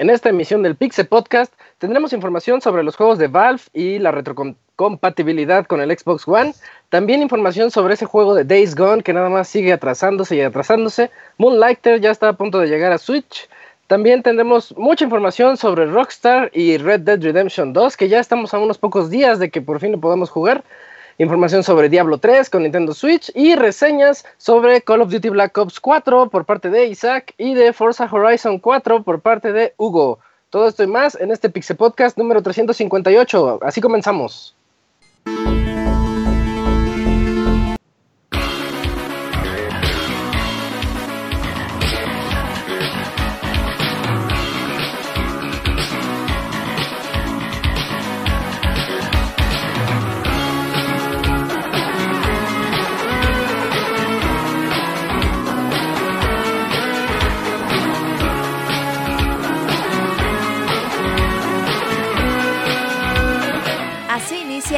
En esta emisión del Pixel Podcast tendremos información sobre los juegos de Valve y la retrocompatibilidad con el Xbox One. También información sobre ese juego de Days Gone que nada más sigue atrasándose y atrasándose. Moonlighter ya está a punto de llegar a Switch. También tendremos mucha información sobre Rockstar y Red Dead Redemption 2, que ya estamos a unos pocos días de que por fin lo podamos jugar información sobre Diablo 3 con Nintendo Switch y reseñas sobre Call of Duty Black Ops 4 por parte de Isaac y de Forza Horizon 4 por parte de Hugo. Todo esto y más en este Pixel Podcast número 358. Así comenzamos.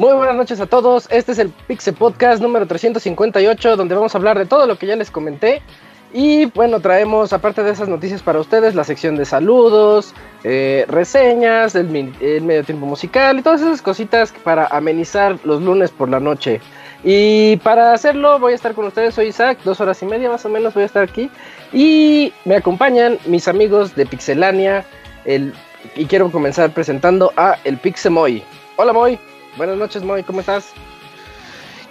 Muy buenas noches a todos. Este es el Pixel Podcast número 358, donde vamos a hablar de todo lo que ya les comenté. Y bueno, traemos, aparte de esas noticias para ustedes, la sección de saludos, eh, reseñas, el, medio tiempo musical y todas esas cositas para amenizar los lunes por la noche. Y para hacerlo voy a estar con ustedes, soy Isaac, dos horas y media más o menos voy a estar aquí. Y me acompañan mis amigos de Pixelania. El, y quiero comenzar presentando a el Pixemoy. Hola Moy. Buenas noches, Moy, ¿cómo estás?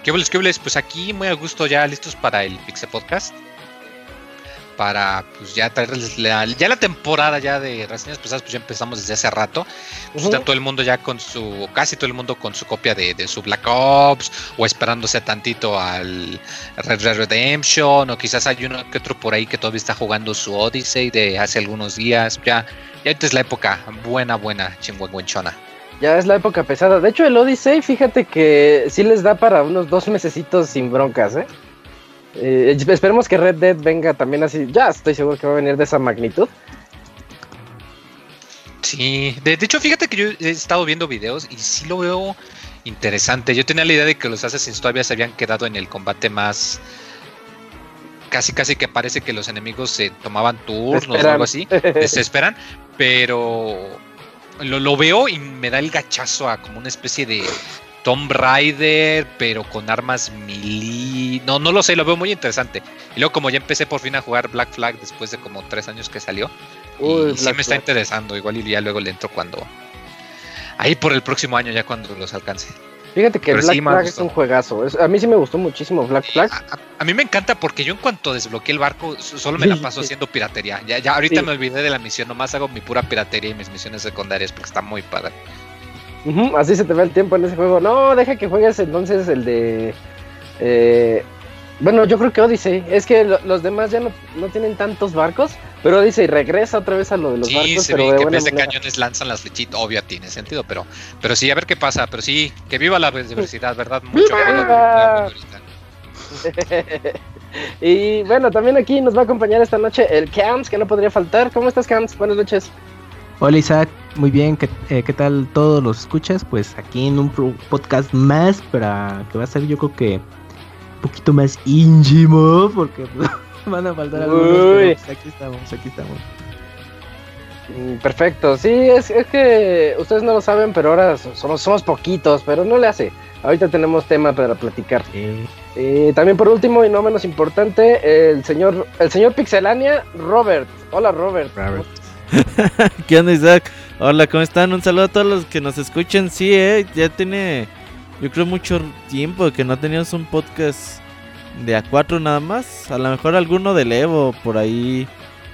¿Qué boles, qué boles? Pues aquí muy a gusto, ya listos para el Pixel Podcast. Para pues ya traerles la, ya la temporada ya de reseñas pesadas, pues ya empezamos desde hace rato. Pues está todo el mundo ya con su, casi todo el mundo con su copia de, de su Black Ops, o esperándose tantito al Red Red Redemption, o quizás hay uno que otro por ahí que todavía está jugando su Odyssey de hace algunos días. Ya, ya ahorita es la época buena, buena, chingüengüenchona. Ya es la época pesada. De hecho, el Odyssey, fíjate que sí les da para unos dos mesecitos sin broncas, ¿eh? ¿eh? esperemos que Red Dead venga también así. Ya estoy seguro que va a venir de esa magnitud. Sí, de, hecho, fíjate que yo he estado viendo videos y sí lo veo interesante. Yo tenía la idea de que los Assassins todavía se habían quedado en el combate más. Casi, casi que parece que los enemigos se tomaban turnos o algo así. Se esperan, pero lo, veo y me da el gachazo a como una especie de Tomb Raider, pero con armas melee. No, no lo sé, lo veo muy interesante. Y luego, como ya empecé por fin a jugar Black Flag después de como tres años que salió, y sí me está interesando. Igual y ya luego le entro cuando. Ahí por el próximo año, ya cuando los alcance. Fíjate que Black Flag es un juegazo. a mí sí me gustó muchísimo Black Flag. A, mí me encanta porque yo en cuanto desbloqueé el barco, solo me la paso haciendo piratería. Ya, ya ahorita me olvidé de la misión, nomás hago mi pura piratería y mis misiones secundarias porque está muy padre. así se te va el tiempo en ese juego. No, deja que juegues entonces el de. Eh, bueno, yo creo que Odyssey. Es que los demás ya no, no, tienen tantos barcos. Pero Odyssey regresa otra vez a lo de los barcos. pero de que en vez de cañones lanzan las flechitas. Obvio, tiene sentido. Pero, pero sí, a ver qué pasa. Pero sí, que viva la diversidad, ¿verdad? Mucho y bueno, también aquí nos va a acompañar esta noche el Camps, que no podría faltar. ¿Cómo estás, Camps? Buenas noches. Hola Isaac, muy bien, ¿qué, eh, ¿qué, tal todos los escuchas? Pues aquí en un podcast más para que va a ser yo creo que poquito más íntimo, porque pues, van a faltar algunos. Pues, aquí estamos, aquí estamos. Mm, perfecto, sí, es, es, que ustedes no lo saben, pero ahora somos, somos poquitos, pero no le hace. Ahorita tenemos tema para platicar. Eh, también por último y no menos importante, el señor, el señor Pixelania, Robert. Hola Robert. Robert. ¿Qué onda Isaac? Hola, ¿cómo están? Un saludo a todos los que nos escuchan. Sí, eh, ya tiene yo creo mucho tiempo que no teníamos un podcast de A4 nada más. A lo mejor alguno del Evo por ahí.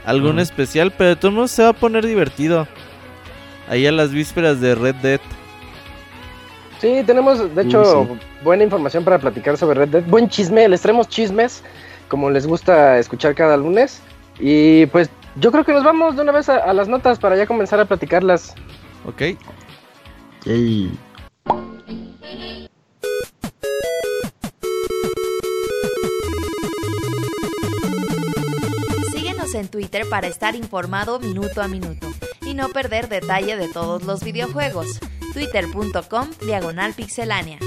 Algún especial, pero de todos modos se va a poner divertido. Ahí a las vísperas de Red Dead. Sí, tenemos de hecho buena información para platicar sobre Red Dead. Buen chisme, les traemos chismes, como les gusta escuchar cada lunes. Y pues yo creo que nos vamos de una vez a, a las notas para ya comenzar a platicarlas. ¿Ok? Yay. Síguenos en Twitter para estar informado minuto a minuto y no perder detalle de todos los videojuegos. Twitter.com Diagonal Pixelánea.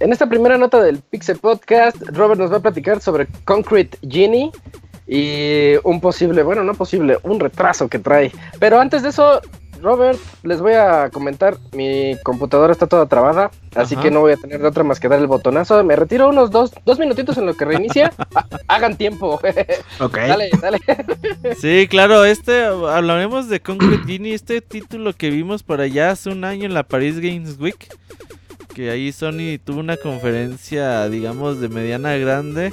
En esta primera nota del Pixel Podcast, Robert nos va a platicar sobre Concrete Genie y un posible, bueno, no posible, un retraso que trae. Pero antes de eso, Robert, les voy a comentar, mi computadora está toda trabada, así Ajá. que no voy a tener de otra más que dar el botonazo. Me retiro unos dos, dos minutitos en lo que reinicia. Ha- Hagan tiempo. Ok. dale, dale. Sí, claro, este hablaremos de Concrete Genie, este título que vimos por allá hace un año en la Paris Games Week. Que ahí Sony tuvo una conferencia, digamos, de mediana a grande.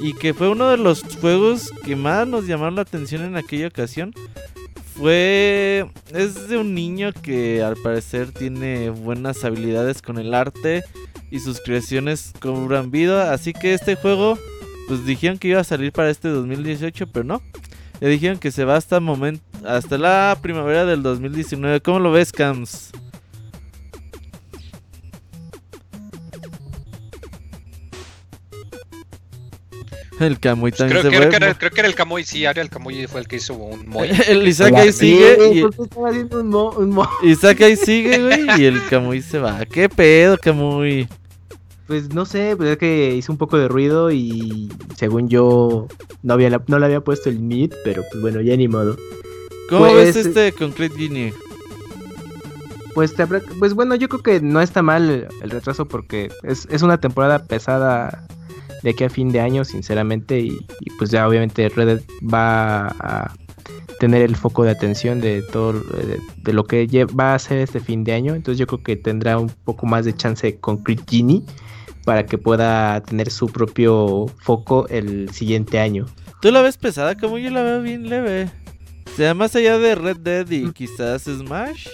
Y que fue uno de los juegos que más nos llamaron la atención en aquella ocasión. Fue. Es de un niño que al parecer tiene buenas habilidades con el arte. Y sus creaciones cobran vida. Así que este juego. Pues dijeron que iba a salir para este 2018, pero no. Le dijeron que se va hasta hasta la primavera del 2019. ¿Cómo lo ves, Cams? El Camuy Pues también creo, se creo fue. que era, creo que era el Camuy, sí, ahora el Camuy fue el que hizo un Moy. El Isaac ahí sigue. sí, Y, ¿por qué estaba haciendo un mo- un mo- Isaac ahí sigue, güey. Y el Camuy se va. ¿Qué pedo, Camuy? Pues no sé, pues es que hizo un poco de ruido y según yo no, había, la- no le había puesto el mid, pero pues bueno, ya ni modo. ¿Cómo Pues, ves este Concrete Genie? Pues, te habrá- pues bueno, yo creo que no está mal el, el retraso porque es, es una temporada pesada de aquí a fin de año, sinceramente, y, y pues ya obviamente Red Dead va a tener el foco de atención de todo, de, de lo que va a ser este fin de año, entonces yo creo que tendrá un poco más de chance con Crit Genie para que pueda tener su propio foco el siguiente año. ¿Tú la ves pesada? Camuy yo la veo bien leve. O sea, más allá de Red Dead y Mm. quizás Smash.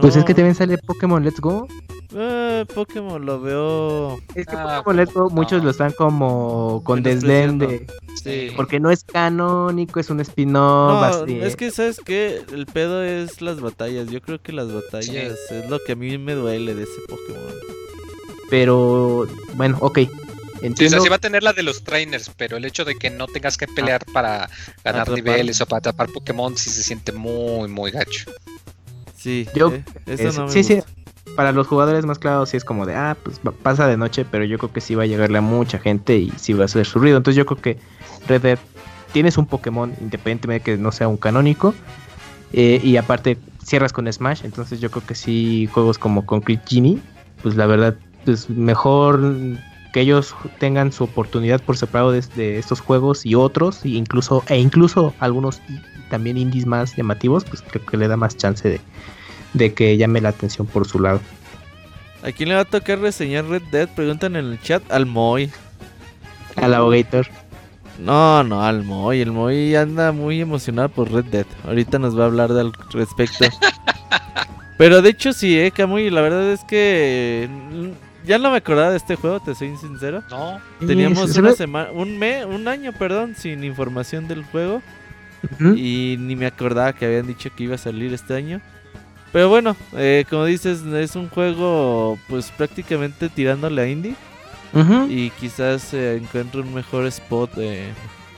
Pues es que también sale Pokémon Let's Go. Eh, Pokémon lo veo. Es que Ah, Pokémon Let's Go muchos lo están como con desdén de... Sí. Porque no es canónico, es un spin-off. No, es que sabes que el pedo es las batallas. Yo creo que las batallas es lo que a mí me duele de ese Pokémon. Pero bueno, ok. Sí, o Entiendo. sea, sí va a tener la de los trainers, pero el hecho de que no tengas que pelear para ganar Atrapar. niveles o para atrapar Pokémon sí se siente muy, muy gacho. Sí, Yo- eh, eso Es- no me sí, sí. Para los jugadores más claros sí es como de, ah, pues pasa de noche, pero yo creo que sí va a llegarle a mucha gente y sí va a hacer su ruido. Entonces yo creo que Red Dead tienes un Pokémon independientemente de que no sea un canónico. eh, y aparte cierras con Smash, entonces yo creo que sí juegos como Concrete Genie, pues la verdad, pues mejor que ellos tengan su oportunidad por separado de, estos juegos y otros, e incluso, e incluso algunos también indies más llamativos, pues creo que le da más chance de, de que llame la atención por su lado. ¿A quién le va a tocar reseñar Red Dead? Preguntan en el chat al Moy. Al Abogator. No, no, al Moy. El Moy anda muy emocionado por Red Dead. Ahorita nos va a hablar al respecto. Pero de hecho sí, eh, Camuy. La verdad es que mm, ya no me acordaba de este juego, te soy sincero. No, Teníamos una semana, un mes, un año, perdón, sin información del juego. Y ni me acordaba que habían dicho que iba a salir este año. Pero bueno, eh, como dices, es un juego pues prácticamente tirándole a indie. Ujú. Y quizás encuentre un mejor spot de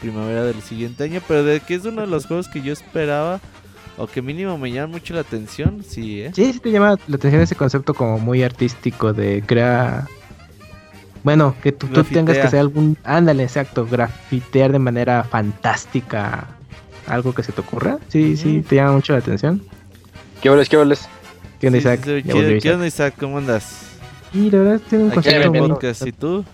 primavera del siguiente año. Pero de que es uno de los juegos que yo esperaba. O que mínimo me llama mucho la atención. Sí, ¿eh? Sí, sí te llama la atención ese concepto como muy artístico de crear... Bueno, que tú, tú tengas que hacer algún... Ándale, exacto, grafitear de manera fantástica algo que se te ocurra. Sí, sí, te llama mucho la atención. ¿Qué boles, qué boles? ¿Qué onda, Isaac? sí, volvió ¿Qué Isaac. onda, Isaac? ¿Cómo andas? Y la verdad tiene un podcast. ¿Y tú?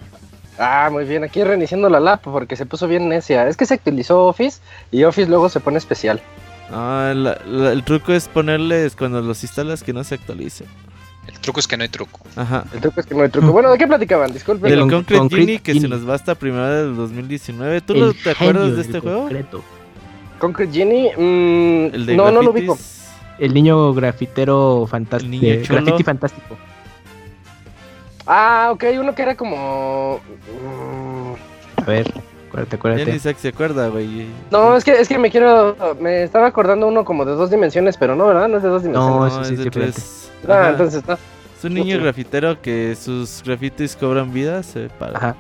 Ah, muy bien, aquí reiniciando la lap porque se puso bien necia. Es que se actualizó Office y Office luego se pone especial. Ah, la- la- el truco es ponerles cuando los instalas que no se actualicen. El truco es que no hay truco. Ajá. El truco es que no hay truco. Bueno, ¿de qué platicaban? Disculpen. Del Con- Concrete, Concrete Genie que se nos va hasta primero del 2019. ¿Tú El lo- te acuerdas de este juego? Concrete Genie. mm, El de no, no lo ubico. El niño grafitero fantástico. El niño chulo. Graffiti fantástico. Ah, ok, uno que era como. A ver, acuérdate, Ya acuérdate. ni Zack se acuerda, güey. No, es que, es que me quiero. Me estaba acordando uno como de dos dimensiones, pero no, ¿verdad? No es de dos dimensiones. No, No, eso sí es de tres. Ah, Ajá. entonces no. Es un niño grafitero que sus grafitis cobran vida. Se para. Ajá.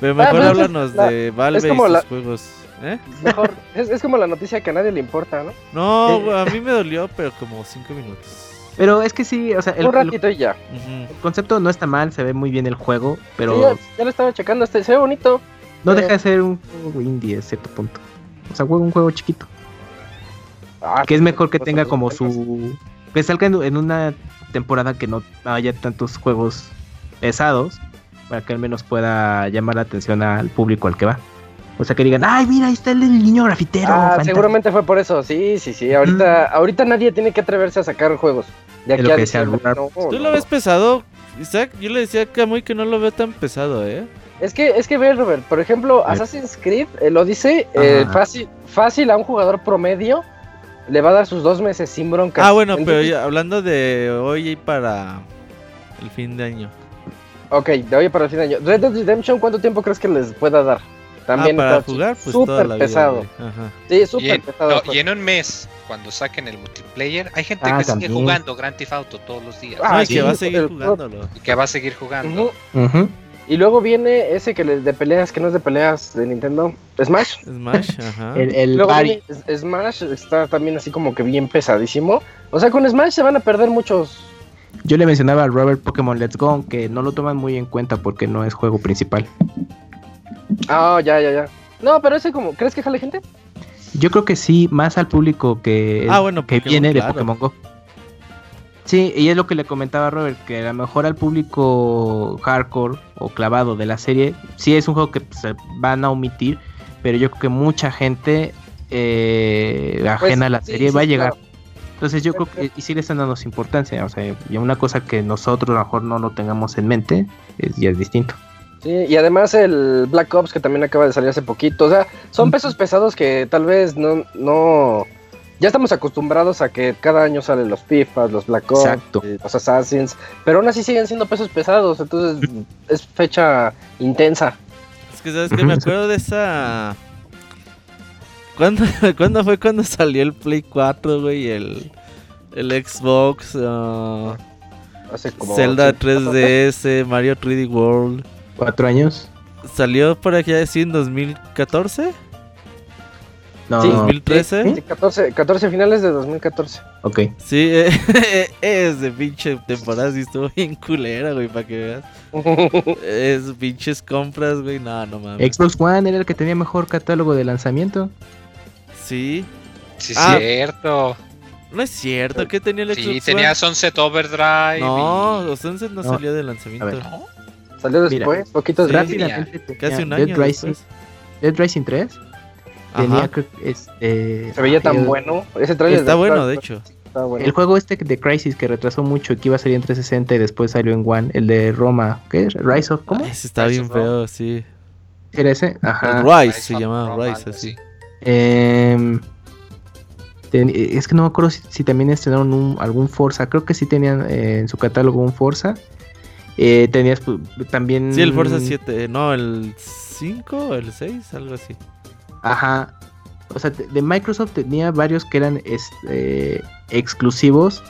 Pero Ah, mejor es háblanos la- de Valve y sus la- juegos. ¿Eh? Mejor. es, es como la noticia que a nadie le importa, ¿no? No, Eh. a mí me dolió, pero como cinco minutos. Pero es que sí, o sea, el, Un el- ratito y ya. El concepto no está mal, se ve muy bien el juego, pero Sí, ya, ya lo estaba checando, este se ve bonito. no eh. deja de ser un juego indie a cierto punto. O sea, juego un juego chiquito. Ah, Que es mejor que pues, tenga como su... Que salga en, en una temporada que no haya tantos juegos pesados, para que al menos pueda llamar la atención al público al que va. O sea, que digan, ay, mira, ahí está el del niño grafitero. Ah, fantástico". seguramente fue por eso. Sí, sí, sí. Ahorita, ahorita nadie tiene que atreverse a sacar juegos. De aquí lo a que sea. No, ¿Tú no. lo ves pesado? Isaac, yo le decía a Camuy que no lo veo tan pesado, ¿eh? Es que, es que ve, Robert, por ejemplo. Assassin's Creed eh, lo dice eh, fácil, fácil a un jugador promedio. Le va a dar sus dos meses sin bronca. Ah, bueno, pero ya hablando de hoy y para el fin de año. Ok, de hoy para el fin de año. Red Dead Redemption, ¿cuánto tiempo crees que les pueda dar? También ah, para está jugar, pues toda súper la vida. pesado. güey. Ajá. Sí, Y súper en, pesado. no, pues. y en un mes, cuando saquen el multiplayer, hay gente Ah, que sigue jugando Grand Theft Auto todos los días. Ah, no, y sí, que va a seguir el- jugándolo. Y que va a seguir jugando. Y luego viene ese que de peleas, que no es de peleas de Nintendo, Smash. Smash, ajá. El, el Luego viene Smash está también así como que bien pesadísimo. O sea, con Smash se van a perder muchos. Yo le mencionaba al Robert Pokémon Let's Go que no lo toman muy en cuenta porque no es juego principal. Ah, ya, ya, ya. No, pero ese como, ¿crees que jale gente? Yo creo que sí, más al público que, Ah, bueno, que Pokémon, viene de claro. Pokémon Go. Sí, y es lo que le comentaba a Robert, que a lo mejor al público hardcore o clavado de la serie, sí es un juego que se van a omitir, pero yo creo que mucha gente eh, ajena a la sí, serie sí, va a llegar. claro. Entonces yo creo que y sí le están dando su importancia, o sea, y una cosa que nosotros a lo mejor no lo tengamos en mente, es, ya es distinto. Sí, y además el Black Ops que también acaba de salir hace poquito. O sea, son pesos pesados que tal vez no, no. Ya estamos acostumbrados a que cada año salen los FIFAs, los Black Ops, Exacto. eh, los Assassins, pero aún así siguen siendo pesos pesados, entonces es fecha intensa. Es que sabes que me acuerdo de esa. ¿Cuándo, ¿Cuándo fue cuando salió el Play 4, güey? El, el Xbox, ah, Hace como Zelda ocho- 3DS, Mario 3D World. ¿Cuatro años? ¿Salió por aquí a decir en 2014? No, Sí, 2013. Sí, 14, 14 finales de 2014. ok. Sí, eh, es de pinche temporada, sí estuvo bien culera, güey, para que veas. Es pinches compras, güey, no, no mames. Xbox One era el que tenía mejor catálogo de lanzamiento. Sí, Sí, Ah. cierto. no es cierto, ¿qué tenía el Sí, Xbox tenía One? Sunset Overdrive. No, y- Sunset no, No. salió de lanzamiento. A ver. ¿No? Salió Mira, después, poquitos sí. Rápidamente tenía Casi un Dead año Rising, después. Dead Rising 3 tenía Ajá. que, este Se veía tan el- bueno. Ese trailer Está de- bueno, de hecho. Está bueno. El juego este de Crisis que retrasó mucho y que iba a salir en 360 y después salió en One, el de Roma, ¿qué? es? Rise of ¿cómo? Ay, ese está Rise bien feo, sí. ¿Era ese? Ajá. El Rise Rise se llamaba Rome, Rise, así. Em, ten- es que no me acuerdo si, si también estrenaron un- algún Forza, creo que sí tenían eh, en su catálogo un Forza. Eh, tenías también Sí, el Forza 7, no, el 5 o el 6, algo así. Ajá. O sea, de de Microsoft tenía varios que eran este, exclusivos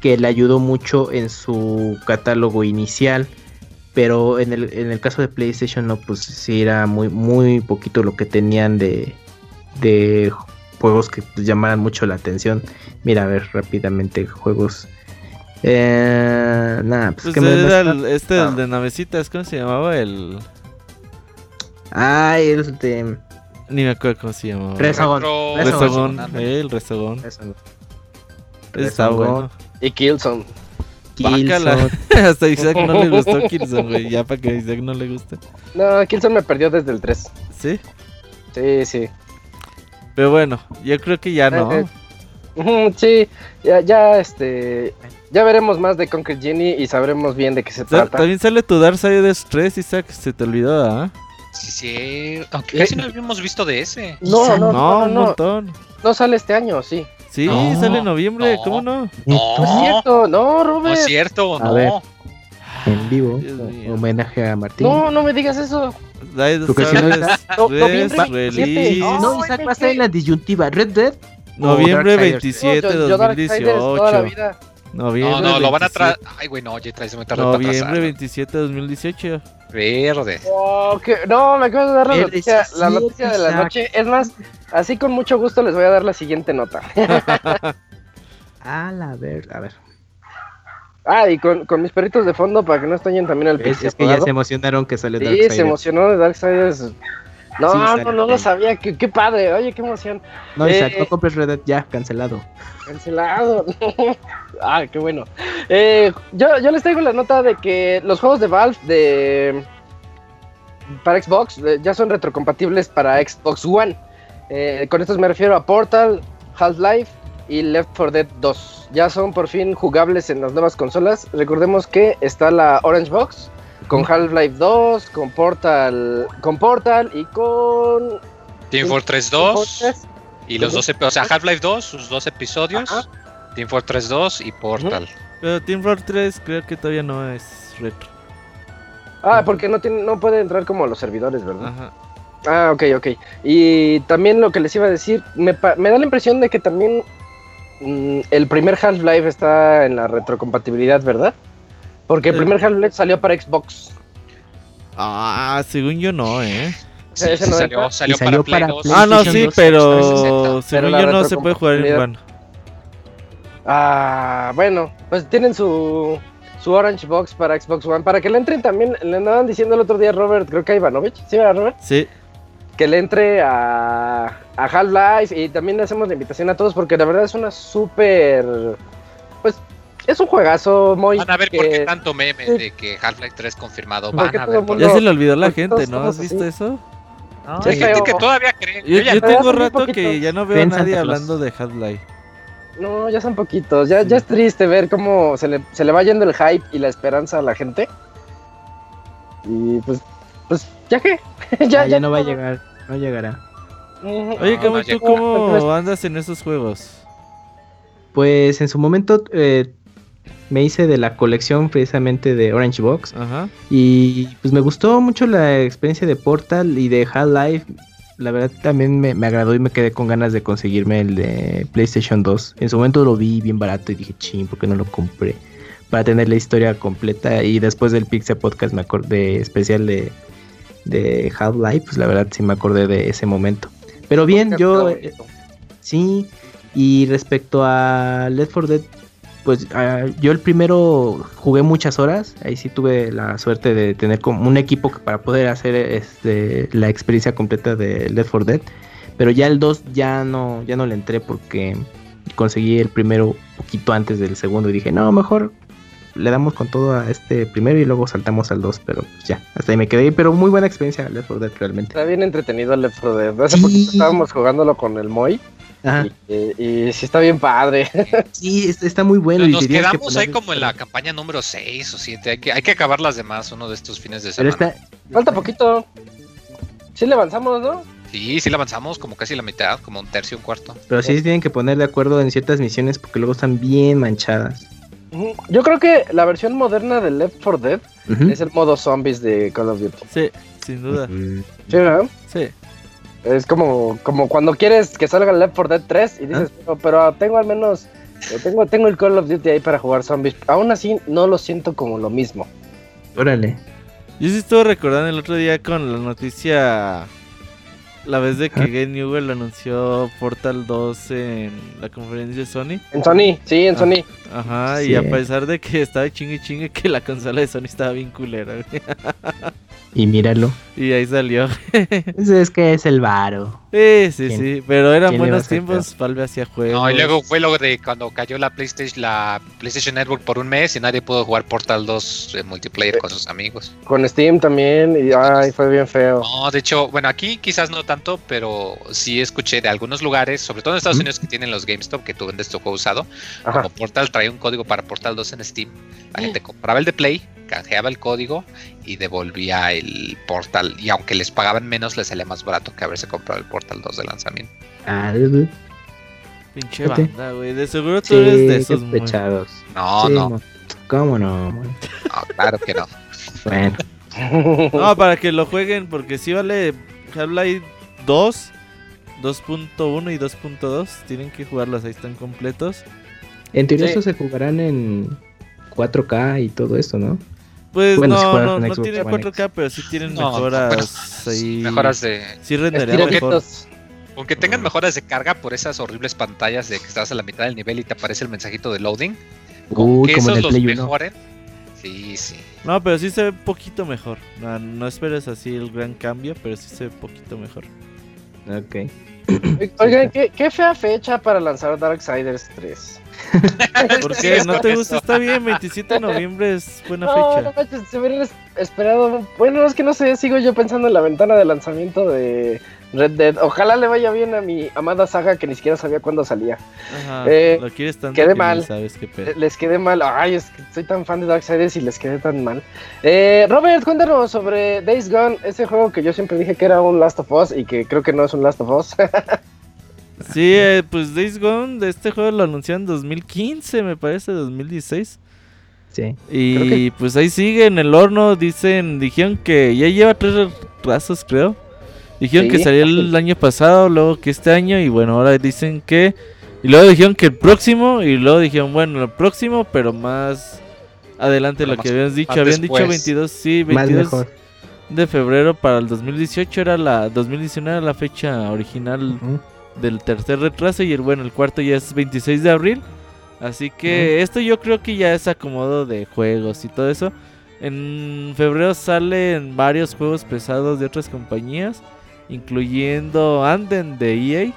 que le ayudó mucho en su catálogo inicial. Pero en el, en el caso de PlayStation no, pues sí era muy, muy poquito lo que tenían de, de juegos que pues, llamaran mucho la atención. Mira, a ver rápidamente juegos. Eh, nada, pues, Pues que me era muestra- el- este, Ah. el de navecitas, ¿cómo se llamaba? El... Ay, este. Ni me acuerdo cómo se llamaba. Resogón, ándale. eh, el Resogón. Eso, Está bueno. Y. Bácala. Killzone. Hasta Isaac no le gustó Killzone, güey. Ya para que a Isaac no le guste. No, Killzone me perdió desde el 3. ¿Sí? Sí, sí. Pero bueno, yo creo que ya no. Eh, Sí, ya, ya, este, ya veremos más de Conquer Genie y sabremos bien de qué se Ta- trata. También sale tu Darksiders 3, Isaac, se te olvidó, ¿ah? Sí, sí. Aunque Eh, casi no habíamos visto de ese. No, no, No, no, un no, no, montón. no sale este año, sí. Sí, No, sale en noviembre, no. ¿cómo no? No es No, cierto, no, no Robert. es cierto, A no. ver. En vivo, homenaje a Martín. No, no me digas eso. Porque si no No, 3 noviembre 27. release. No, No, Isaac va a ser en la disyuntiva. Red Dead. Noviembre Darksiders. 27 No, yo- yo Darksiders toda la 2018. Noviembre No, no, lo van a 27. traer. Ay, güey, no, ya traes muy tarde para Noviembre atrasar. 27 2018. Verde. Oh, que- No, me acabas de dar la noticia, la noticia de la noche. Es más, así con mucho gusto les voy a dar la siguiente nota. A la ver, a ver. Ah, y con, con mis perritos de fondo para que no estén también al Es, pixie es que ya se emocionaron que sale Sí, Darksiders. se emocionó de Darksiders. No, Sí, no, no lo sabía. Qué, qué padre. Oye, qué emoción. No, Isaac, Eh, no compres Red Dead ya, cancelado. Cancelado. ah, qué bueno. Eh, yo, yo les traigo la nota de que los juegos de Valve de para Xbox eh, ya son retrocompatibles para Xbox One. Eh, con estos me refiero a Portal, Half-Life y Left 4 Dead 2. Ya son por fin jugables en las nuevas consolas. Recordemos que está la Orange Box con Half-Life 2, con Portal, con Portal y con Team Fortress Team 2 Fortress. y los dos, epi- o sea, Half-Life 2, sus dos episodios, Ajá. Team Fortress 2 y Portal. Pero Team Fortress 3 creo que todavía no es retro. Ah, porque no tiene, no puede entrar como a los servidores, ¿verdad? Ajá. Ah, ok, ok. Y también lo que les iba a decir, me, me da la impresión de que también mm, el primer Half-Life está en la retrocompatibilidad, ¿verdad? Porque el Sí. primer Half-Life salió para Xbox. Ah, según yo no, ¿eh? Sí, Ese sí, no salió, para Play para 2. Play- Ah, no, sí, 2, pero 360. según Pero yo no se puede jugar en One. Ah, bueno, pues tienen su, su Orange Box para Xbox One. Para que le entren también, le andaban diciendo el otro día Robert, creo que a Ivanovich, ¿sí, verdad, Robert? Sí. que le entre a, a Half-Life y también le hacemos la invitación a todos porque la verdad es una súper... Pues es un juegazo muy... Van a ver que- por qué tanto meme de que Half-Life 3 confirmado. ¿Por Van a ver por Ya se le olvidó a la gente, ¿no? ¿Has visto así. eso? Sí, Hay gente que todavía cree. Yo, Yo tengo rato que ya no veo a nadie hablando de Half-Life. No, ya son poquitos. Ya, ya es triste ver cómo se le, se le va yendo el hype y la esperanza a la gente. Y pues, pues, ya que. ya, Ah, ya no va a llegar, no llegará. Oye, No, Camuy, no ¿tú cómo andas en esos juegos? Pues en su momento eh, me hice de la colección precisamente de Orange Box. Ajá. Y pues me gustó mucho la experiencia de Portal y de Half-Life. La verdad también me, me agradó y me quedé con ganas de conseguirme el de PlayStation 2. En su momento lo vi bien barato y dije, ching, ¿por qué no lo compré? Para tener la historia completa. Y después del Pixel Podcast me acordé especial de, de Half-Life. Pues la verdad sí me acordé de ese momento. Pero bien, yo... eh, Sí, y respecto a Left 4 Dead, pues ah, yo el primero jugué muchas horas, ahí sí tuve la suerte de tener como un equipo para poder hacer este, la experiencia completa de Left 4 Dead, pero ya el 2 ya no, ya no le entré porque conseguí el primero poquito antes del segundo y dije, no, mejor le damos con todo a este primero y luego saltamos al 2, pero pues ya, hasta ahí me quedé, pero muy buena experiencia Left 4 Dead realmente. Está bien entretenido Left 4 Dead. Hace Sí. poquito estábamos jugándolo con el Moy. Ajá. Y, y sí está bien padre. Sí, es- está muy bueno. Nos, y nos que quedamos ahí poner- como en la campaña número 6 o 7. Hay que, hay que acabar las demás uno de estos fines de Pero semana. está, Falta poquito. Sí le avanzamos, ¿no? Sí, sí la avanzamos como casi la mitad, como un tercio, un cuarto. Pero sí se tienen que poner de acuerdo en ciertas misiones porque luego están bien manchadas. Yo creo que la versión moderna de Left 4 Dead es el modo zombies de Call of Duty. Sí, sin duda. Mm. Sí, ¿verdad? Sí. Es como, como cuando quieres que salga el Left 4 Dead 3 y dices, pero, pero tengo al menos, eh, tengo, tengo el Call of Duty ahí para jugar zombies. Aún así, no lo siento como lo mismo. Órale. Yo sí estuve recordando el otro día con la noticia. La vez de que Ah. Game Newell anunció Portal 2 en la conferencia de Sony. En Sony, sí, en Ah. Sony. Ajá, Sí. y a pesar de que estaba chingue chingue que la consola de Sony estaba bien culera. Y míralo. Y ahí salió. Pues es que es el varo. Sí, sí, ¿Quién- sí. Pero eran buenos tiempos. Valve hacía juegos. No, y luego fue lo de cuando cayó la PlayStation, la PlayStation Network por un mes y nadie pudo jugar Portal 2 en multiplayer con sus amigos. Con Steam también. Y ay, fue bien feo. No, de hecho, bueno, aquí quizás no tanto, pero sí escuché de algunos lugares, sobre todo en Estados Ujú. Unidos que tienen los GameStop, que tú vendes tu juego usado, Ajá. como Portal traía un código para Portal 2 en Steam, la gente compraba el de Play, canjeaba el código y devolvía el Portal, y aunque les pagaban menos, les salía más barato que haberse comprado el Portal 2 de lanzamiento. Ah, güey. Pinche banda, güey. De seguro tú sí, eres de esos, muy- pechados. No, Sí, no, mo- ¿Cómo no? no, claro que no. Bueno, No, para que lo jueguen, porque si vale Half-Life 2, 2.1 y 2.2. Tienen que jugarlos, ahí están completos. En teoría Sí. estos se jugarán en 4K y todo esto, ¿no? Pues Bueno, no, no, no tienen One 4K, pero sí tienen No, mejoras bueno, ahí. Mejoras de. Sí rendería mejor. Aunque tengan mejoras de carga por esas horribles pantallas de que estás a la mitad del nivel y te aparece el mensajito de loading. Con Uy, que como en esos el los Play 1. mejoren. Sí, sí. No, pero sí se ve poquito mejor. No, no esperes así el gran cambio, pero sí se ve poquito mejor. Ok. Oigan, ¿qué, qué fea fecha para lanzar Darksiders 3. ¿Por qué? ¿No te gusta? Está bien, 27 de noviembre es buena No, fecha. no manches, se hubieran es- esperado. Bueno, es que no sé, sigo yo pensando en la ventana de lanzamiento de Red Dead. Ojalá le vaya bien a mi amada saga que ni siquiera sabía cuándo salía. Ajá, Eh, lo quieres tanto quedé que mal. sabes qué pedo. Le- Les quedé mal. Ay, es que soy tan fan de Darksiders y les quedé tan mal. Eh, Robert, cuéntanos sobre Days Gone, ese juego que yo siempre dije que era un Last of Us y que creo que no es un Last of Us. Sí, eh, pues Days Gone, de este juego lo anunciaron en 2015, me parece, 2016. Sí. Y que- pues ahí sigue en el horno, dicen, dijeron que ya lleva tres retrasos, creo. Dijeron que salió el año pasado, luego que este año, y bueno, ahora dicen que... Y luego dijeron que el próximo, y luego dijeron, bueno, el próximo, pero más adelante de Pero lo que habíamos dicho. Habían dicho después. 22, sí, Más 22 mejor. de febrero para el 2018, era la 2019 era la fecha original Ujú. Del tercer retraso y el bueno, el cuarto ya es 26 de abril. Así que esto yo creo que ya es acomodo de juegos y todo eso. En febrero salen varios juegos pesados de otras compañías, incluyendo Anden de EA,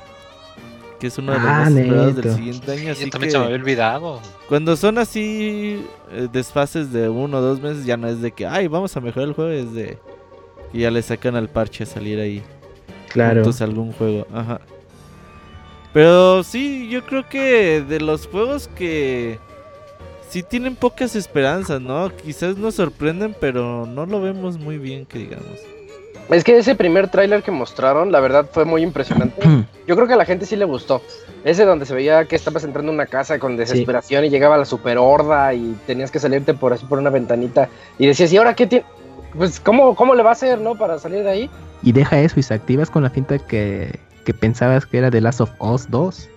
que es uno de los Ah, más esperados del siguiente año. Así Yo también que se me había olvidado. cuando son así eh, desfases de uno o dos meses, ya no es de que, ay, vamos a mejorar el juego, es de que ya le sacan al parche a salir ahí Claro. juntos algún juego. Ajá. Pero sí, yo creo que de los juegos que sí tienen pocas esperanzas, ¿no? Quizás nos sorprenden, pero no lo vemos muy bien, que digamos. es que ese primer tráiler que mostraron, la verdad fue muy impresionante. Yo creo que a la gente sí le gustó. Ese donde se veía que estabas entrando a una casa con desesperación y llegaba la super horda y tenías que salirte por así por una ventanita y decías, ¿y ahora qué tiene? Pues, ¿cómo, ¿cómo le va a hacer, no? Para salir de ahí. Y deja eso y se activas con la finta que, que pensabas que era The Last of Us 2.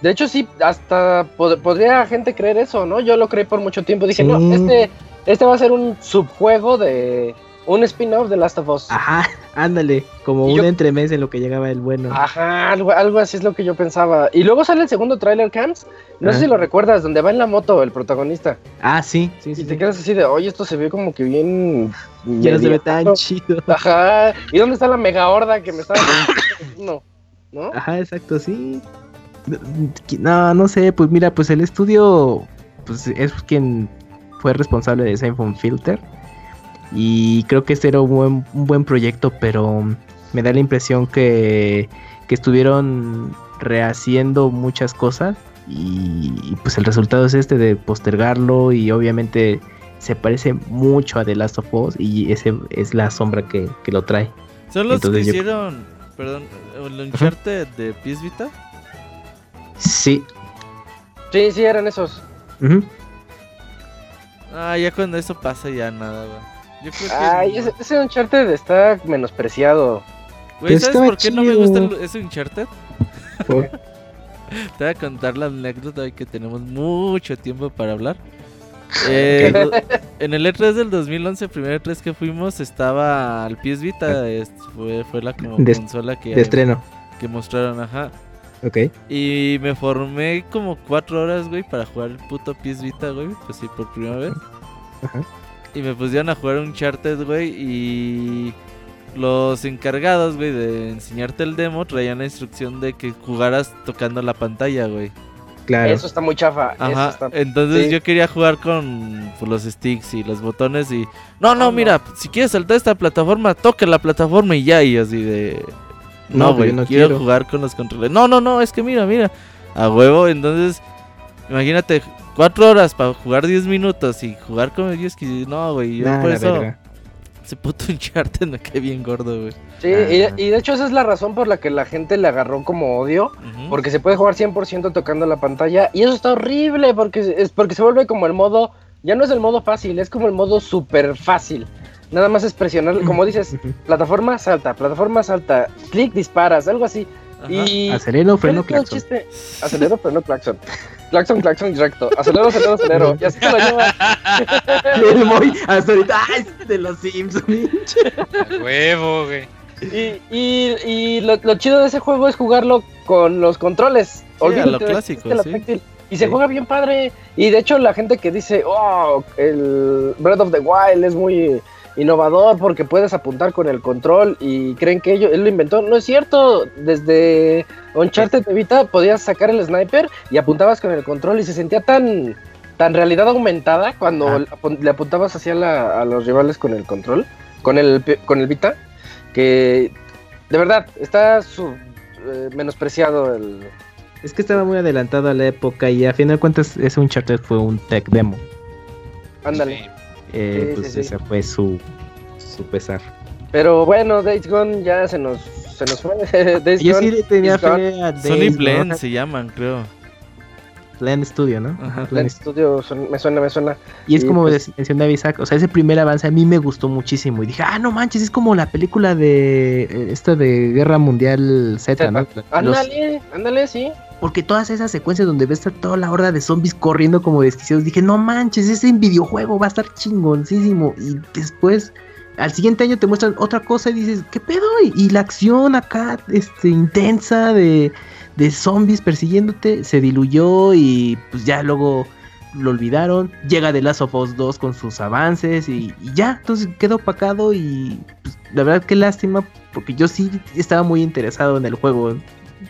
De hecho, sí, hasta pod- podría gente creer eso, ¿no? Yo lo creí por mucho tiempo. Dije, Sí. no, este, este va a ser un subjuego de un spin-off de Last of Us. Ajá, ándale, como Y un yo- entremés en lo que llegaba el bueno. Ajá, algo, algo así es lo que yo pensaba. Y luego sale el segundo trailer, Camps. No sé si lo recuerdas, donde va en la moto el protagonista. Ah, sí, sí, Y sí. te sí. quedas así de, oye, esto se ve como que bien. Ya no se ve tan mediano". chido. Ajá. ¿Y dónde está la mega horda que me estaba. no, ¿no? Ajá, exacto, sí. No, no sé, pues mira, pues el estudio pues es quien fue responsable de Siphon Filter. Y creo que este era un buen, un buen proyecto, pero me da la impresión que, que estuvieron rehaciendo muchas cosas. Y, y, pues el resultado es este de postergarlo y obviamente se parece mucho a The Last of Us y ese es la sombra que, que lo trae. Son los Entonces que yo- hicieron, perdón, el Uncharted de PS Vita. Sí. Sí, sí, eran esos. Ujú. Ah, ya cuando eso pasa ya nada, güey. Yo creo que... Ay, ese, ese Uncharted está menospreciado. Güey, ¿sabes por qué no me gusta el- ese Uncharted? Por- Te voy a contar la anécdota hoy que tenemos mucho tiempo para hablar. Eh, en el E3 del 2011, el primer E3 que fuimos, estaba al PS Vita. es- fue, fue la como De- consola que, de estreno. que mostraron, ajá. Ok. Y me formé como cuatro horas, güey, para jugar el puto PS Vita, güey. Pues sí, por primera vez. Ajá. Y me pusieron a jugar Uncharted, güey. Y los encargados, güey, de enseñarte el demo traían la instrucción de que jugaras tocando la pantalla, güey. Claro. Eso está muy chafa. Eso Ajá. está... Entonces sí. yo quería jugar con pues, los sticks y los botones y... No, no, Ah, no. mira, si quieres saltar esta plataforma, toca la plataforma y ya. Y así de... No, No, güey, yo no quiero, quiero. jugar con los controles. No, no, no, es que mira, mira. A huevo, entonces, imagínate, cuatro horas para jugar 10 minutos y jugar con ellos que no, güey. Yo Nah, por eso, verga. Ese puto Uncharted me cae bien gordo, güey. Sí, Ah. y, y de hecho esa es la razón por la que la gente le agarró como odio, porque se puede jugar 100% tocando la pantalla, y eso está horrible, porque es porque se vuelve como el modo, ya no es el modo fácil, es como el modo súper fácil. Nada más es presionar, como dices, plataforma salta, plataforma salta, clic disparas, algo así. Y Acelero, freno, ¿cuál es claxon. el chiste? Acelero, freno, claxon. Claxon, claxon, directo. Acelero, acelero, acelero. Y así te lo llevas. El Moy, hasta ahorita, ¡ay! De los Simpsons. Huevo, güey. Y, y, y lo, lo chido de ese juego es jugarlo con los controles. a Olvídate lo clásico, sí. Y se Sí. juega bien padre. Y de hecho la gente que dice, oh, el Breath of the Wild es muy innovador porque puedes apuntar con el control y creen que ello- él lo inventó. No es cierto. Desde Uncharted de Vita podías sacar el sniper y apuntabas con el control y se sentía tan tan realidad aumentada cuando Ah. le apun- le apuntabas hacia la- a los rivales con el control, con el con el Vita, que de verdad está su- eh, menospreciado el Es que estaba muy adelantado a la época y a fin de cuentas ese Uncharted fue un tech demo. ándale. Sí. Eh, Sí, pues sí, sí. ese fue su, su pesar. Pero bueno, Days Gone ya se nos se nos fue. Days Yo Gone sí tenía fe a Sony Days Blend Gone. se llaman, creo. Blend Studio, ¿no? Ajá. Blend Blend Studio son- me suena, me suena. Y es Sí, como pues- mencionaba Isaac, o sea, ese primer avance a mí me gustó muchísimo. Y dije, ah, no manches, es como la película de eh, esta de Guerra Mundial Z, ¿no? Los- Ándale, ándale, sí. Porque todas esas secuencias donde ves a toda la horda de zombies corriendo como desquiciados, dije, no manches, ese videojuego va a estar chingoncísimo. Y después, al siguiente año te muestran otra cosa y dices, ¿qué pedo? Y, y la acción acá, este, intensa de, de zombies persiguiéndote, se diluyó y pues ya luego lo olvidaron. Llega The Last of Us 2 con sus avances y, y ya, entonces quedó opacado y pues, la verdad qué lástima, porque yo sí estaba muy interesado en el juego.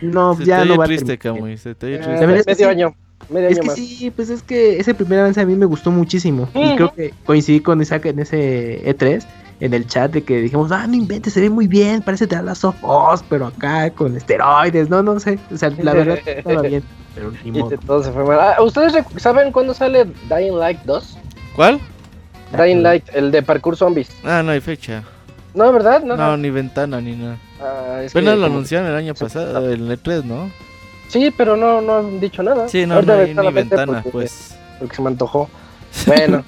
No, Se ya te no va a triste, terminar. Camuy, se te Eh, triste. verdad es que medio sí. año, medio Es año que más. sí, pues es que ese primer avance a mí me gustó muchísimo. Y creo que coincidí con Isaac en ese E3, en el chat, de que dijimos, ah, no inventes, se ve muy bien, parece The Last of Us, pero acá con esteroides, no, no sé. O sea, la verdad estaba bien, pero ni modo. de todo se fue mal. Ah, ¿Ustedes saben cuándo sale Dying Light 2? ¿Cuál? Dying Light, el de parkour zombies. Ah, no hay fecha. No, ¿verdad? No, No, no. ni ventana, ni nada. Ah, es que Apenas lo anunciaron el año Sí, pasado, el E3, ¿no? Sí, pero no, no han dicho nada. Sí, no, Ahorita no hay ni ventana, porque- pues. Porque se me antojó. Bueno.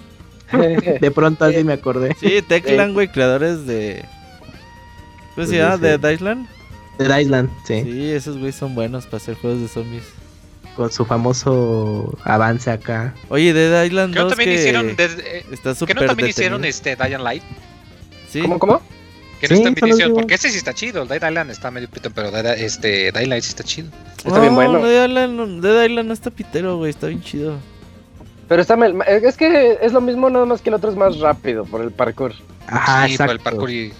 De pronto así me acordé. Sí, Techland, güey, creadores de... ¿Cómo Pues se llama? dice- ¿De Island? Dead Island, sí, Sí, esos güeyes son buenos para hacer juegos de zombies. con su famoso avance acá. Oye, Dead Island ¿Qué no 2 también que hicieron? Dead- eh, está ¿Qué súper no también hicieron detenido. este Dying Light? Sí, ¿Cómo, cómo? ¿Qué no Sí, hicieron? mismos. Porque ese sí está chido. El Dead Island está medio pito, pero Dead, este, Dying Light sí está chido. Está bien No, bueno. Dead Island, no- Dead Island no está pitero, güey, está bien chido. Pero está mal- es que es lo mismo, nada más que el otro es más rápido por el parkour. Ajá, sí, por exacto. el parkour y...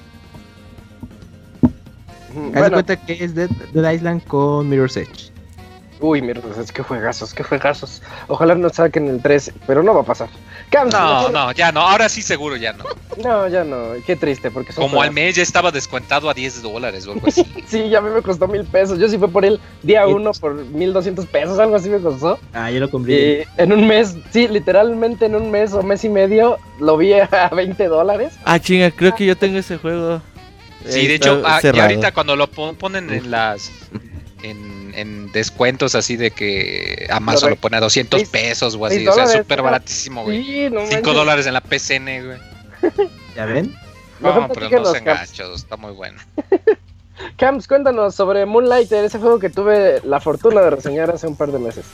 Haz de Bueno, cuenta que es Dead, Dead Island con Mirror's Edge. uy, mira, es que juegazos, qué juegazos. Ojalá nos saquen el 13, pero no va a pasar. No, no, ya no. Ahora sí seguro ya no. No, ya no, qué triste, porque son Como al mes ya estaba descuentado a 10 dólares o algo así. Sí, ya a mí me costó mil pesos. Yo sí fue por él día uno por mil doscientos pesos, algo así me costó. Ah, yo lo compré. Y en un mes, sí, literalmente en un mes o mes y medio lo vi a 20 dólares. Ah, chinga, creo que yo tengo ese juego. Sí, de hecho, ah, y ahorita cuando lo pon- ponen en las. En, en descuentos así de que Amazon Lo lo pone a 200 seis- pesos o así, o sea, súper baratísimo, güey. Sí, no 5 manches. dólares en la PCN, güey. ¿Ya ven? No, pero no sean Caps. gachos, está muy bueno. Camps, cuéntanos sobre Moonlighter, ese juego que tuve la fortuna de reseñar hace un par de meses.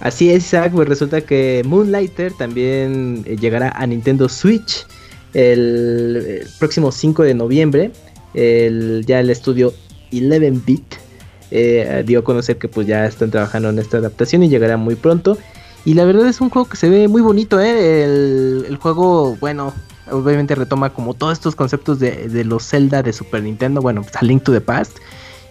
Así es, Isaac, pues resulta que Moonlighter también eh, llegará a Nintendo Switch el, próximo 5 de noviembre. El, ya el estudio 11-bit eh, dio a conocer que pues ya están trabajando en esta adaptación y llegará muy pronto. Y la verdad es un juego que se ve muy bonito, ¿eh? El, el juego, bueno, obviamente retoma como todos estos conceptos de, de los Zelda de Super Nintendo, bueno, pues, a Link to the Past.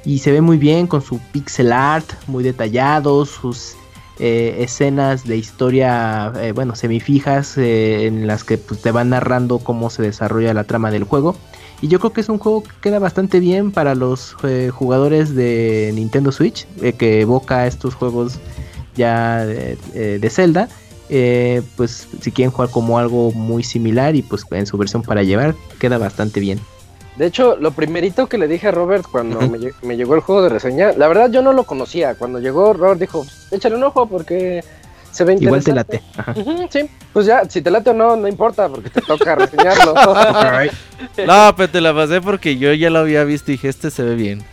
Y se ve muy bien con su pixel art, muy detallado, sus eh, escenas de historia, eh, bueno, semifijas, en las que pues, te van narrando cómo se desarrolla la trama del juego. Y yo creo que es un juego que queda bastante bien para los eh, jugadores de Nintendo Switch, eh, que evoca estos juegos ya de, eh, de Zelda. Eh, pues si quieren jugar como algo muy similar y pues en su versión para llevar, queda bastante bien. De hecho, lo primerito que le dije a Robert cuando me, lle- me llegó el juego de reseña, la verdad yo no lo conocía. Cuando llegó, Robert dijo, échale un ojo porque se ve Igual te late. Ajá. Sí, pues ya, si te late o no, no importa porque te toca reseñarlo. No, pero te la pasé porque yo ya lo había visto y dije, este se ve bien.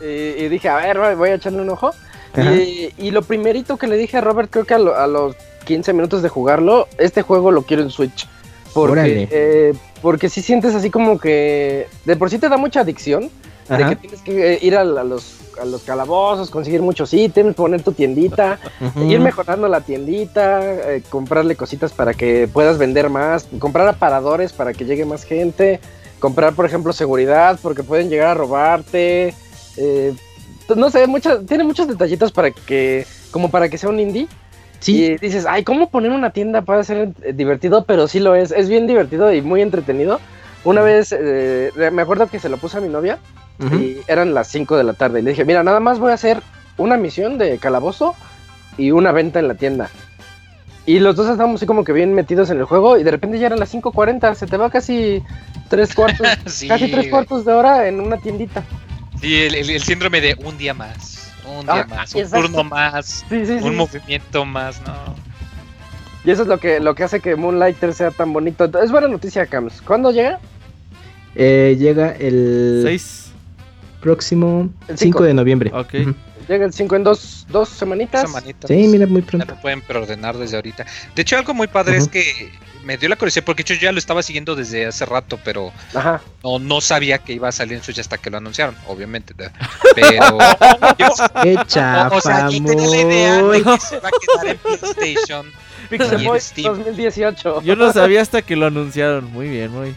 y, y dije, a ver, voy a echarle un ojo. Y, y lo primerito que le dije a Robert, creo que a, lo- a los 15 minutos de jugarlo, este juego lo quiero en Switch. Porque, eh, porque si sientes así como que de por sí te da mucha adicción, de que tienes que eh, ir a, a los, a los calabozos, conseguir muchos ítems, poner tu tiendita, ir mejorando la tiendita, eh, comprarle cositas para que puedas vender más, comprar aparadores para que llegue más gente, comprar, por ejemplo, seguridad porque pueden llegar a robarte. eh, no sé, muchas, tiene muchos detallitos para que, como para que sea un indie. Sí, Y dices, ay, ¿cómo poner una tienda para ser eh, divertido? Pero sí lo es, es bien divertido y muy entretenido. Una vez, eh, me acuerdo que se lo puse a mi novia y eran las 5 de la tarde. Y le dije, mira, nada más voy a hacer una misión de calabozo y una venta en la tienda. Y los dos estábamos así como que bien metidos en el juego y de repente ya eran las 5.40, se te va casi tres cuartos, Sí, casi tres cuartos de hora en una tiendita. Sí, el, el- el síndrome de un día más, un Ah, día más, un exacto. turno más, Sí, sí, sí. un movimiento más, ¿no? Y eso es lo que, lo que hace que Moonlighter sea tan bonito. Es buena noticia, Cams. ¿Cuándo llega? Eh, llega el Seis. próximo El 5 cinco. de noviembre. Ok. Llega el 5 en dos, dos semanitas. Semanitas. Sí, mira, muy Ya pronto. lo pueden preordenar desde ahorita. De hecho, algo muy padre es que me dio la curiosidad porque yo ya lo estaba siguiendo desde hace rato, pero Aja. no, no sabía que iba a salir en Switch hasta que lo anunciaron, obviamente. ¿verdad? Pero ¡Qué o, o sea, chafa, yo tenía la idea de muy! que se va a quedar en PlayStation. Pixel Boy Steam. 2018. Yo no sabía hasta que lo anunciaron. Muy bien, muy.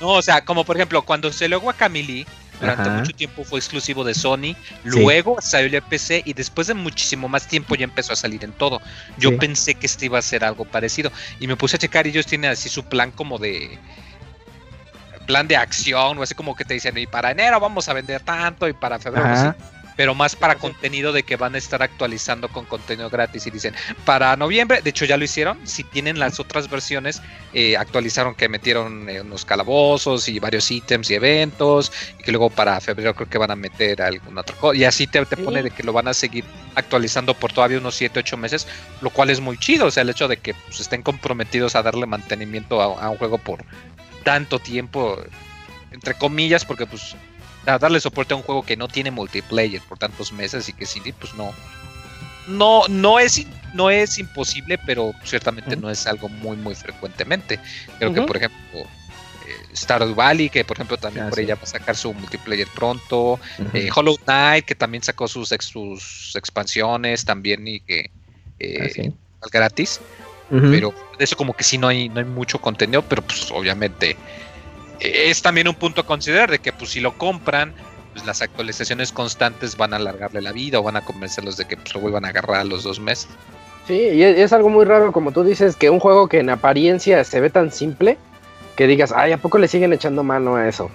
No, o sea, como por ejemplo, cuando se lo Guacamole, durante Ajá. mucho tiempo fue exclusivo de Sony, luego salió en PC y después de muchísimo más tiempo ya empezó a salir en todo. Yo Sí. pensé que este iba a ser algo parecido y me puse a checar y ellos tienen así su plan como de plan de acción o así como que te dicen y para enero vamos a vender tanto y para febrero Ajá. así, pero más para contenido de que van a estar actualizando con contenido gratis y dicen para noviembre, de hecho ya lo hicieron, si tienen las otras versiones eh, actualizaron que metieron eh, unos calabozos y varios ítems y eventos y que luego para febrero creo que van a meter alguna otra cosa y así te, te Sí. pone de que lo van a seguir actualizando por todavía unos 7, 8 meses, lo cual es muy chido, o sea, el hecho de que pues, estén comprometidos a darle mantenimiento a, a un juego por tanto tiempo, entre comillas, porque pues darle soporte a un juego que no tiene multiplayer por tantos meses y que sí, pues no. No, no es, no es imposible, pero ciertamente no es algo muy, muy frecuentemente. Creo que, por ejemplo, eh, Stardew Valley, que por ejemplo también Ah, por sí. ella va a sacar su multiplayer pronto. Eh, Hollow Knight, que también sacó sus, sus expansiones también y que eh, Ah, sí. gratis. Pero de eso como que sí no hay, no hay mucho contenido, pero pues obviamente es también un punto a considerar de que pues si lo compran, pues las actualizaciones constantes van a alargarle la vida o van a convencerlos de que pues, lo vuelvan a agarrar a los dos meses. Sí, y es, es algo muy raro, como tú dices, que un juego que en apariencia se ve tan simple, que digas, ay, ¿a poco le siguen echando mano a eso?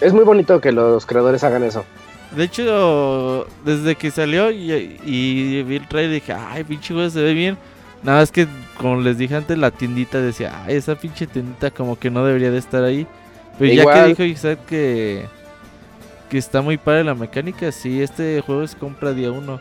Es muy bonito que los creadores hagan eso. De hecho, desde que salió y, y vi el trailer dije, ay, pinche juego se ve bien. Nada más que, como les dije antes, la tiendita decía, ay, esa pinche tiendita como que no debería de estar ahí. Pero ya que dijo Isaac que, que está muy padre la mecánica, sí, este juego es compra día uno.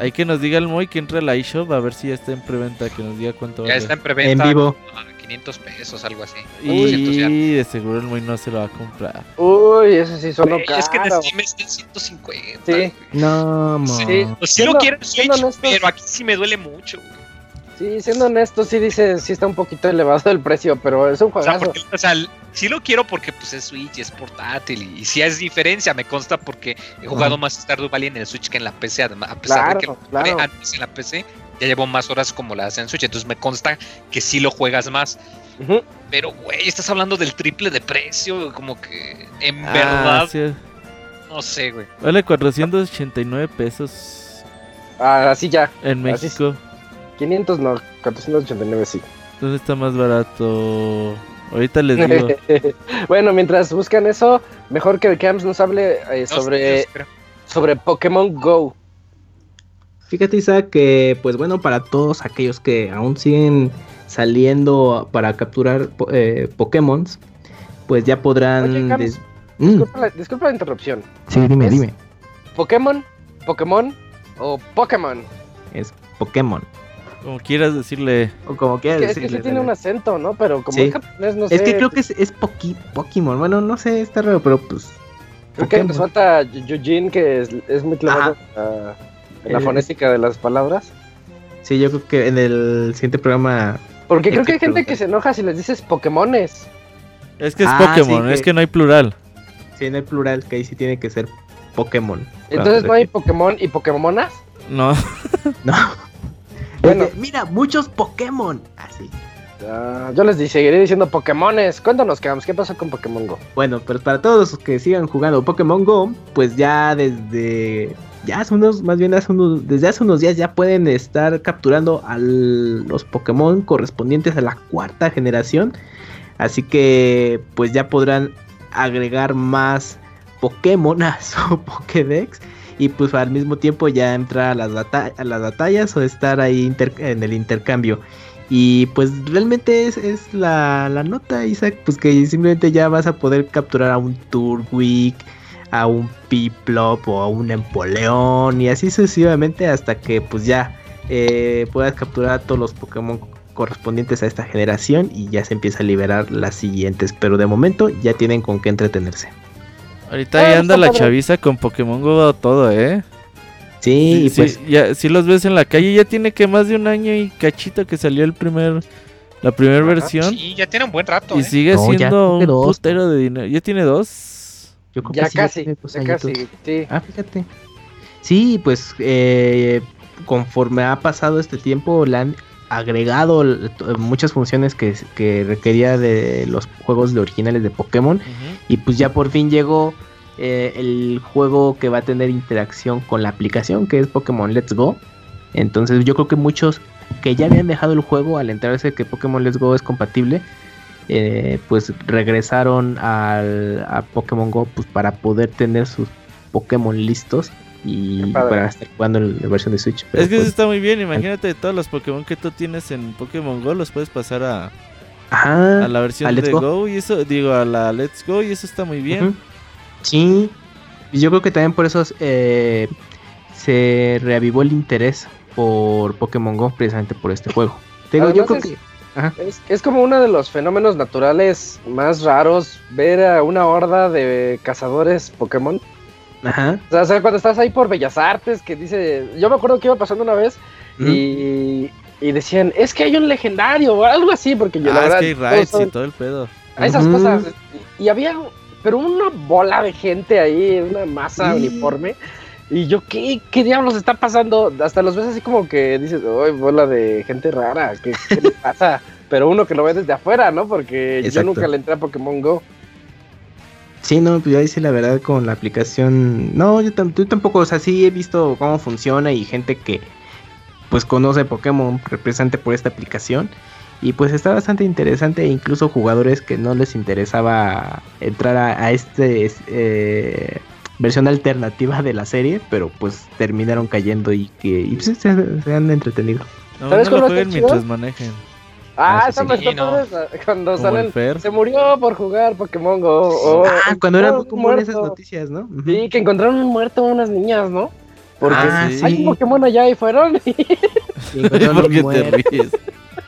Hay que nos diga el Moy que entre a la eShop a ver si ya está en preventa, que nos diga cuánto Ya vale. está en En preventa vivo. A 500 pesos, algo así. 200 ya. Y de seguro el Moy no se lo va a comprar. Uy, ese sí sonó Güey, es que en caro. Steam está en 150. Sí. No, mo. Sí. Pues sí Siendo- lo quiero en Switch, honestos- pero aquí sí me duele mucho. güey. Sí, siendo honesto, sí dice, sí está un poquito elevado el precio, pero es un O sea, juegazo. porque, o sea, sí lo quiero porque pues es Switch, es portátil y, y sí es diferencia, me consta porque he jugado más Stardew Valley en el Switch que en la PC, además, a pesar Claro, de que lo jugué claro. antes en la PC, ya llevo más horas como las en Switch, entonces me consta que sí lo juegas más. Pero, güey, estás hablando del triple de precio, como que en Ah, verdad, sí. no sé, güey. Vale 489 pesos Ah, así ya. en Así México. 500 no, 489 sí. ¿Dónde está más barato? Ahorita les digo. bueno, mientras buscan eso, mejor que el Camps nos hable eh, sobre, sobre Pokémon Go. Fíjate, Isaac, que pues bueno, para todos aquellos que aún siguen saliendo para capturar eh, Pokémon, pues ya podrán... Oye, Carlos, des- Mm, Disculpa la, disculpa la interrupción. sí, dime, es- dime. ¿Pokémon? ¿Pokémon? ¿O Pokémon? Es Pokémon. Como quieras decirle. O como Es quieras que, es que decirle, sí tiene un acento, ¿no? Pero como Sí. es japonés, no sé. Es que creo que es, es Poki- Pokémon. Bueno, no sé, está raro, pero pues... Creo que nos falta Eugene, que es, es muy clavado ah, en la Eh, fonética de las palabras. Sí, yo creo que en el siguiente programa... Porque creo Hay que hay gente que se enoja si les dices Pokémones. Es que es Ah, Pokémon, sí, que- es que no hay plural. Sí, en el plural, que ahí sí tiene que ser Pokémon. Entonces no hay Pokémon y Pokémonas. No. No. Bueno. Mira, muchos Pokémon. Así. Ah, yo les seguiré diciendo Pokémones. Cuéntanos, Camps, ¿qué pasó con Pokémon Go? Bueno, pero para todos los que sigan jugando Pokémon Go, pues ya desde ya hace unos, más bien desde hace unos días ya pueden estar capturando a los Pokémon correspondientes a la cuarta generación. Así que pues ya podrán agregar más Pokémon a su Pokédex. Y pues al mismo tiempo ya entrar a las, batallas o estar ahí en el intercambio. Y pues realmente es, es la, la nota, Isaac, pues que simplemente ya vas a poder capturar a un Turtwig, a un Piplup o a un Empoleón y así sucesivamente hasta que pues ya eh, puedas capturar a todos los Pokémon correspondientes a esta generación y ya se empieza a liberar las siguientes. Pero de momento ya tienen con qué entretenerse. Ahorita Ah, ahí anda la chaviza con Pokémon Go todo, ¿eh? Sí, y sí, pues ya, si los ves en la calle, ya tiene que más de un año y cachito que salió el primer, la primera versión. Sí, ya tiene un buen rato. Y ¿eh? sigue No, siendo un dos. putero de dinero. ¿Ya tiene dos? Yo creo Ya que casi, ya casi, sí. Ah, fíjate. Sí, pues eh, conforme ha pasado este tiempo, le han agregado muchas funciones que, que requería de los juegos de originales de Pokémon. Y pues ya por fin llegó eh, el juego que va a tener interacción con la aplicación, que es Pokémon Let's Go. Entonces yo creo que muchos que ya habían dejado el juego al enterarse que Pokémon Let's Go es compatible, eh, pues regresaron al, a Pokémon Go pues, para poder tener sus Pokémon listos y para estar jugando en la versión de Switch. Pero, Es que eso pues, está muy bien. Imagínate todos los Pokémon que tú tienes en Pokémon Go, los puedes pasar a, ajá, a la versión a de Go. Go. y eso, digo, a la Let's Go y eso está muy bien. Ujú. Sí, y yo creo que también por eso eh, se reavivó el interés por Pokémon Go precisamente por este juego. Te digo, yo creo que ajá, Es, es como uno de los fenómenos naturales más raros ver a una horda de cazadores Pokémon. ajá, O sea, cuando estás ahí por Bellas Artes, que dice. Yo me acuerdo que iba pasando una vez y, y decían, es que hay un legendario o algo así, porque yo la ah, es verdad. que hay raids y todo el pedo. a esas cosas. Y, y había, pero una bola de gente ahí, una masa Sí. uniforme. Y yo, ¿qué, ¿qué diablos está pasando? Hasta los ves así como que dices, ¡ay, bola de gente rara! ¿Qué, qué le pasa? Pero uno que lo ve desde afuera, ¿no? Porque yo nunca le entré a Pokémon Go. Sí, no, pues yo sí la verdad con la aplicación. No, yo, yo tampoco, o sea, sí he visto cómo funciona y gente que pues conoce Pokémon represente por esta aplicación. Y pues está bastante interesante, e incluso jugadores que no les interesaba entrar a, a este es- eh, versión alternativa de la serie, pero pues terminaron cayendo y que y, pues, se, se han entretenido. No, ¿Sabes no lo jueguen mientras manejen. Ah, Ah, sí, esa sí. me está Sí, no. Cuando salen. Se murió por jugar Pokémon Go. o- ah, cuando eran muy comunes esas noticias, ¿no? Sí, que encontraron un muerto unas niñas, ¿no? Porque Ah, sí. hay un Pokémon allá y fueron. Y encontraron ¿Por un qué te ríes?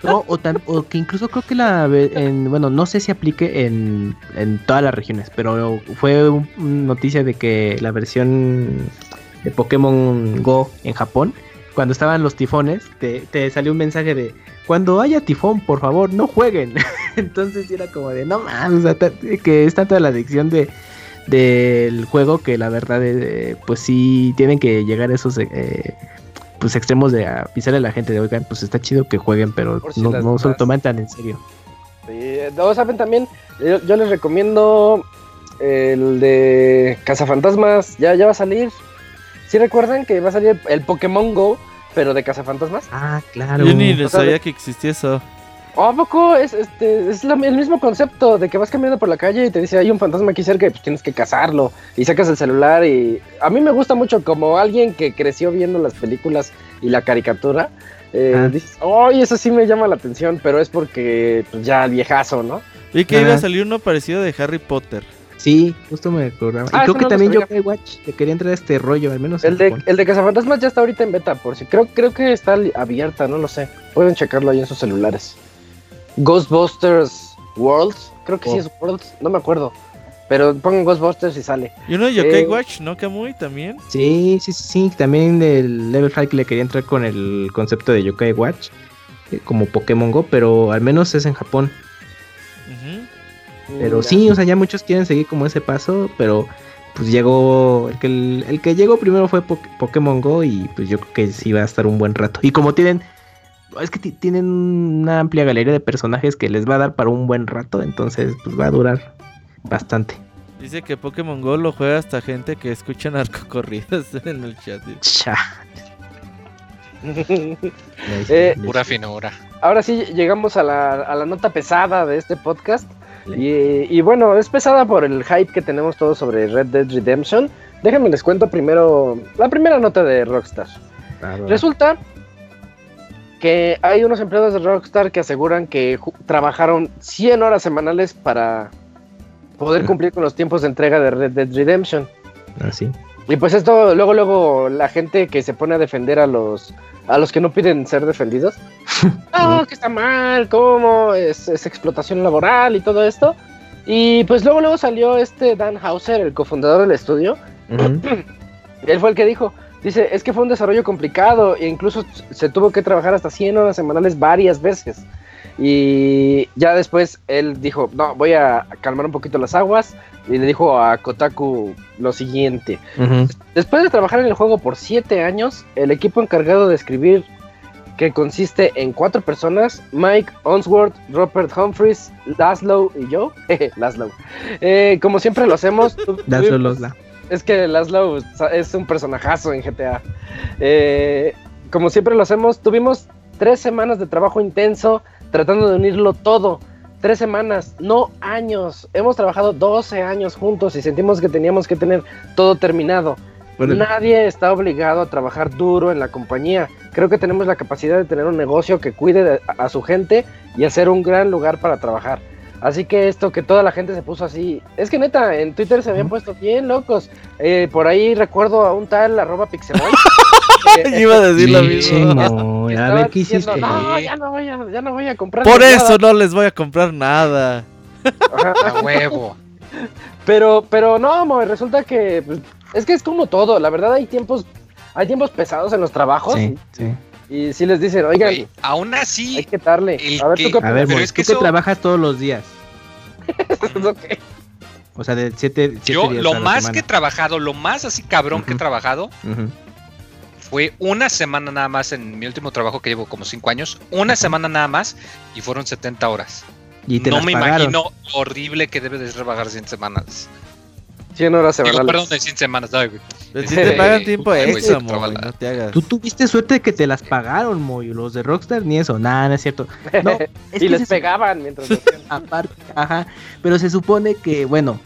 No, o, tam- o que incluso creo que la en, bueno, no sé si aplique en, en todas las regiones, pero fue un- una noticia de que la versión de Pokémon Go en Japón, cuando estaban los tifones, te, te salió un mensaje de cuando haya tifón, por favor, no jueguen. Entonces era como de no mames, o sea, que es tanta la adicción de del juego que la verdad eh, pues sí tienen que llegar a esos eh, pues extremos de avisarle a la gente de oigan pues está chido que jueguen pero si no, no se lo toman tan en serio Sí, no, saben también, yo, yo les recomiendo el de Cazafantasmas, ya, ya va a salir. ¿Sí recuerdan que va a salir el Pokémon Go, pero de Cazafantasmas? ah claro Yo ni sea, sabía que existía eso. ¿A poco? Es, este, es la- el mismo concepto de que vas caminando por la calle y te dice hay un fantasma aquí cerca y pues tienes que cazarlo. Y sacas el celular y... A mí me gusta mucho como alguien que creció viendo las películas y la caricatura. Eh, Ah. Dices, ¡ay, eso sí me llama la atención! Pero es porque pues, ya el viejazo, ¿no? Vi que iba a salir uno parecido de Harry Potter. Sí, justo me acordaba. Ah, y creo que no también. Yokai Watch le quería entrar a este rollo, al menos. El en de, Japón. el de Cazafantasmas ya está ahorita en beta, por si. Creo, creo que está abierta, no lo sé. Pueden checarlo ahí en sus celulares. Ghostbusters Worlds, creo que sí Oh. es Worlds, no me acuerdo. Pero pongan Ghostbusters y sale. Y uno de Yokai Eh. Watch, ¿no, Kamui? También. Sí, sí, sí, sí, también el Level 5 le quería entrar con el concepto de Yokai Watch, eh, como Pokémon Go, pero al menos es en Japón. Pero sí, o sea, ya muchos quieren seguir como ese paso, pero pues llegó, el que, el, que llegó primero fue Po- Pokémon Go y pues yo creo que sí va a estar un buen rato. Y como tienen, es que ti- tienen una amplia galería de personajes que les va a dar para un buen rato, entonces pues va a durar bastante. Dice que Pokémon Go lo juega hasta gente que escucha narcocorridos en el chat. Cha. Eh, Pura finura. Ahora sí, llegamos a la, a la nota pesada de este podcast. Y, y bueno, es pesada por el hype que tenemos todos sobre Red Dead Redemption. Déjenme les cuento primero la primera nota de Rockstar. Resulta que hay unos empleados de Rockstar que aseguran que trabajaron 100 horas semanales para poder cumplir con los tiempos de entrega de Red Dead Redemption. Así. Y pues esto, luego, luego, la gente que se pone a defender a los a los que no piden ser defendidos. No, que está mal, cómo, es, es explotación laboral y todo esto. Y pues luego, luego salió este Dan Hauser, el cofundador del estudio. Él fue el que dijo, dice, es que fue un desarrollo complicado e incluso se tuvo que trabajar hasta 100 horas semanales varias veces. Y ya después él dijo, no, voy a calmar un poquito las aguas. Y le dijo a Kotaku lo siguiente. Después de trabajar en el juego por 7 años, el equipo encargado de escribir, que consiste en cuatro personas, Mike Onsworth, Robert Humphries, Laszlo y yo, Laszlo, eh, como siempre lo hacemos, tuvimos-. Es que Laszlo es un personajazo en GTA. Eh, como siempre lo hacemos, tuvimos tres semanas de trabajo intenso tratando de unirlo todo. Tres semanas, no años. Hemos trabajado 12 años juntos y sentimos que teníamos que tener todo terminado. Bueno, Nadie está obligado a trabajar duro en la compañía. Creo que tenemos la capacidad de tener un negocio que cuide de- a su gente y hacer un gran lugar para trabajar. Así que esto que toda la gente se puso así, es que neta, en Twitter se habían puesto bien locos. Eh, por ahí recuerdo a un tal arroba pixemoy. Iba a decir lo mismo. no, a estaba ver qué diciendo, hiciste. No, ya no voy a, ya no voy a comprar. Por nada". eso no les voy a comprar nada. A huevo. Pero, pero no, resulta que pues, es que es como todo. La verdad hay tiempos, hay tiempos pesados en los trabajos Sí, sí. Y si les dicen, oigan, Güey, aún hay así, que darle. A ver, que- tú qué A ver? Pero es que tú que eso- trabajas todos los días. Ok. O sea, de siete, siete yo días lo a la más semana. que he trabajado, lo más así cabrón que he trabajado, Ujú. fue una semana nada más en mi último trabajo que llevo como 5 años. Una semana nada más y fueron 70 horas. Y te no me pagaron. imagino lo horrible que debe de trabajar 100 semanas. 100 horas semanales. perdón, de 100 semanas. ay, güey. Si te pagan tiempo güey, extra, trabaja. no te hagas. Tú tuviste suerte de que te las pagaron, Moy. Los de Rockstar ni eso. Nada, no es cierto. No, es y que les se- pegaban mientras. Aparte, ajá. Pero se supone que, bueno,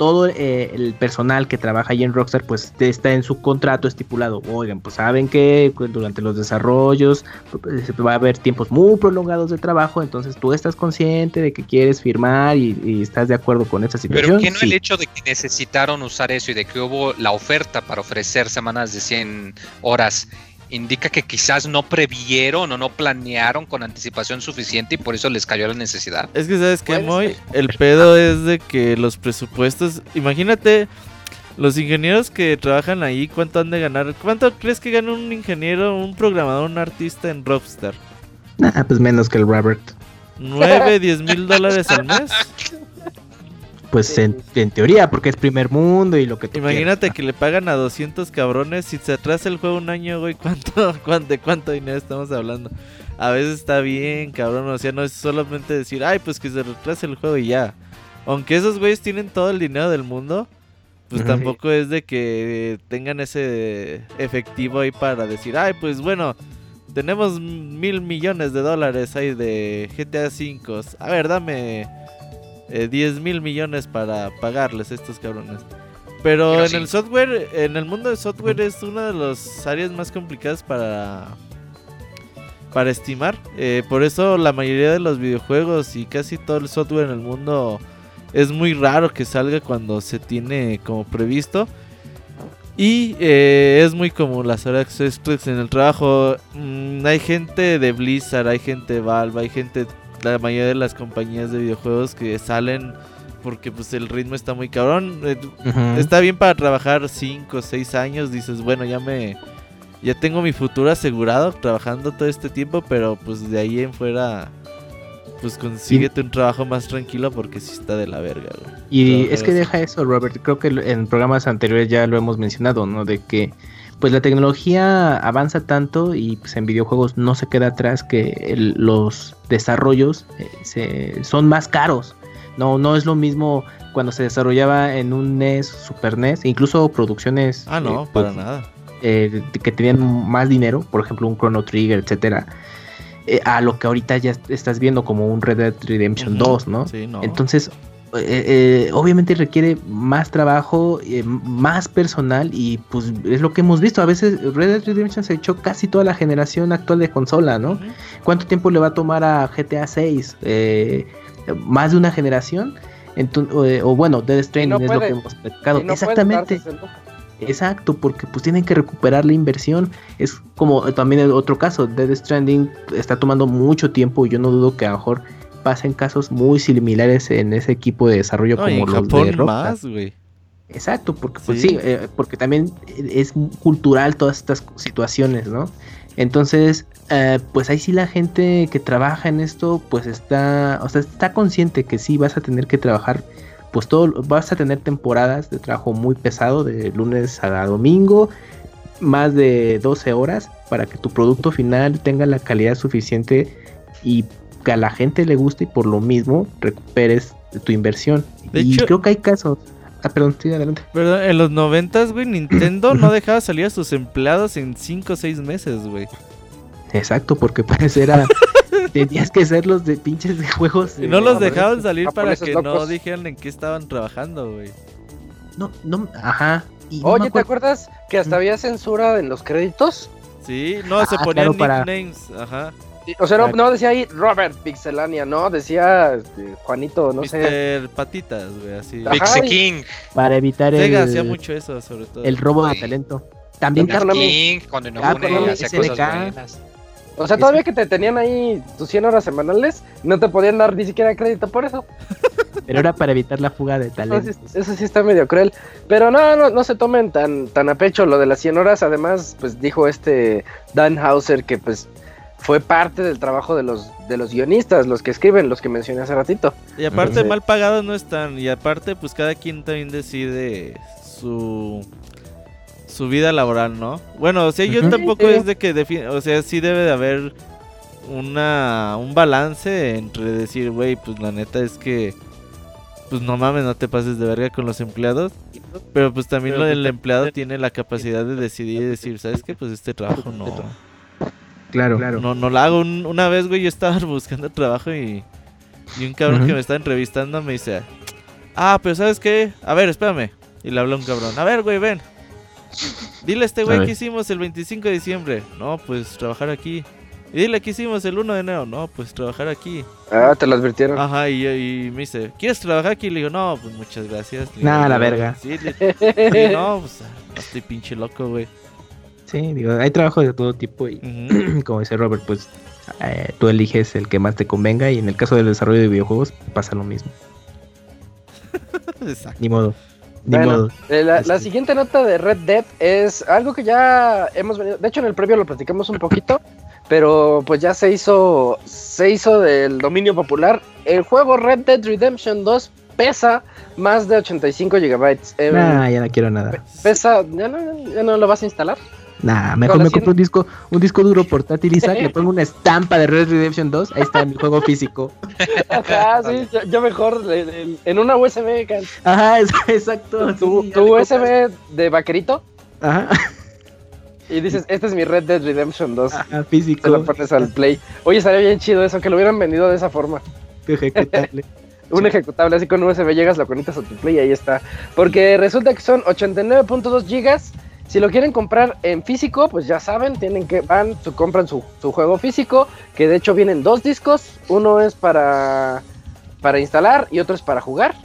todo eh, el personal que trabaja ahí en Rockstar, pues está en su contrato estipulado. Oigan, pues saben que pues, durante los desarrollos pues, va a haber tiempos muy prolongados de trabajo, entonces tú estás consciente de que quieres firmar y, y estás de acuerdo con esa situación. Pero que no Sí. el hecho de que necesitaron usar eso y de que hubo la oferta para ofrecer semanas de 100 horas indica que quizás no previeron o no planearon con anticipación suficiente y por eso les cayó la necesidad. Es que, ¿sabes qué, Puede Moy? El pedo es de que los presupuestos. Imagínate, los ingenieros que trabajan ahí, ¿cuánto han de ganar? ¿Cuánto crees que gana un ingeniero, un programador, un artista en Rockstar? Nah, pues menos que el Robert. ¿9, 10 mil dólares al mes? Pues Sí. en, en teoría, porque es primer mundo y lo que tú Imagínate quieras. que le pagan a 200 cabrones. Si se atrasa el juego un año, güey, ¿cuánto, cuánto, ¿de cuánto dinero estamos hablando? A veces está bien, cabrón. O sea, no es solamente decir, ay, pues que se retrase el juego y ya. Aunque esos güeyes tienen todo el dinero del mundo, pues tampoco es de que tengan ese efectivo ahí para decir, ay, pues bueno, tenemos mil millones de dólares ahí de GTA V. A ver, dame eh, 10 mil millones para pagarles a estos cabrones. Pero, Pero en sí. el software, en el mundo del software es una de las áreas más complicadas para para estimar. Eh, por eso la mayoría de los videojuegos y casi todo el software en el mundo es muy raro que salga cuando se tiene como previsto. Y eh, es muy común las horas extras en el trabajo. Mm, hay gente de Blizzard, hay gente de Valve, hay gente, la mayoría de las compañías de videojuegos que salen porque pues el ritmo está muy cabrón. Eh, Está bien para trabajar 5 o 6 años, dices, bueno, ya me ya tengo mi futuro asegurado trabajando todo este tiempo, pero pues de ahí en fuera pues consíguete un trabajo más tranquilo porque sí está de la verga, güey. Y Trabajar es que así. deja eso, Robert. Creo que en programas anteriores ya lo hemos mencionado, ¿no? De que pues la tecnología avanza tanto y pues en videojuegos no se queda atrás que el- los desarrollos eh, se, son más caros. No, no es lo mismo cuando se desarrollaba en un NES, Super NES, incluso producciones Ah, no, eh, pues, para nada. eh, que tenían más dinero, por ejemplo un Chrono Trigger, etcétera, a lo que ahorita ya estás viendo como un Red Dead Redemption Ujú. 2, ¿no? Sí, no. Entonces, eh, eh, obviamente requiere más trabajo, eh, más personal y pues es lo que hemos visto. A veces Red Dead Redemption se echó casi toda la generación actual de consola, ¿no? ¿Cuánto tiempo le va a tomar a GTA 6? más de una generación. Enton- eh, o bueno, Dead Stranding no es lo que hemos platicado. No Exactamente. Exacto, porque pues tienen que recuperar la inversión. Es como también el otro caso, Dead Stranding está tomando mucho tiempo y yo no dudo que a lo mejor pasen casos muy similares en ese equipo de desarrollo No, y como en los de Japón Rockstar. más, güey. Exacto, porque pues Sí. sí, eh, porque también es cultural todas estas situaciones, ¿no? Entonces, eh, pues ahí sí la gente que trabaja en esto, pues está, o sea, está consciente que sí vas a tener que trabajar, pues todo, vas a tener temporadas de trabajo muy pesado, de lunes a domingo, más de 12 horas, para que tu producto final tenga la calidad suficiente y que a la gente le guste y por lo mismo recuperes tu inversión. De y hecho- creo que hay casos. Ah, perdón, sí, adelante. Pero en los noventas, güey, Nintendo no dejaba salir a sus empleados en 5 o 6 meses, güey. Exacto, porque pues era. tenías que ser los de pinches de juegos. Y no eh, los japoneses, dejaban salir para japoneses que no dijeran en qué estaban trabajando, güey. No, no, ajá. y no me Oye, ¿te acuerdas que hasta había censura en los créditos? Sí, no, se Ah, ponían claro, para- nicknames, ajá. O sea, no, decía ahí Robert Pixelania, no, decía este, Juanito, no sé. Patitas, güey, así. Pixie King. Para evitar Sega el, hacía mucho eso, sobre todo. el robo de talento. También Konami. King, cuando no Ah, hacía SNK. cosas buenas. O sea, todavía que te tenían ahí tus 100 horas semanales, no te podían dar ni siquiera crédito por eso. pero era para evitar la fuga de Eso talento. sí, eso sí está medio cruel. Pero no, no, no se tomen tan, tan a pecho lo de las 100 horas. Además, pues dijo este Dan Hauser que pues fue parte del trabajo de los, de los guionistas, los que escriben, los que mencioné hace ratito. Y aparte mal pagados no están. Y aparte, pues cada quien también decide su su vida laboral, ¿no? Bueno, o sea, yo tampoco Sí, sí. es de que defi- o sea, sí debe de haber una un balance entre decir, güey, pues la neta es que pues no mames, no te pases de verga con los empleados, pero pues también Pero, pues, del empleado tiene la capacidad de decidir y decir, ¿sabes qué? Pues este trabajo no Claro, claro. no, no la hago. Un- una vez, güey, yo estaba buscando trabajo y, y un cabrón que me estaba entrevistando me dice, ah, pero ¿sabes qué? A ver, espérame. Y le habló un cabrón, a ver, güey, ven. Dile a este güey que hicimos el 25 de diciembre. No, pues trabajar aquí. Y dile que hicimos el 1 de enero. No, pues trabajar aquí. Ah, te lo advirtieron. Ajá, y, yo- y me dice, ¿quieres trabajar aquí? Le digo, no, pues muchas gracias. Digo, la "Yo- verga". Sí, le- sí, no, pues no estoy pinche loco, güey. Sí, digo, hay trabajo de todo tipo y como dice Robert, pues eh, tú eliges el que más te convenga y en el caso del desarrollo de videojuegos pasa lo mismo. Exacto. Ni modo. Ni Bueno, modo. eh, la, la Este- siguiente nota de Red Dead es algo que ya hemos venido. De hecho, en el previo lo platicamos un poquito, pero pues ya se hizo, se hizo del dominio popular. El juego Red Dead Redemption 2 pesa más de 85 gigabytes. Eh, Nah, ya no quiero nada. Pesa, ¿ya no, ¿ya no lo vas a instalar? Nah, mejor me compro un disco, un disco duro portátil Isaac, le pongo una estampa de Red Redemption 2, ahí está mi juego físico. Ajá, sí, yo, yo mejor en una USB, can- Ajá, es- exacto. tu, sí. USB de vaquerito. Ajá. Y dices, este es mi Red Dead Redemption 2. Ah, Te lo físico. pones al play. Oye, estaría bien chido eso, que lo hubieran vendido de esa forma. ejecutable. Un ejecutable así con USB llegas, lo conectas a tu play y ahí está. Porque resulta que son 89.2 gigas. Si lo quieren comprar en físico, pues ya saben, tienen que van, su, compran su, su juego físico, que de hecho vienen dos discos. Uno es para, para instalar y otro es para jugar.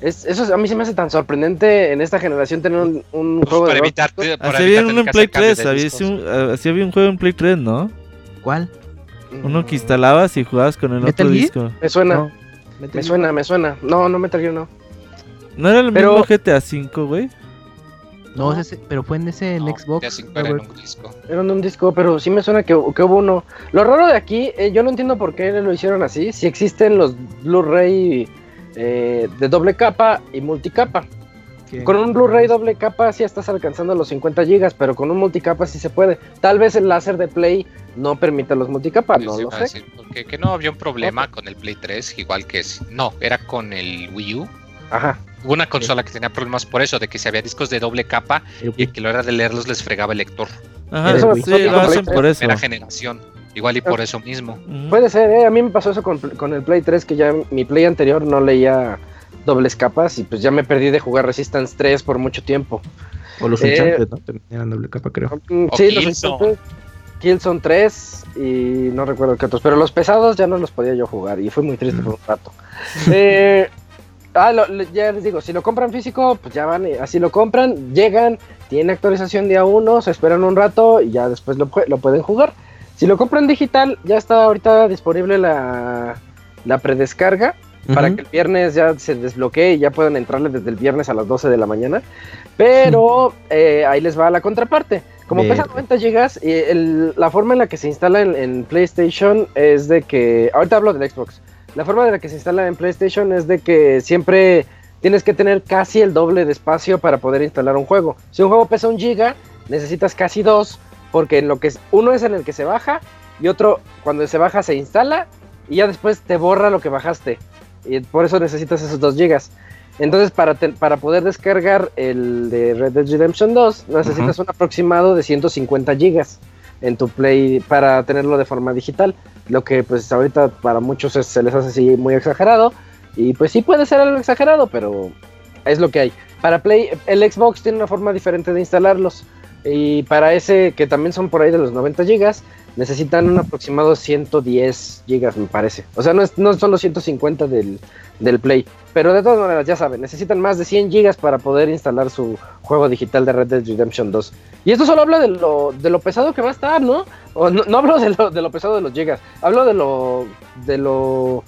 Es, eso es- a mí se me hace tan sorprendente en esta generación tener un, un juego para de evitarte. discos. para Así había evitar uno en Play hacer cambios 3, de había, un- así había un juego en Play 3, ¿no? ¿Cuál? Uno que instalabas y jugabas con el ¿Metal otro Gear? disco. Me suena, No. me suena, me suena. No, no Metal Gear no. ¿No era el Pero- mismo GTA 5, güey? No, ese- pero fue en ese en No, Xbox. Era en un disco. Era en un disco, pero sí me suena que, que hubo uno. Lo raro de aquí, eh, yo no entiendo por qué lo hicieron así. Si existen los Blu-ray eh, de doble capa y multicapa. Con un Blu-ray doble capa sí estás alcanzando los 50 gigas, pero con un multicapa sí se puede. Tal vez el láser de Play no permita los multicapa, no lo sé. decir, porque que no había un problema con el Play 3, igual que es. No, era con el Wii U. Ajá. Hubo una consola que tenía problemas por eso, de que si había discos de doble capa y que a la hora de leerlos les fregaba el lector. Ajá, Eso sí, lo hacen 3, por eso. Era generación. Igual y por eso mismo. Puede ser, ¿eh? A mí me pasó eso con, con el Play 3, que ya mi Play anterior no leía dobles capas y pues ya me perdí de jugar Resistance 3 por mucho tiempo. O los Eh, Uncharted, ¿no? Eran doble capa, creo. Mm, Sí, los. Resistance, Killzone 3 y no recuerdo qué otros, pero los pesados ya no los podía yo jugar y fue muy triste por un rato. Eh, ah, lo- lo- ya les digo, si lo compran físico, pues ya van, y así lo compran, llegan, tienen actualización día 1, se esperan un rato y ya después lo, pue- lo pueden jugar. Si lo compran digital, ya está ahorita disponible la, la predescarga para que el viernes ya se desbloquee y ya puedan entrarle desde el viernes a las 12 de la mañana. Pero eh, ahí les va la contraparte. Como pesa Verde. 90 gigas, y el- la forma en la que se instala en, en PlayStation es de que. Ahorita hablo del Xbox. La forma de la que se instala en PlayStation es de que siempre tienes que tener casi el doble de espacio para poder instalar un juego. Si un juego pesa un giga, necesitas casi dos, porque en lo que es- uno es en el que se baja y otro cuando se baja se instala y ya después te borra lo que bajaste. Y por eso necesitas esos 2 gigas. Entonces, para, te- para poder descargar el de Red Dead Redemption 2, necesitas un aproximado de 150 gigas en tu Play para tenerlo de forma digital. Lo que, pues, ahorita para muchos es- se les hace así muy exagerado. Y pues sí puede ser algo exagerado, pero es lo que hay. Para Play, el Xbox tiene una forma diferente de instalarlos. Y para ese, que también son por ahí de los 90 gigas, necesitan un aproximado 110 gigas, me parece. O sea, no, es- no son los 150 del, del Play. Pero de todas maneras, ya saben, necesitan más de 100 gigas para poder instalar su juego digital de Red Dead Redemption 2. Y esto solo habla de lo, de lo pesado que va a estar, ¿no? O no, no hablo de lo, de lo pesado de los gigas, hablo de lo... De lo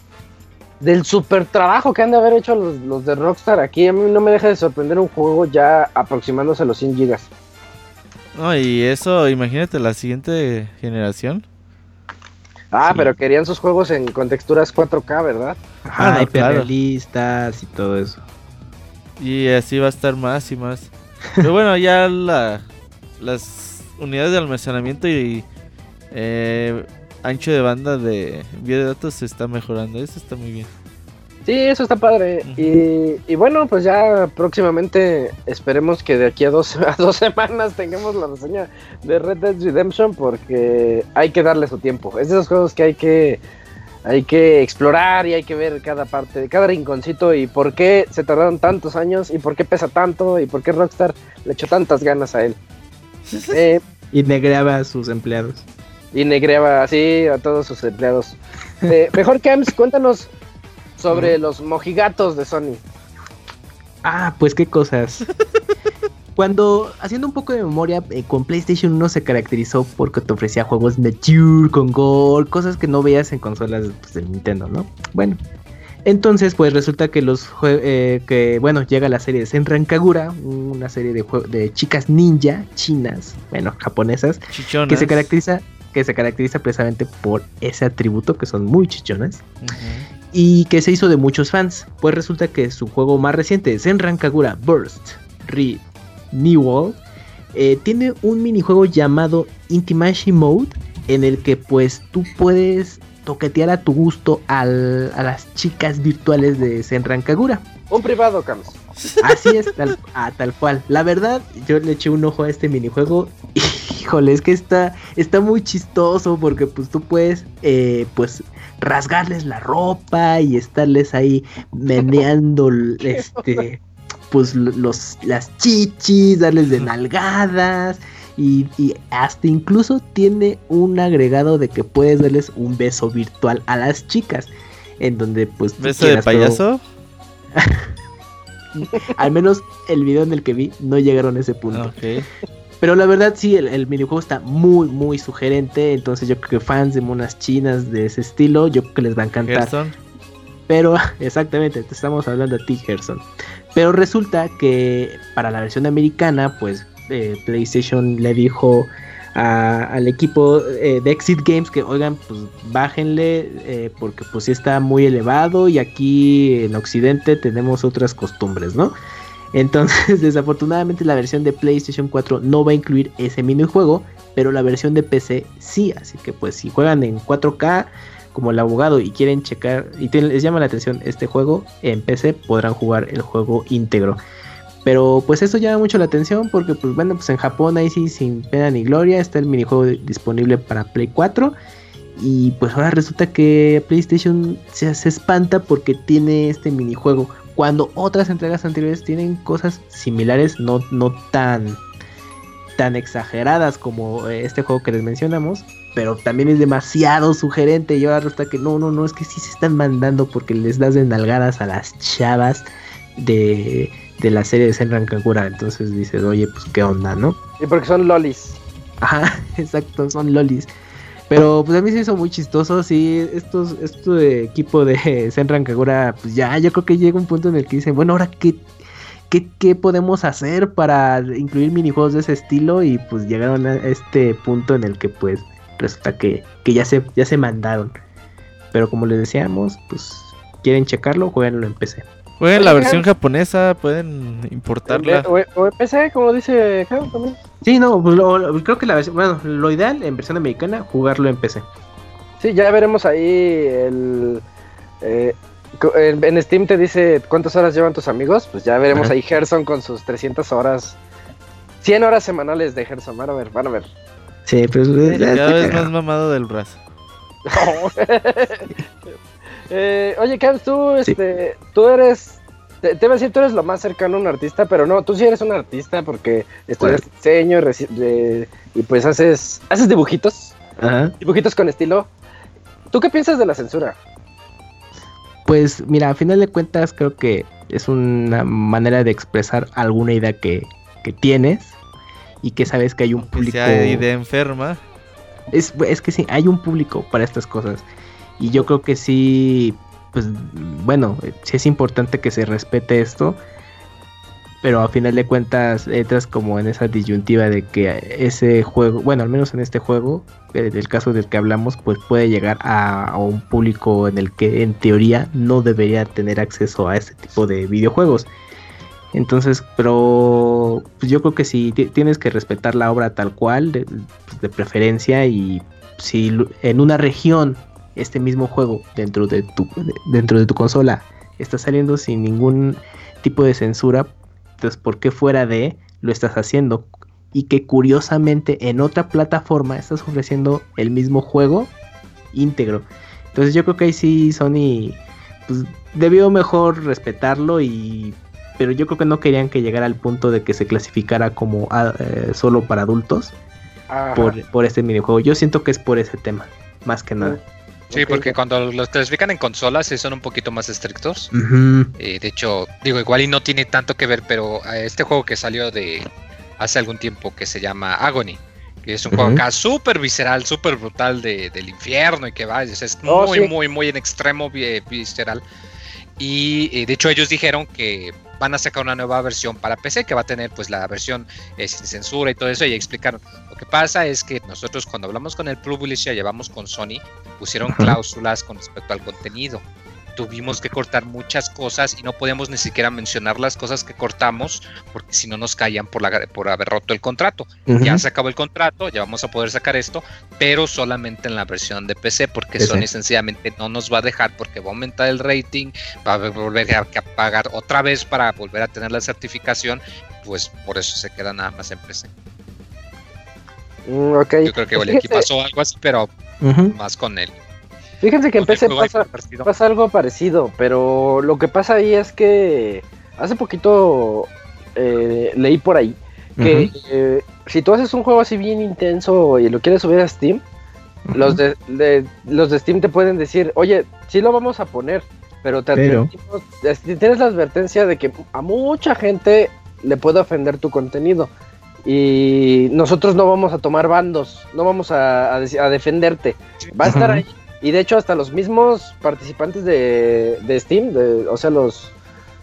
del super trabajo que han de haber hecho los, los de Rockstar aquí. A mí no me deja de sorprender un juego ya aproximándose a los 100 gigas. No, y eso, imagínate la siguiente generación. Ah, Sí. pero querían sus juegos en, con texturas 4K, ¿verdad? Ajá, Ah, no, hiperrealistas y todo eso. Y así va a estar más y más. Pero bueno, ya la, las unidades de almacenamiento y eh, ancho de banda de envío de datos se está mejorando. Eso está muy bien. Sí, eso está padre. Y bueno, pues ya próximamente esperemos que de aquí a dos, a dos semanas tengamos la reseña de Red Dead Redemption porque hay que darle su tiempo. Es de esos juegos que hay que hay que explorar y hay que ver cada parte, cada rinconcito y por qué se tardaron tantos años y por qué pesa tanto y por qué Rockstar le echó tantas ganas a él. Eh, Y negreaba a sus empleados. y negreaba así a todos sus empleados. Eh, mejor Camps, cuéntanos sobre los mojigatos de Sony. Ah, pues qué cosas. Cuando, haciendo un poco de memoria, eh, con PlayStation 1 se caracterizó porque te ofrecía juegos mature, con gore, cosas que no veías en consolas pues, de Nintendo, ¿no? Bueno, entonces pues resulta que los eh, que bueno, llega la serie de Senran Kagura, una serie de, de chicas ninja chinas, bueno, japonesas, Chichonas. que se caracteriza que se caracteriza precisamente por ese atributo que son muy chichonas Ujú. Y que se hizo de muchos fans. Pues resulta que su juego más reciente, Senran Kagura Burst Re Newell, eh, tiene un minijuego llamado Intimacy Mode, en el que pues tú puedes toquetear a tu gusto a las chicas virtuales de Senran Kagura. Un privado, Camps. Así es, tal, ah, tal cual. La verdad, yo le eché un ojo a este minijuego. Híjole, es que está, está muy chistoso porque pues tú puedes eh, pues rasgarles la ropa y estarles ahí meneando este pues los las chichis, darles de nalgadas y, y, hasta incluso tiene un agregado de que puedes darles un beso virtual a las chicas en donde pues beso de payaso al menos el video en el que vi no llegaron a ese punto. Pero la verdad sí el, el, minijuego está muy muy sugerente. Entonces yo creo que fans de monas chinas de ese estilo yo creo que les va a encantar. Gerson. pero exactamente te estamos hablando a ti Gerson. Pero resulta que para la versión americana pues eh, PlayStation le dijo al equipo eh, de Exit Games que oigan pues bájenle eh, porque pues sí está muy elevado y aquí en Occidente tenemos otras costumbres, ¿no? Entonces desafortunadamente la versión de PlayStation 4 no va a incluir ese minijuego, pero la versión de PC sí, así que pues si juegan en 4K como el abogado y quieren checar y les llama la atención este juego en PC podrán jugar el juego íntegro. Pero pues eso llama mucho la atención porque pues bueno, pues en Japón ahí sí sin pena ni gloria está el minijuego disponible para Play 4 y pues ahora resulta que PlayStation se, se espanta porque tiene este minijuego cuando otras entregas anteriores tienen cosas similares, no, no tan tan exageradas como este juego que les mencionamos, pero también es demasiado sugerente y ahora resulta que no, no, no, es que sí se están mandando porque les das de nalgadas a las chavas de de la serie de Senran Kagura. Entonces dices, oye, pues qué onda, ¿no? Y porque son lolis. Ajá, exacto, son lolis. Pero pues a mí se hizo muy chistoso, sí, estos, esto de equipo de Senran Kagura, pues ya, yo creo que llega un punto en el que dicen, bueno, ahora qué, qué, qué podemos hacer para incluir minijuegos de ese estilo y pues llegaron a este punto en el que pues resulta que, que ya, se, ya se mandaron. Pero como les decíamos, pues quieren checarlo, jueguenlo en PC. Jueguen la versión japonesa, pueden importarla. O, o PC, como dice Carlos también. Sí, no, pues lo, lo, creo que la versión, bueno, lo ideal en versión americana, jugarlo en PC. Sí, ya veremos ahí el... Eh, en Steam te dice cuántas horas llevan tus amigos, pues ya veremos Ajá. ahí Gerson con sus 300 horas, 100 horas semanales de Gerson, van a ver, van a ver. Sí, pues ya cada vez más mamado del brazo. eh, oye, Cams, tú, sí. este, tú eres, te, te, iba a decir, tú eres lo más cercano a un artista, pero no, tú sí eres un artista porque estudias diseño y, y, pues haces, haces dibujitos, Ajá. dibujitos con estilo. ¿Tú qué piensas de la censura? Pues mira, a final de cuentas creo que es una manera de expresar alguna idea que, que tienes y que sabes que hay un público... Que sea idea enferma. Es, es que sí, hay un público para estas cosas. Y yo creo que sí, pues bueno, sí es importante que se respete esto. Pero a final de cuentas entras como en esa disyuntiva de que ese juego, bueno, al menos en este juego, del caso del que hablamos, pues puede llegar a, un público en el que en teoría no debería tener acceso a este tipo de videojuegos. Entonces, pero pues yo creo que sí tienes que respetar la obra tal cual, de preferencia, y si en una región este mismo juego dentro de tu dentro de tu consola está saliendo sin ningún tipo de censura, entonces ¿por qué fuera de lo estás haciendo? Y que curiosamente en otra plataforma estás ofreciendo el mismo juego íntegro. Entonces yo creo que ahí sí Sony pues, debió mejor respetarlo y pero yo creo que no querían que llegara al punto de que se clasificara como eh, solo para adultos por, por, este minijuego. Yo siento que es por ese tema, más que nada. Sí, okay. porque cuando los clasifican en consolas sí son un poquito más estrictos. Uh -huh. eh, de hecho, digo, igual y no tiene tanto que ver, pero este juego que salió de hace algún tiempo que se llama Agony, que es un uh -huh. juego acá súper visceral, súper brutal de, del infierno y que va, es, es oh, muy, sí. muy, muy en extremo visceral. Y eh, de hecho ellos dijeron que van a sacar una nueva versión para PC que va a tener pues la versión eh, sin censura y todo eso y explicaron. Lo que pasa es que nosotros cuando hablamos con el publisher llevamos con Sony pusieron cláusulas con respecto al contenido tuvimos que cortar muchas cosas y no podíamos ni siquiera mencionar las cosas que cortamos porque si no nos caían por, la, por haber roto el contrato. Ya se acabó el contrato, ya vamos a poder sacar esto, pero solamente en la versión de PC porque Sony sencillamente no nos va a dejar porque va a aumentar el rating, va a volver a, pagar otra vez para volver a tener la certificación, pues por eso se queda nada más en PC. Mm, Yo creo que aquí pasó algo así, pero más con él. Fíjense que en PC pasa, algo parecido, pero lo que pasa ahí es que hace poquito eh, leí por ahí que eh, si tú haces un juego así bien intenso y lo quieres subir a Steam, los, de, los de Steam te pueden decir, oye, sí lo vamos a poner, pero, te tienes la advertencia de que a mucha gente le puede ofender tu contenido. Y nosotros no vamos a tomar bandos, no vamos a, defenderte. Va a estar ahí. Y de hecho, hasta los mismos participantes de, Steam, o sea, los,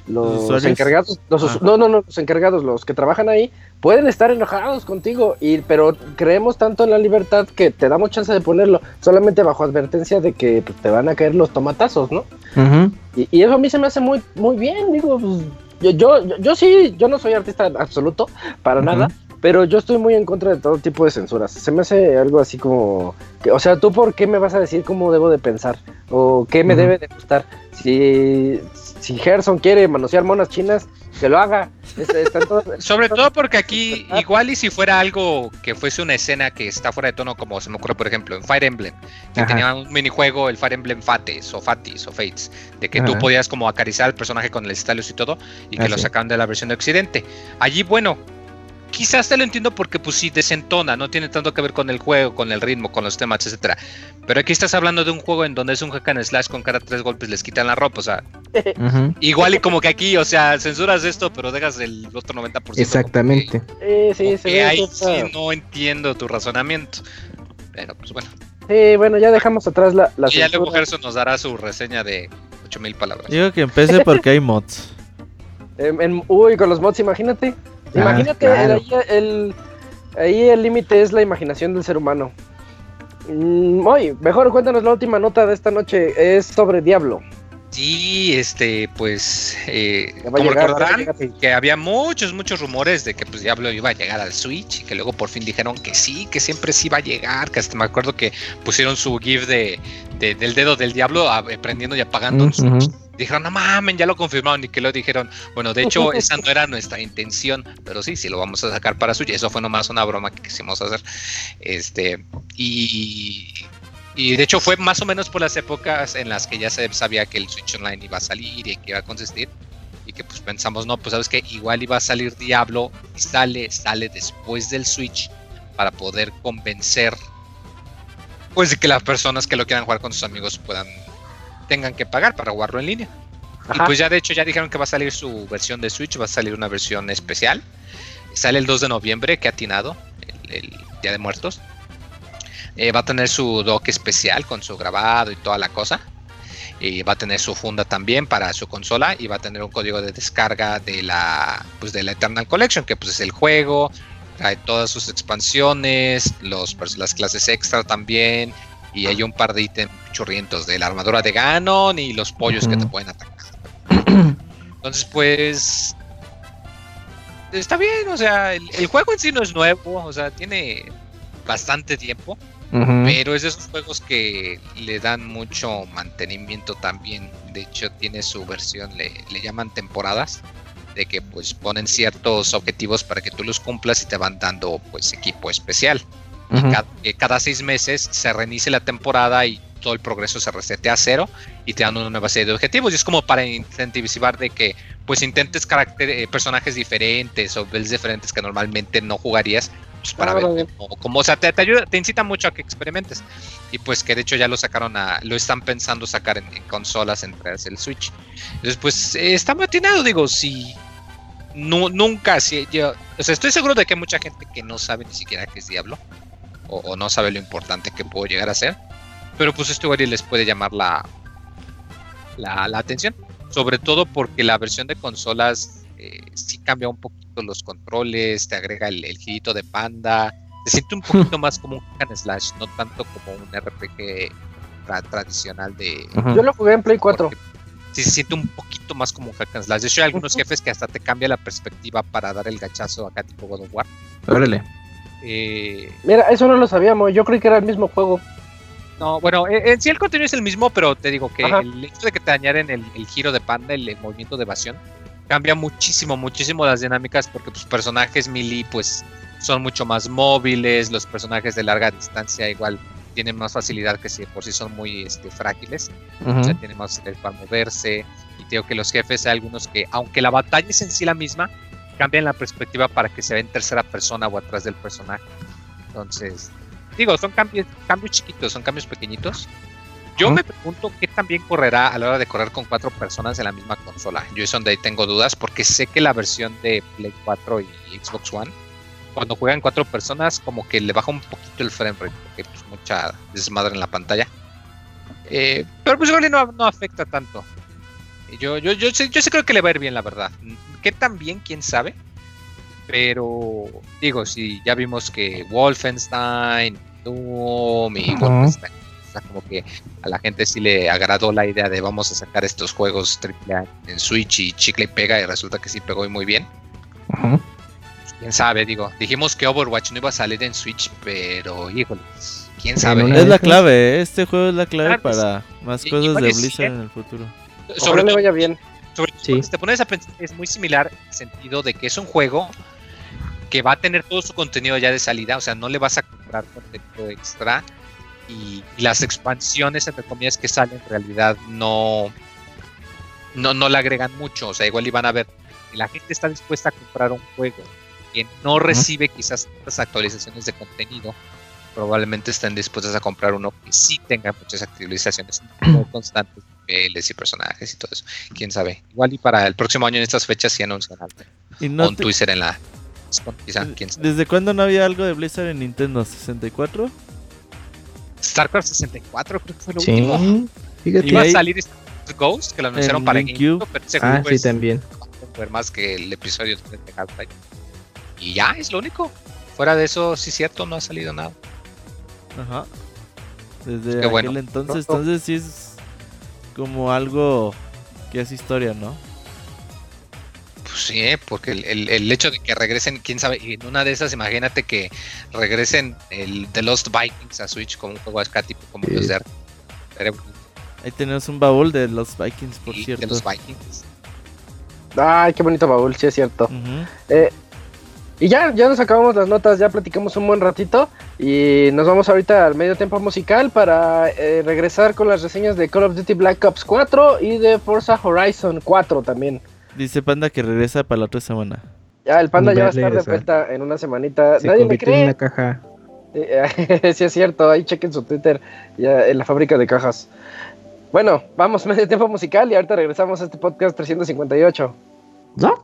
los encargados, ah. no, no, no, los encargados, los que trabajan ahí, pueden estar enojados contigo, y, pero creemos tanto en la libertad que te damos chance de ponerlo, solamente bajo advertencia de que pues, te van a caer los tomatazos, ¿no? y, eso a mí se me hace muy, muy bien, digo, pues, yo, yo, yo, sí, yo no soy artista absoluto, para nada, pero yo estoy muy en contra de todo tipo de censuras. Se me hace algo así como, que, o sea, ¿tú por qué me vas a decir cómo debo de pensar? ¿O qué me debe de gustar? Si, si Gerson quiere manosear monas chinas, que lo haga. Sobre todo porque aquí, igual y si fuera algo que fuese una escena que está fuera de tono, como se me ocurre, por ejemplo, en Fire Emblem, que tenía un minijuego, el Fire Emblem Fates o Fatis o Fates, de que tú podías como acariciar al personaje con el estalios y todo, y que lo sacaban de la versión de Occidente. Allí, bueno, quizás te lo entiendo porque pues sí desentona, no tiene tanto que ver con el juego, con el ritmo, con los temas, etcétera. Pero aquí estás hablando de un juego en donde es un hack and slash con cada tres golpes les quitan la ropa, o sea, igual y como que aquí, o sea, censuras esto, pero dejas el otro 90%. Exactamente. sí, sí, ahí sí no entiendo tu razonamiento. Pero pues bueno. Sí, bueno, ya dejamos atrás la, la y ya luego Gerson nos dará su reseña de 8000 palabras. Digo que empiece porque hay mods. uy, con los mods, imagínate. Ah, Imagínate, ahí el límite es la imaginación del ser humano. Mm, mejor cuéntanos la última nota de esta noche, es sobre Diablo. Sí, este, pues, eh, como recordarán, que había muchos, muchos rumores de que pues Diablo iba a llegar al Switch y que luego por fin dijeron que sí, que siempre sí iba a llegar, que hasta me acuerdo que pusieron su GIF de, del dedo del Diablo prendiendo y apagando un Switch dijeron, no mames, ya lo confirmaron y que lo dijeron. Bueno, de hecho, esa no era nuestra intención, pero sí, sí lo vamos a sacar para suya. Eso fue nomás una broma que quisimos hacer. Este, y, y de hecho fue más o menos por las épocas en las que ya se sabía que el Switch Online iba a salir y que iba a consistir. Y que pues pensamos, no, pues sabes que igual iba a salir Diablo y sale, sale después del Switch para poder convencer pues de que las personas que lo quieran jugar con sus amigos puedan tengan que pagar para jugarlo en línea. Y pues ya de hecho ya dijeron que va a salir su versión de Switch, va a salir una versión especial. Sale el 2 de noviembre, que ha atinado, el, Día de Muertos. Eh, va a tener su dock especial con su grabado y toda la cosa. Y va a tener su funda también para su consola y va a tener un código de descarga de la pues de la Eternal Collection, que pues es el juego, trae todas sus expansiones, los, pues, las clases extra también, y hay un par de ítems churrientos de la armadura de Ganon y los pollos que te pueden atacar. Entonces, pues. Está bien, o sea, el, juego en sí no es nuevo, o sea, tiene bastante tiempo, pero es de esos juegos que le dan mucho mantenimiento también. De hecho, tiene su versión, le, le llaman temporadas, de que pues ponen ciertos objetivos para que tú los cumplas y te van dando pues equipo especial cada, seis meses se reinicia la temporada y todo el progreso se resetea a cero y te dan una nueva serie de objetivos. Y es como para incentivar de que pues intentes eh, personajes diferentes o builds diferentes que normalmente no jugarías. Pues para ver cómo, o sea, te, ayuda, te incita mucho a que experimentes. Y pues que de hecho ya lo sacaron a, lo están pensando sacar en, consolas entre el Switch. Entonces, pues está matinado, digo, si nunca, si yo, o sea, estoy seguro de que hay mucha gente que no sabe ni siquiera qué es Diablo o, no sabe lo importante que puedo llegar a ser. Pero pues esto igual les puede llamar la, la, atención. Sobre todo porque la versión de consolas eh, sí cambia un poquito los controles, te agrega el, el girito de panda. Se siente un poquito más como un hack slash, no tanto como un RPG tradicional de... Yo lo jugué en Play 4. sí se siente un poquito más como hack and slash. De hecho, hay algunos jefes que hasta te cambia la perspectiva para dar el gachazo acá tipo God of War. Órale. Eh, Mira, eso no lo sabíamos. Yo creí que era el mismo juego. no, bueno, eh, en sí el contenido es el mismo, pero te digo que Ajá. el hecho de que te añaden el, el giro de panda, el, el movimiento de evasión, cambia muchísimo, muchísimo las dinámicas porque tus personajes melee pues son mucho más móviles, los personajes de larga distancia igual tienen más facilidad que si de por sí son muy este, frágiles. o sea, tiene más facilidad para moverse. Y te digo que los jefes hay algunos que, aunque la batalla es en sí la misma, cambian la perspectiva para que se vea en tercera persona o atrás del personaje. Entonces, digo, son cambios, cambios chiquitos, son cambios pequeñitos. Yo me pregunto qué también correrá a la hora de correr con cuatro personas en la misma consola. Yo es donde ahí tengo dudas porque sé que la versión de Play 4 y Xbox One, cuando juegan cuatro personas, como que le baja un poquito el frame rate porque pues mucha desmadre en la pantalla. Eh, pero pues igual no, no afecta tanto. Yo, yo, yo, sí, yo sí creo que le va a ir bien, la verdad. ¿Qué tan bien? ¿Quién sabe? Pero digo, si ya vimos que Wolfenstein, Doom y. Wolfenstein, o sea, como que a la gente sí le agradó la idea de vamos a sacar estos juegos AAA en Switch y chicle y pega y resulta que sí pegó y muy bien. Ujú. Quién sabe, digo, dijimos que Overwatch no iba a salir en Switch, pero híjoles, quién sabe. Es la clave, ¿eh? este juego es la clave Claro para más Y- cosas de Blizzard ¿eh? en el futuro. Sobre le vaya bien. Sobre todo, Sí. si te pones a pensar, es muy similar en el sentido de que es un juego que va a tener todo su contenido ya de salida, o sea, no le vas a comprar contenido extra y, y las expansiones, entre comillas, que salen en realidad no, no, no le agregan mucho, o sea, igual iban a ver, si la gente está dispuesta a comprar un juego que no recibe quizás tantas actualizaciones de contenido, probablemente estén dispuestas a comprar uno que sí tenga muchas actualizaciones constantes niveles y personajes y todo eso. Quién sabe. Igual y para el próximo año en estas fechas sí anuncian algo. Y no en te- Twitter en la. Quizá, quién sabe. ¿Desde cuándo no había algo de Blizzard en Nintendo? ¿64? StarCraft 64 creo que fue lo último. Sí, fíjate. Y Iba a salir Star Ghost, que lo anunciaron En para GameCube. GameCube, pero ese Ah, juego sí, es también. ver más que el episodio 3 de Half-Life. Y ya, es lo único. Fuera de eso, sí es cierto, no ha salido nada. Ajá. Desde Qué aquel bueno. entonces, Pronto. entonces sí es como algo que es historia, ¿no? Pues sí, ¿eh? porque el, el- el hecho de que regresen, quién sabe, y en una de esas, imagínate que regresen el The Lost Vikings a Switch como un juego acá, tipo como Sí. los de Ahí tenemos un baúl de los Vikings, por cierto. de los Vikings. Ay, qué bonito baúl, sí es cierto. Eh, y ya, ya nos acabamos las notas, ya platicamos un buen ratito y nos vamos ahorita al medio tiempo musical para eh, regresar con las reseñas de Call of Duty Black Ops 4 y de Forza Horizon 4 también. Dice Panda que regresa para la otra semana. Ya, el panda ya va a estar de vuelta en una semanita. Se Nadie me convirtió en cree. una caja. Sí es cierto, ahí chequen su Twitter ya en la fábrica de cajas. Bueno, vamos medio tiempo musical y ahorita regresamos a este podcast 358. ¿No?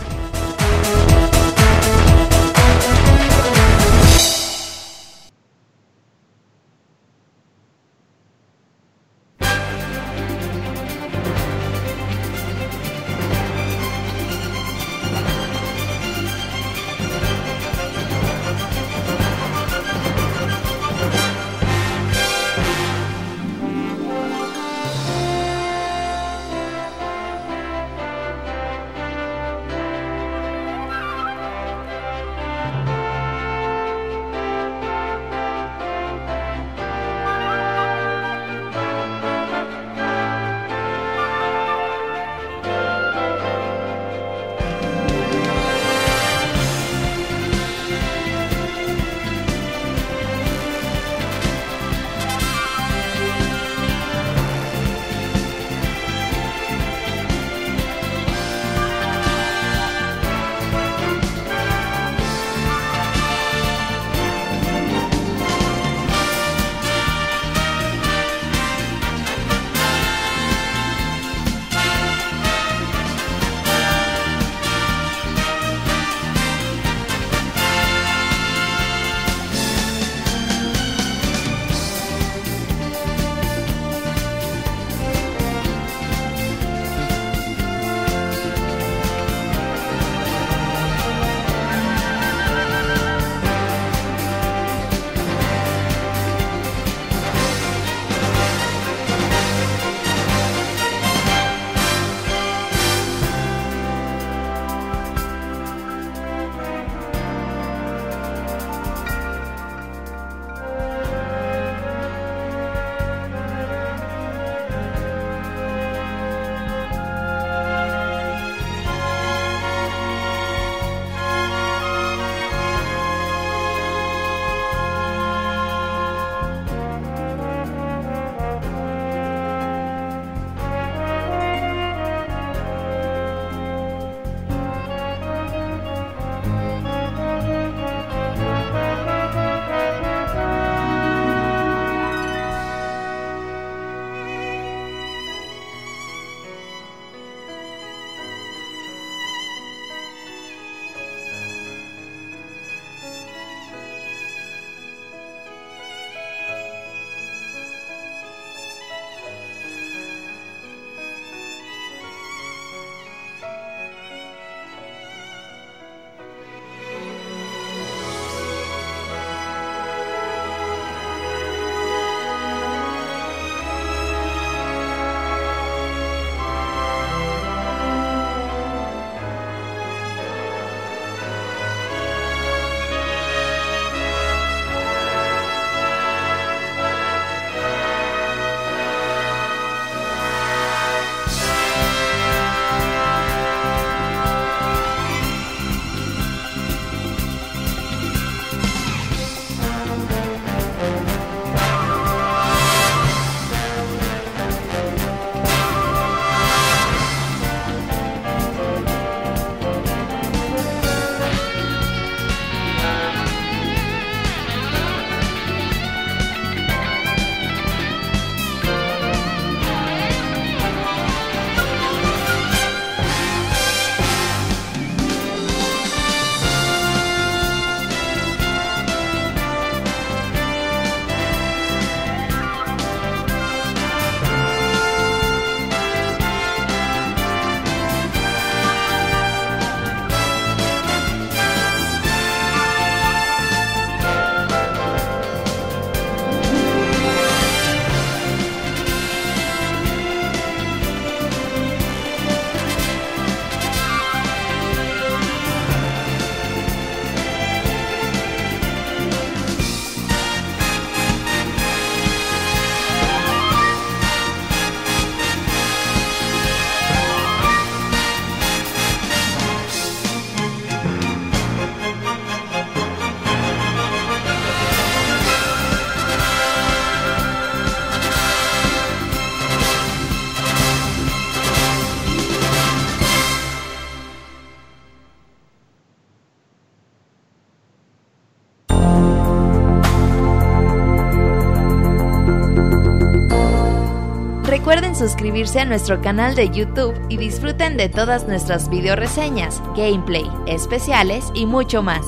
suscribirse a nuestro canal de YouTube y disfruten de todas nuestras video reseñas, gameplay, especiales y mucho más.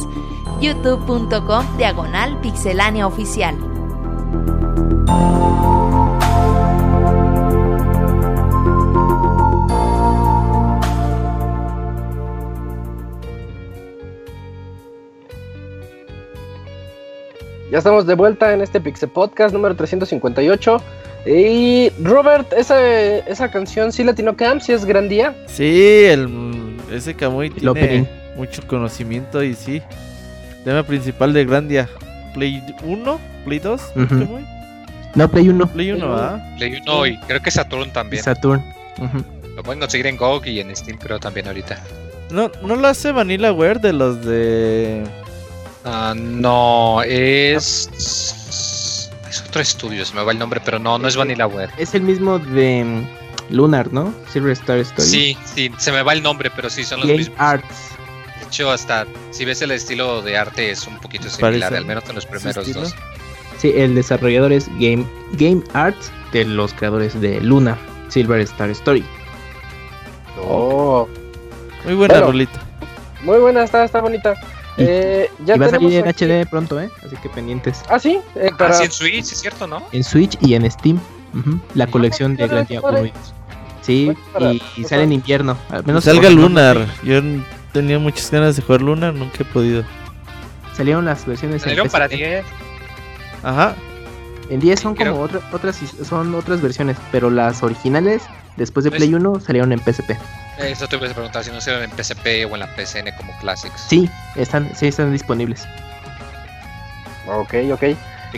youtube.com diagonal pixelánea oficial. Ya estamos de vuelta en este Pixel Podcast número 358. Y Robert, esa, esa canción sí la tiene Camp, sí es gran día. Sí, el, ese opening. tiene mucho conocimiento y sí. Tema principal de Grandia. Play 1, Play 2, Ujú. Kamui? No, Play 1. Play 1, ¿ah? Play 1 y creo que Saturn Y también. Saturn. Lo pueden conseguir en GOG y en Steam creo también ahorita. No, no lo hace Vanillaware de los de. Ah, no, es... Es otro estudio, se me va el nombre, pero no, no es Vanillaware. Es el mismo de mm, Lunar, ¿no? Silver Star Story. Sí, sí, se me va el nombre, pero sí, son los Game mismos. Arts. De hecho, hasta si ves el estilo de arte es un poquito Parece similar, al menos en los primeros dos. Sí, el desarrollador es Game, Game Arts de los creadores de Luna, Silver Star Story. Oh, Muy buena Bueno. rolita. muy buena, está, está bonita. Y- Eh, ya y va a salir en aquí- HD pronto, ¿eh? Así que pendientes. Ah, sí, eh, Ah, sí, en Switch, es cierto, ¿no? En Switch y en Steam. La colección de padre, Grandia padre. 1 y 2. Sí, Para- y, y sale en invierno. Al menos salga Lunar. Yo tenía muchas ganas de jugar Lunar, nunca he podido. Salieron las versiones en Salieron para PSP. 10. Ajá. En 10 son como otra- otras son otras versiones, pero las originales después de No es- Play 1 salieron en PSP. Eso te voy a preguntar si no salieron en PSP o en la PCN como Classics. Sí, están sí están disponibles. Ok, ok.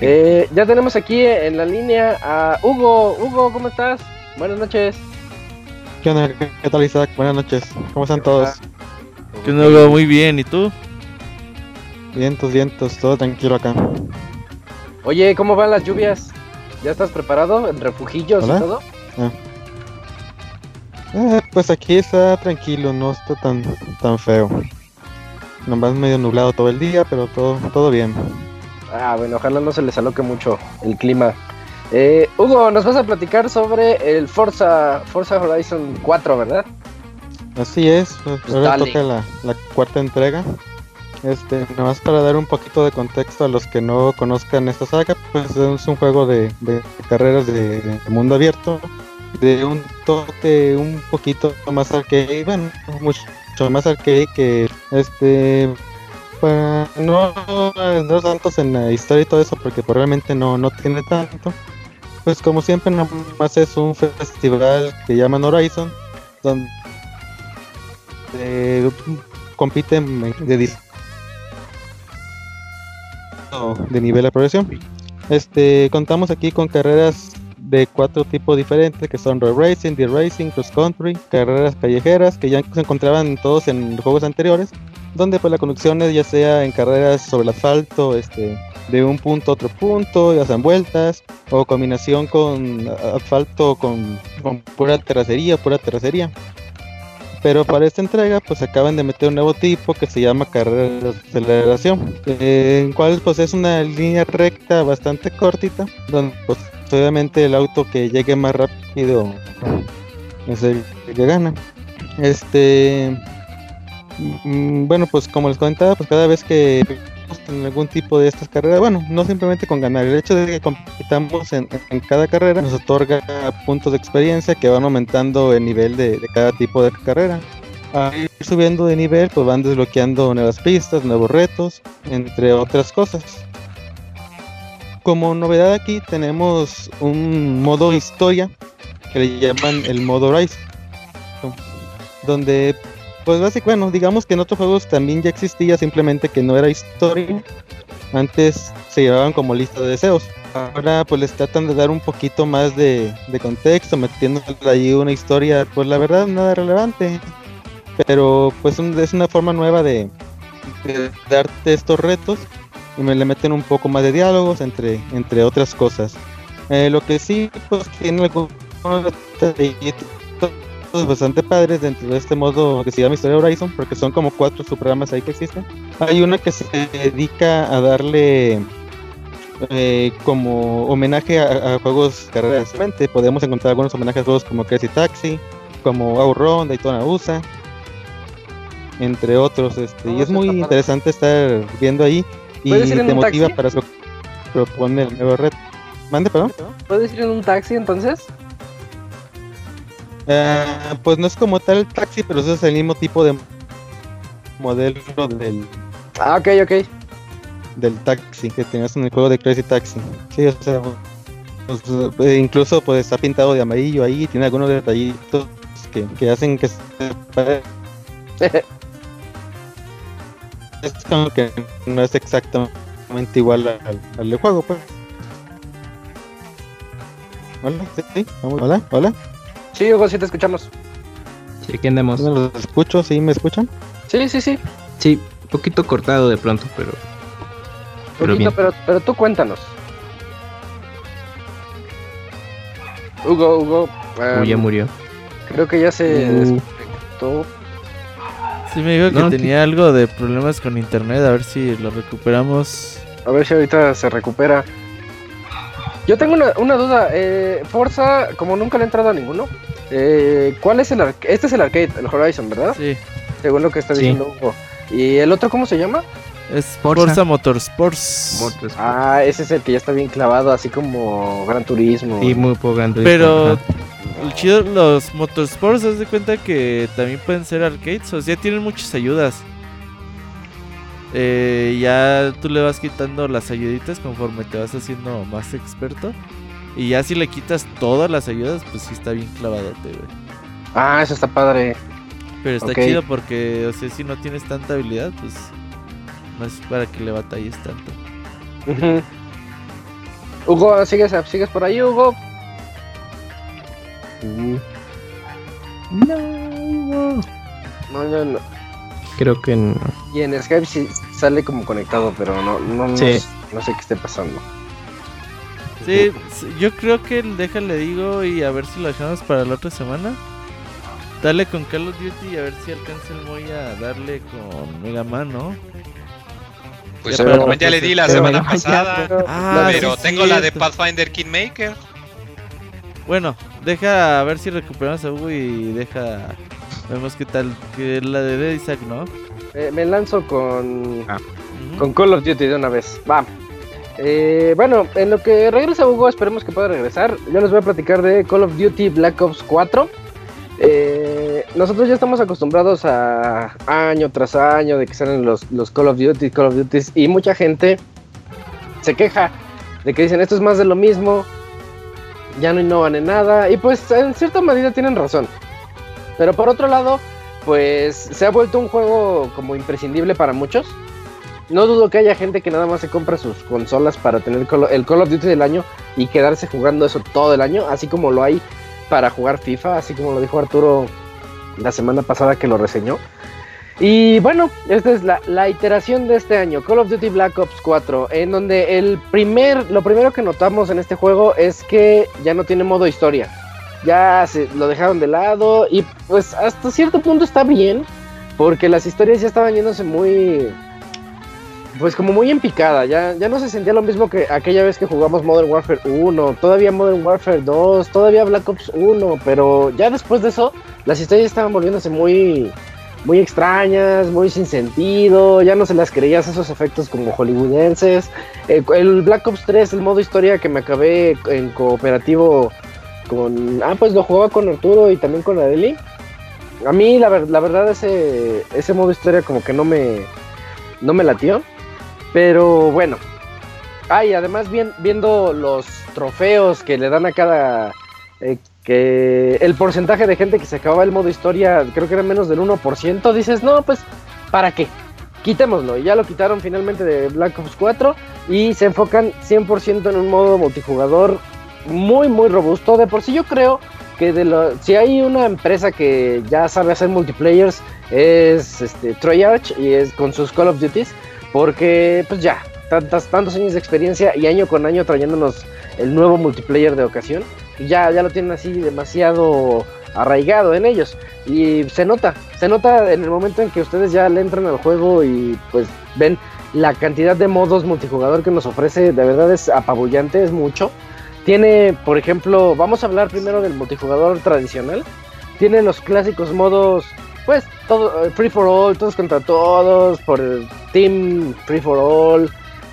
Eh, ya tenemos aquí en la línea a Hugo. Hugo, ¿cómo estás? Buenas noches. ¿Qué onda? ¿Qué tal Isaac? Buenas noches. ¿Cómo están todos? Que no lo muy bien. ¿Y tú? Vientos, vientos, todo tranquilo acá. Oye, ¿cómo van las lluvias? ¿Ya estás preparado? ¿En refugillos Hola. y todo? Eh, pues aquí está tranquilo, no está tan, tan feo. Nomás medio nublado todo el día, pero todo, todo bien. Ah, bueno, ojalá no se les aloque mucho el clima. Eh, Hugo, nos vas a platicar sobre el Forza, Forza Horizon 4, ¿verdad? Así es, pues, ahora dale. toca la, la cuarta entrega. Este, nomás para dar un poquito de contexto a los que no conozcan esta saga, pues es un juego de, de carreras de, de mundo abierto, de un toque un poquito más arcade, bueno, mucho más arcade que este para no no tantos en la historia y todo eso porque pues, realmente no, no tiene tanto. Pues como siempre nomás es un festival que llaman Horizon, donde compiten de nivel de progresión. Este, contamos aquí con carreras de cuatro tipos diferentes que son road racing, dirt racing, cross country, carreras callejeras que ya se encontraban todos en juegos anteriores, donde pues la conducción es ya sea en carreras sobre el asfalto, este, de un punto a otro punto, ya sean vueltas, o combinación con asfalto con, con pura terracería, pura terracería. Pero para esta entrega pues acaban de meter un nuevo tipo que se llama carrera de aceleración, en cual pues es una línea recta bastante cortita, donde pues obviamente el auto que llegue más rápido es el que gana. Este mm, bueno pues como les comentaba pues cada vez que en algún tipo de estas carreras, bueno, no simplemente con ganar, el hecho de que compitamos en, cada carrera nos otorga puntos de experiencia que van aumentando el nivel de, de cada tipo de carrera. Al ir subiendo de nivel, pues van desbloqueando nuevas pistas, nuevos retos, entre otras cosas. Como novedad aquí tenemos un modo historia que le llaman el modo Rise, donde pues básicamente, bueno, digamos que en otros juegos también ya existía, simplemente que no era historia. Antes se llevaban como lista de deseos. Ahora pues les tratan de dar un poquito más de, contexto, metiéndole ahí una historia, pues la verdad nada relevante. Pero pues un- es una forma nueva de, de darte estos retos y me le meten un poco más de diálogos entre, entre otras cosas. Eh, lo que sí pues tiene algunos detallitos bastante padres dentro de este modo que se llama Historia Horizon, porque son como cuatro subprogramas ahí que existen. Hay una que se dedica a darle eh, como homenaje a, a juegos carreras. Podemos encontrar algunos homenajes a juegos como Crazy Taxi, como Outrun, Daytona USA, entre otros. Este, y es muy está interesante estar viendo ahí y ¿Puedes ir en te motiva taxi? para pro- proponer el nuevo reto. Mande, perdón. ¿Puedes ir en un taxi entonces? Ah, pues no es como tal taxi, pero eso es el mismo tipo de modelo del, Ah, ok, ok. del taxi que tenías en el juego de Crazy Taxi. Sí, o sea, pues, eh, incluso pues está pintado de amarillo ahí, tiene algunos detallitos que, que hacen que se es como que no es exactamente igual al, al del juego, pues. Hola, sí, hola, hola. Sí, Hugo, sí te escuchamos. Sí, aquí andamos. ¿Sí me los escucho? ¿Sí me escuchan? Sí, sí, sí. Sí, poquito cortado de pronto, pero. Pero Poquito, pero, pero tú cuéntanos. Hugo, Hugo. Uy, em, ya murió. creo que ya se Uh. desconectó. Sí me dijo que No, tenía algo de problemas con internet, a ver si lo recuperamos. A ver si ahorita se recupera. Yo tengo una, una duda. Eh, Forza, como nunca le he entrado a ninguno, eh, ¿cuál es el arcade? Este es el arcade, el Horizon, ¿verdad? Sí, Según lo que está Sí. diciendo Hugo. ¿Y el otro cómo se llama? es Forza. Forza, Motorsports. Ah, ese es el que ya está bien clavado, así como Gran Turismo. Sí, muy poco grande. Pero Ajá. el chido, los Motorsports, haz de cuenta que también pueden ser arcades, o sea, tienen muchas ayudas. Eh, ya tú le vas quitando las ayuditas conforme te vas haciendo más experto. Y ya si le quitas todas las ayudas, pues sí está bien clavadote, güey. Ah, eso está padre. Pero está chido porque, o sea, si no tienes tanta habilidad, pues no es para que le batalles tanto. Hugo, ¿sigues, ¿sigues por ahí, Hugo? No. No, no, no. Creo que no. Y en Skype sí sale como conectado, pero no, no, no, Sí. no sé qué esté pasando. Sí, yo creo que el déjale digo y a ver si lo dejamos para la otra semana. Dale con Call of Duty y a ver si alcanza el Moy a darle con Mega Man, ¿no? Pues pero- ya le di la pero- semana pasada. Pero- Ah, pero sí, tengo la de. Pathfinder Kingmaker. Bueno, deja a ver si recuperamos a Hugo y deja. Vemos qué tal. Que la de Dead Isaac, ¿no? Eh, me lanzo con, Ah. Con Call of Duty de una vez. Va. Eh, bueno, en lo que regresa Hugo, esperemos que pueda regresar. Yo les voy a platicar de Call of Duty Black Ops 4. Eh, nosotros ya estamos acostumbrados a año tras año de que salen los, los Call of Duty, Call of Duty y mucha gente se queja de que dicen esto es más de lo mismo, ya no innovan en nada y pues en cierta medida tienen razón. Pero por otro lado, pues se ha vuelto un juego como imprescindible para muchos. No dudo que haya gente que nada más se compra sus consolas para tener el Call of Duty del año y quedarse jugando eso todo el año, así como lo hay para jugar FIFA, así como lo dijo Arturo la semana pasada que lo reseñó. Y bueno, esta es la, la iteración de este año, Call of Duty Black Ops 4, en donde el primer, lo primero que notamos en este juego es que ya no tiene modo historia. Ya se lo dejaron de lado y pues hasta cierto punto está bien, porque las historias ya estaban yéndose muy, pues como muy en picada, ya, ya no se sentía lo mismo que aquella vez que jugamos Modern Warfare 1, todavía Modern Warfare 2, todavía Black Ops 1, pero ya después de eso las historias estaban volviéndose muy, muy extrañas, muy sin sentido, ya no se las creías esos efectos como hollywoodenses. El Black Ops 3, el modo historia que me acabé en cooperativo con... Ah, pues lo jugaba con Arturo y también con Adeli. A mí la, la verdad ese, ese modo historia como que no me, no me latió. Pero bueno. Ah, y además viendo los trofeos que le dan a cada... eh, que el porcentaje de gente que se acababa el modo historia creo que era menos del 1%, dices, no, pues, ¿para qué? Quitémoslo. Y ya lo quitaron finalmente de Black Ops 4 y se enfocan 100% en un modo multijugador muy, muy robusto. De por sí yo creo que de lo, si hay una empresa que ya sabe hacer multiplayers es este, Treyarch y es con sus Call of Duties porque pues ya, tantas, tantos años de experiencia y año con año trayéndonos el nuevo multiplayer de ocasión, ya, ya lo tienen así demasiado arraigado en ellos y se nota, se nota en el momento en que ustedes ya le entran al juego y pues ven la cantidad de modos multijugador que nos ofrece de verdad es apabullante, es mucho. Tiene, por ejemplo, vamos a hablar primero del multijugador tradicional. Tiene los clásicos modos, pues, todo, eh, free for all, todos contra todos, por el team free for all.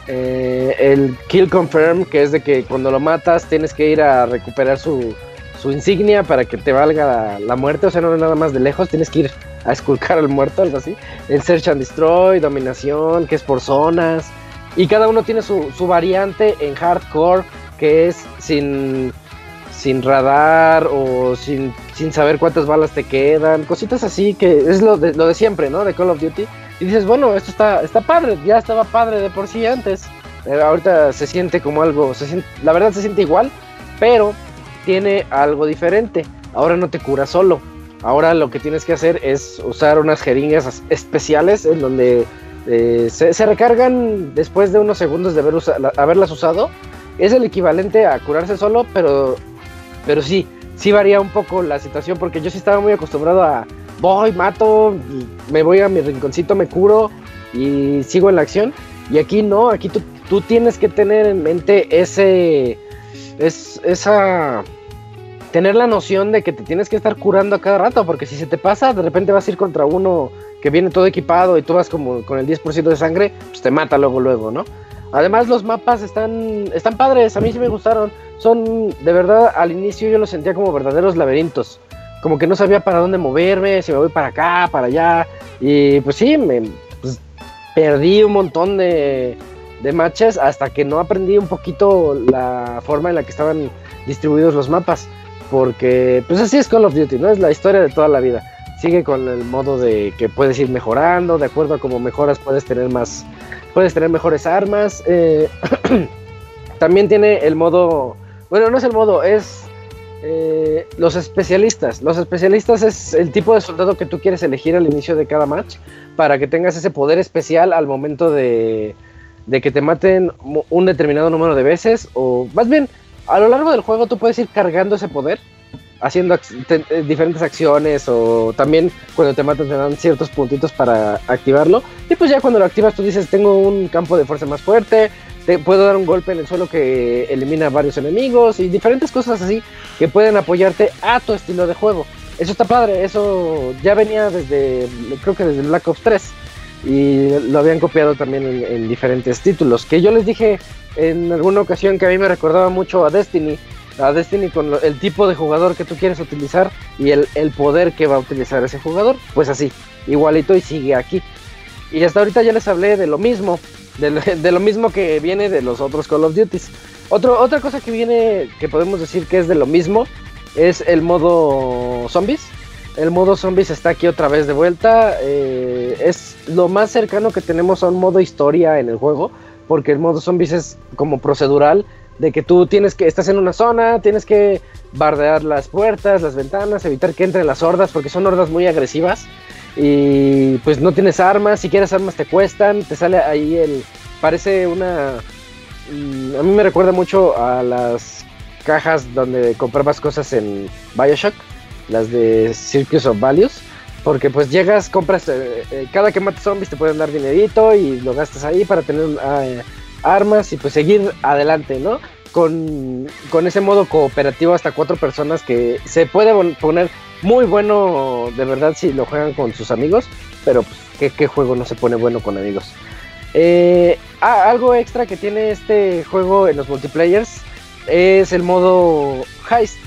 eh, el kill confirm, que es de que cuando lo matas tienes que ir a recuperar su, su insignia para que te valga la, muerte. O sea, no nada más de lejos, tienes que ir a esculcar al muerto, algo así. El search and destroy, dominación, que es por zonas. Y cada uno tiene su, su variante en hardcore, que es sin, sin radar o sin, sin saber cuántas balas te quedan. Cositas así que es lo de, lo de siempre, ¿no? De Call of Duty. Y dices, bueno, esto está, está padre, ya estaba padre de por sí antes. Eh, ahorita se siente como algo, se la verdad se siente igual, pero tiene algo diferente. Ahora no te cura solo. Ahora lo que tienes que hacer es usar unas jeringas as- especiales en donde eh, se, recargan después de unos segundos de haberlas usado. Es el equivalente a curarse solo, pero, pero sí, sí varía un poco la situación porque yo sí estaba muy acostumbrado a voy, mato, me voy a mi rinconcito, me curo y sigo en la acción. Y aquí no, aquí tú, tú tienes que tener en mente ese, es, esa, tener la noción de que te tienes que estar curando a cada rato, porque si se te pasa, de repente vas a ir contra uno que viene todo equipado y tú vas como con el 10% de sangre, pues te mata luego, luego, ¿no? Además los mapas están, están padres, a mí sí me gustaron. Son, de verdad, al inicio yo los sentía como verdaderos laberintos. Como que no sabía para dónde moverme, si me voy para acá, para allá. Y pues sí, me pues, perdí un montón de, de matches hasta que no aprendí un poquito la forma en la que estaban distribuidos los mapas. Porque pues así es Call of Duty, ¿no? Es la historia de toda la vida. Sigue con el modo de que puedes ir mejorando, de acuerdo a cómo mejoras puedes tener más, puedes tener mejores armas. eh, también tiene el modo, bueno, no es el modo, es eh, los especialistas. Los especialistas es el tipo de soldado que tú quieres elegir al inicio de cada match para que tengas ese poder especial al momento de, de que te maten un determinado número de veces o más bien a lo largo del juego tú puedes ir cargando ese poder haciendo eh, diferentes acciones o también cuando te matan te dan ciertos puntitos para activarlo. Y pues ya cuando lo activas tú dices tengo un campo de fuerza más fuerte te puedo dar un golpe en el suelo que elimina varios enemigos y diferentes cosas así que pueden apoyarte a tu estilo de juego. Eso está padre eso ya venía desde creo que desde Black Ops 3 y lo habían copiado también en diferentes títulos que yo les dije en alguna ocasión que a mí me recordaba mucho a Destiny a Destiny con el tipo de jugador que tú quieres utilizar y el, el poder que va a utilizar ese jugador, pues así, igualito y sigue aquí. Y hasta ahorita ya les hablé de lo mismo, de lo, mismo que viene de los otros Call of Duties. Otra cosa que viene, que podemos decir que es de lo mismo, es el modo zombies. El modo zombies está aquí otra vez de vuelta. eh, es lo más cercano que tenemos a un modo historia en el juego, porque el modo zombies es como procedural de que tú tienes que, estás en una zona, tienes que bardear las puertas, las ventanas, evitar que entren las hordas, porque son hordas muy agresivas. Y pues no tienes armas, si quieres armas te cuestan, te sale ahí el... Parece una... mm, A mí me recuerda mucho a las cajas donde comprabas cosas en Bioshock, las de Circus of Values, porque pues llegas, compras, eh, eh, cada que matas zombies te pueden dar dinerito y lo gastas ahí para tener eh, armas y pues seguir adelante, ¿no? Con, con ese modo cooperativo hasta cuatro personas que se puede poner muy bueno de verdad si lo juegan con sus amigos, pero pues ¿qué, qué juego no se pone bueno con amigos. Eh, ah, algo extra que tiene este juego en los multiplayers es el modo heist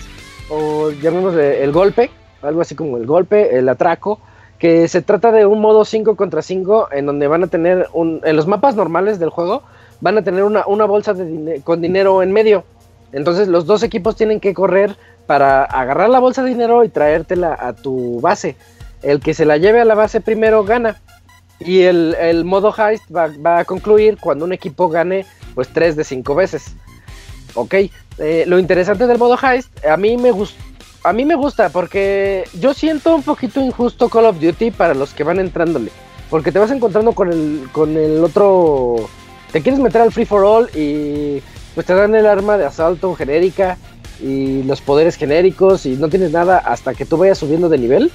o llamémosle el golpe, algo así como el golpe, el atraco, que se trata de un modo 5 contra 5 en donde van a tener un, en los mapas normales del juego van a tener una, una bolsa de con dinero en medio. Entonces los dos equipos tienen que correr para agarrar la bolsa de dinero y traértela a tu base. El que se la lleve a la base primero gana. Y el, el modo heist va, va a concluir cuando un equipo gane pues 3 de 5 veces. Ok, eh, lo interesante del modo heist, a mí me gusta. A mí me gusta porque yo siento un poquito injusto Call of Duty para los que van entrándole. Porque te vas encontrando con el, con el otro... Te quieres meter al free for all y pues te dan el arma de asalto genérica y los poderes genéricos y no tienes nada hasta que tú vayas subiendo de nivel.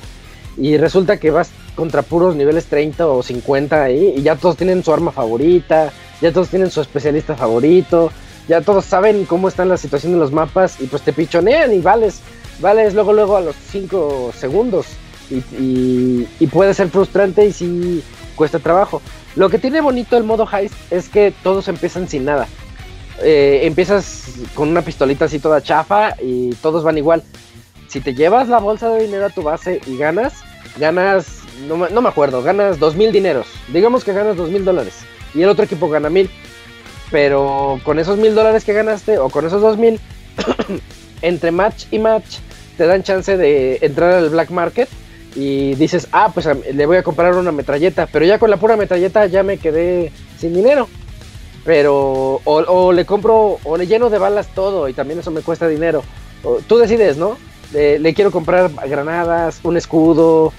Y resulta que vas contra puros niveles 30 o 50 ahí y ya todos tienen su arma favorita, ya todos tienen su especialista favorito, ya todos saben cómo están la situación de los mapas y pues te pichonean y vales, vales luego luego a los 5 segundos y, puede ser frustrante y sí cuesta trabajo. Lo que tiene bonito el modo heist es que todos empiezan sin nada. Eh, empiezas con una pistolita así toda chafa y todos van igual. Si te llevas la bolsa de dinero a tu base y ganas, ganas, no, me acuerdo, ganas dos mil dineros. Digamos que ganas dos mil dólares y el otro equipo gana mil. Pero con esos mil dólares que ganaste o con esos dos mil, entre match y match, te dan chance de entrar al black market y dices, ah, pues le voy a comprar una metralleta, pero ya con la pura metralleta ya me quedé sin dinero. Pero, o, le compro, o le lleno de balas todo y también eso me cuesta dinero. tú decides, ¿no? Le, quiero comprar granadas, un escudo.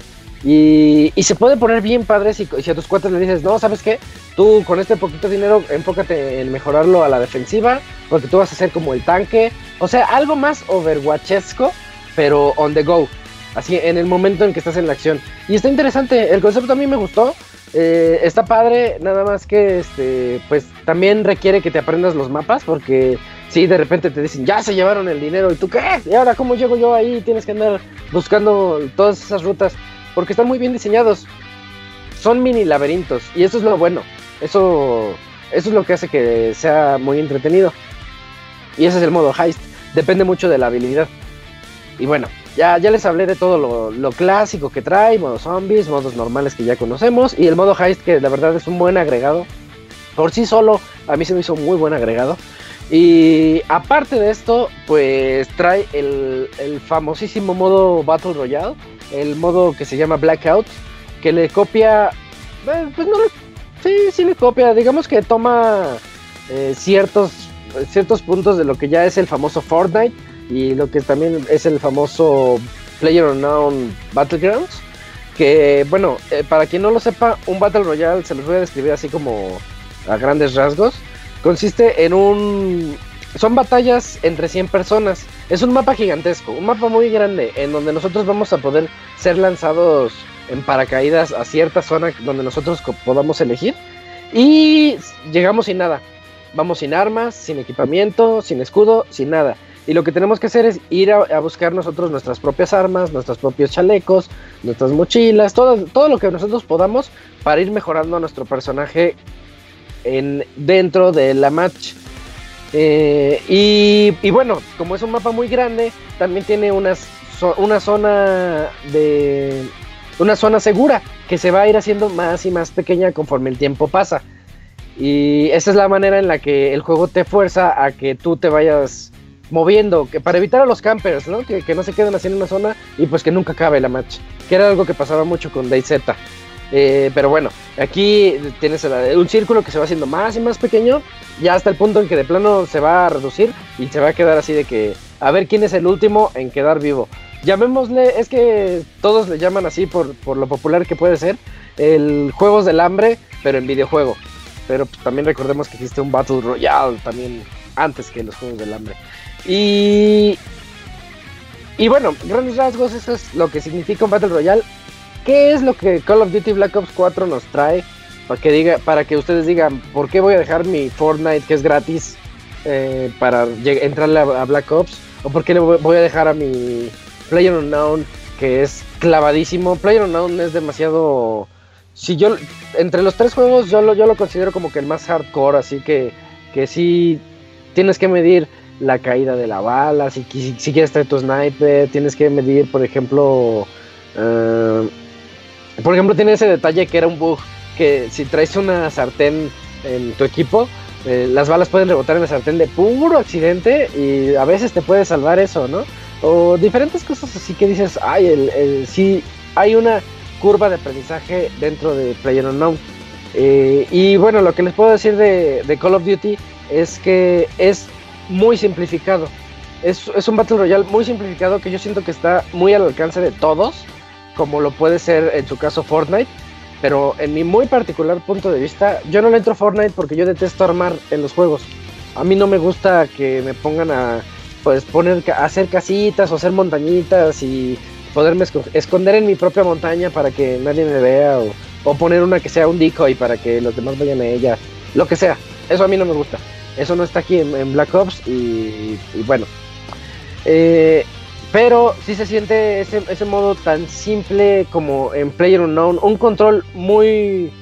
Y, se puede poner bien padre si, si, a tus cuates le dices, no, ¿sabes qué? Tú con este poquito dinero enfócate en mejorarlo a la defensiva, porque tú vas a ser como el tanque. O sea, algo más overwatchesco, pero on the go. Así, en el momento en que estás en la acción. Y está interesante, el concepto a mí me gustó. Eh, está padre, nada más que este, pues también requiere que te aprendas los mapas, porque si de repente te dicen, ya se llevaron el dinero, ¿y tú qué? ¿Y ahora cómo llego yo ahí? Tienes que andar buscando todas esas rutas, porque están muy bien diseñados. Son mini laberintos, y eso es lo bueno. Eso, eso es lo que hace que sea muy entretenido. Y ese es el modo heist. Depende mucho de la habilidad. Y bueno, ya, ya les hablé de todo lo, clásico que trae, modos zombies, modos normales que ya conocemos y el modo heist que la verdad es un buen agregado. Por sí solo, a mí se me hizo muy buen agregado. Y aparte de esto, pues trae el, famosísimo modo Battle Royale, el modo que se llama Blackout, que le copia, eh, pues no, sí, sí le copia, digamos que toma eh, ciertos, ciertos puntos de lo que ya es el famoso Fortnite y lo que también es el famoso Player Unknown Battlegrounds. Que bueno, eh, para quien no lo sepa, un Battle Royale se los voy a describir así como a grandes rasgos. Consiste en un. Son batallas entre 100 personas. Es un mapa gigantesco, un mapa muy grande, en donde nosotros vamos a poder ser lanzados en paracaídas a cierta zona donde nosotros podamos elegir. Y llegamos sin nada. Vamos sin armas, sin equipamiento, sin escudo, sin nada. Y lo que tenemos que hacer es ir a, buscar nosotros nuestras propias armas, nuestros propios chalecos, nuestras mochilas, todo, todo lo que nosotros podamos para ir mejorando a nuestro personaje en, dentro de la match. Eh, y, bueno, como es un mapa muy grande, también tiene una zona de una zona segura que se va a ir haciendo más y más pequeña conforme el tiempo pasa. Y esa es la manera en la que el juego te fuerza a que tú te vayas moviendo, que para evitar a los campers, ¿no? Que, no se queden así en una zona y pues que nunca acabe la match, que era algo que pasaba mucho con DayZ. Eh, pero bueno, aquí tienes un círculo que se va haciendo más y más pequeño, ya hasta el punto en que de plano se va a reducir y se va a quedar así de que a ver quién es el último en quedar vivo. Llamémosle, es que todos le llaman así por, por lo popular que puede ser, el Juegos del Hambre, pero en videojuego. Pero pues, también recordemos que existe un Battle Royale también antes que los Juegos del Hambre. Y, y bueno, grandes rasgos, eso es lo que significa un Battle Royale. ¿Qué es lo que Call of Duty Black Ops 4 nos trae? Para que, diga, para que ustedes digan, ¿por qué voy a dejar mi Fortnite que es gratis eh, para entrarle a, Black Ops? ¿O por qué le voy a dejar a mi Player Unknown que es clavadísimo? Player Unknown es demasiado... Si yo, entre los tres juegos, yo lo, yo lo considero como que el más hardcore, así que, que sí tienes que medir la caída de la bala, si, quieres traer tu sniper, tienes que medir, por ejemplo, eh, por ejemplo, tiene ese detalle que era un bug, que si traes una sartén en tu equipo, eh, las balas pueden rebotar en la sartén de puro accidente y a veces te puede salvar eso, ¿no? O diferentes cosas así que dices, ay, sí, hay una curva de aprendizaje dentro de PlayerUnknown. Eh, y bueno, lo que les puedo decir de, de Call of Duty es que es muy simplificado. Es, un Battle Royale muy simplificado que yo siento que está muy al alcance de todos, como lo puede ser en su caso Fortnite. Pero en mi muy particular punto de vista, yo no le entro a Fortnite porque yo detesto armar en los juegos. A mí no me gusta que me pongan a pues poner hacer casitas o hacer montañitas y poderme esco- esconder en mi propia montaña para que nadie me vea o, o poner una que sea un decoy para que los demás vayan a ella, lo que sea. Eso a mí no me gusta. Eso no está aquí en, Black Ops y, bueno. Eh, pero sí se siente ese, ese modo tan simple como en Player Unknown. Un control muy,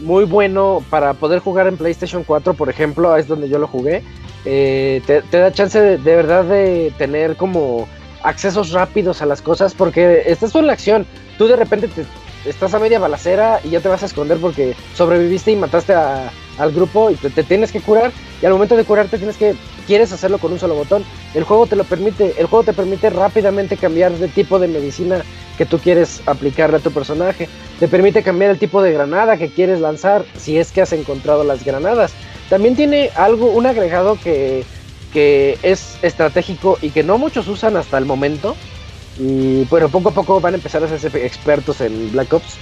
muy bueno para poder jugar en PlayStation 4, por ejemplo. Es donde yo lo jugué. Eh, te, da chance de, de verdad de tener como accesos rápidos a las cosas porque estás en la acción. Tú de repente te, estás a media balacera y ya te vas a esconder porque sobreviviste y mataste a- al grupo y te, tienes que curar y al momento de curarte tienes que quieres hacerlo con un solo botón. El juego te lo permite, el juego te permite rápidamente cambiar de tipo de medicina que tú quieres aplicarle a tu personaje. Te permite cambiar el tipo de granada que quieres lanzar si es que has encontrado las granadas. También tiene algo, un agregado que, que es estratégico y que no muchos usan hasta el momento. Y bueno, poco a poco van a empezar a hacerse expertos en Black Ops.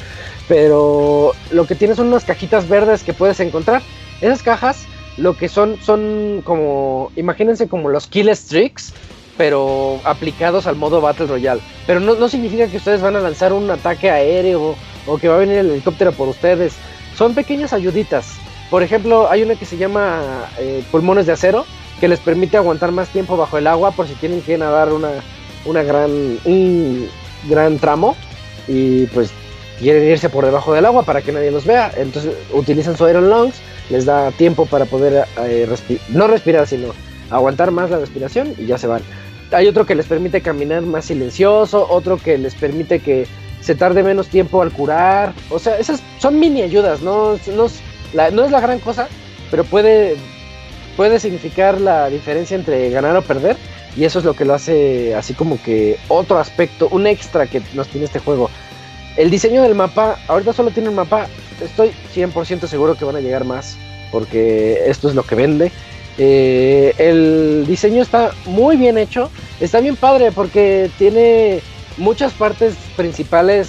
Pero lo que tienes son unas cajitas verdes que puedes encontrar. Esas cajas lo que son son como, imagínense como los kill streaks, pero aplicados al modo Battle Royale. Pero no, no significa que ustedes van a lanzar un ataque aéreo o que va a venir el helicóptero por ustedes. Son pequeñas ayuditas. Por ejemplo, hay una que se llama eh, pulmones de acero, que les permite aguantar más tiempo bajo el agua por si tienen que nadar una, una gran, un gran tramo y pues quieren irse por debajo del agua para que nadie los vea. Entonces utilizan su Iron Lungs, les da tiempo para poder eh, no respirar, sino aguantar más la respiración y ya se van. Hay otro que les permite caminar más silencioso, otro que les permite que se tarde menos tiempo al curar. O sea, esas son mini ayudas, no, es, la, gran cosa, pero puede significar la diferencia entre ganar o perder. Y eso es lo que lo hace así como que otro aspecto, un extra que nos tiene este juego. El diseño del mapa, ahorita solo tiene un mapa, estoy 100% seguro que van a llegar más, porque esto es lo que vende. Eh, el diseño está muy bien hecho, está bien padre porque tiene muchas partes principales.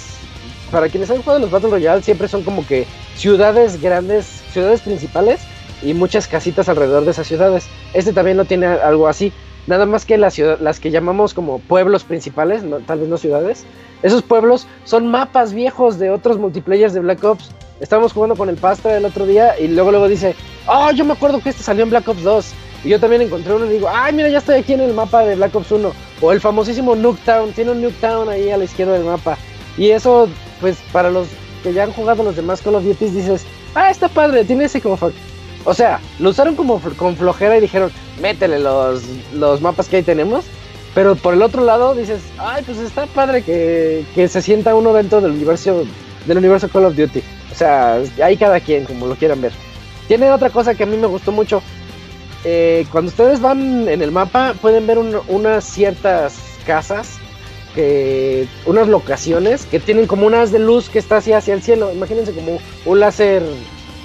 Para quienes han jugado los Battle Royale, siempre son como que ciudades grandes, ciudades principales y muchas casitas alrededor de esas ciudades. Este también no tiene algo así. Nada más que las, las que llamamos como pueblos principales, tal vez no ciudades. Esos pueblos son mapas viejos de otros multiplayers de Black Ops. Estábamos jugando con el Pastra el otro día y luego luego dice, oh, yo me acuerdo que este salió en Black Ops 2. Y yo también encontré uno y digo, ay, mira, ya estoy aquí en el mapa de Black Ops 1. O el famosísimo Nuketown, tiene un Nuketown ahí a la izquierda del mapa. Y eso, pues, para los que ya han jugado los demás Call of Duty, dices, ah, está padre, tiene ese como... O sea, lo usaron como con flojera y dijeron, métele los, los mapas que ahí tenemos. Pero por el otro lado dices, ay, pues está padre que, que se sienta uno dentro del universo, del universo Call of Duty. O sea, hay cada quien, como lo quieran ver. Tiene otra cosa que a mí me gustó mucho. Eh, cuando ustedes van en el mapa, pueden ver un- unas ciertas casas, que, unas locaciones que tienen como unas de luz que está así hacia el cielo. Imagínense como un láser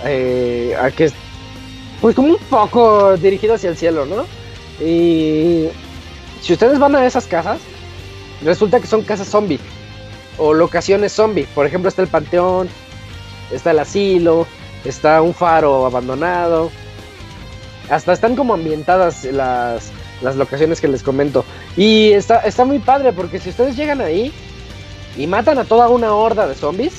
eh, a que, pues como un foco dirigido hacia el cielo, ¿no? Y si ustedes van a esas casas, resulta que son casas zombie o locaciones zombie. Por ejemplo, está el panteón, está el asilo, está un faro abandonado. Hasta están como ambientadas las, las locaciones que les comento. Y está, está muy padre porque si ustedes llegan ahí y matan a toda una horda de zombies,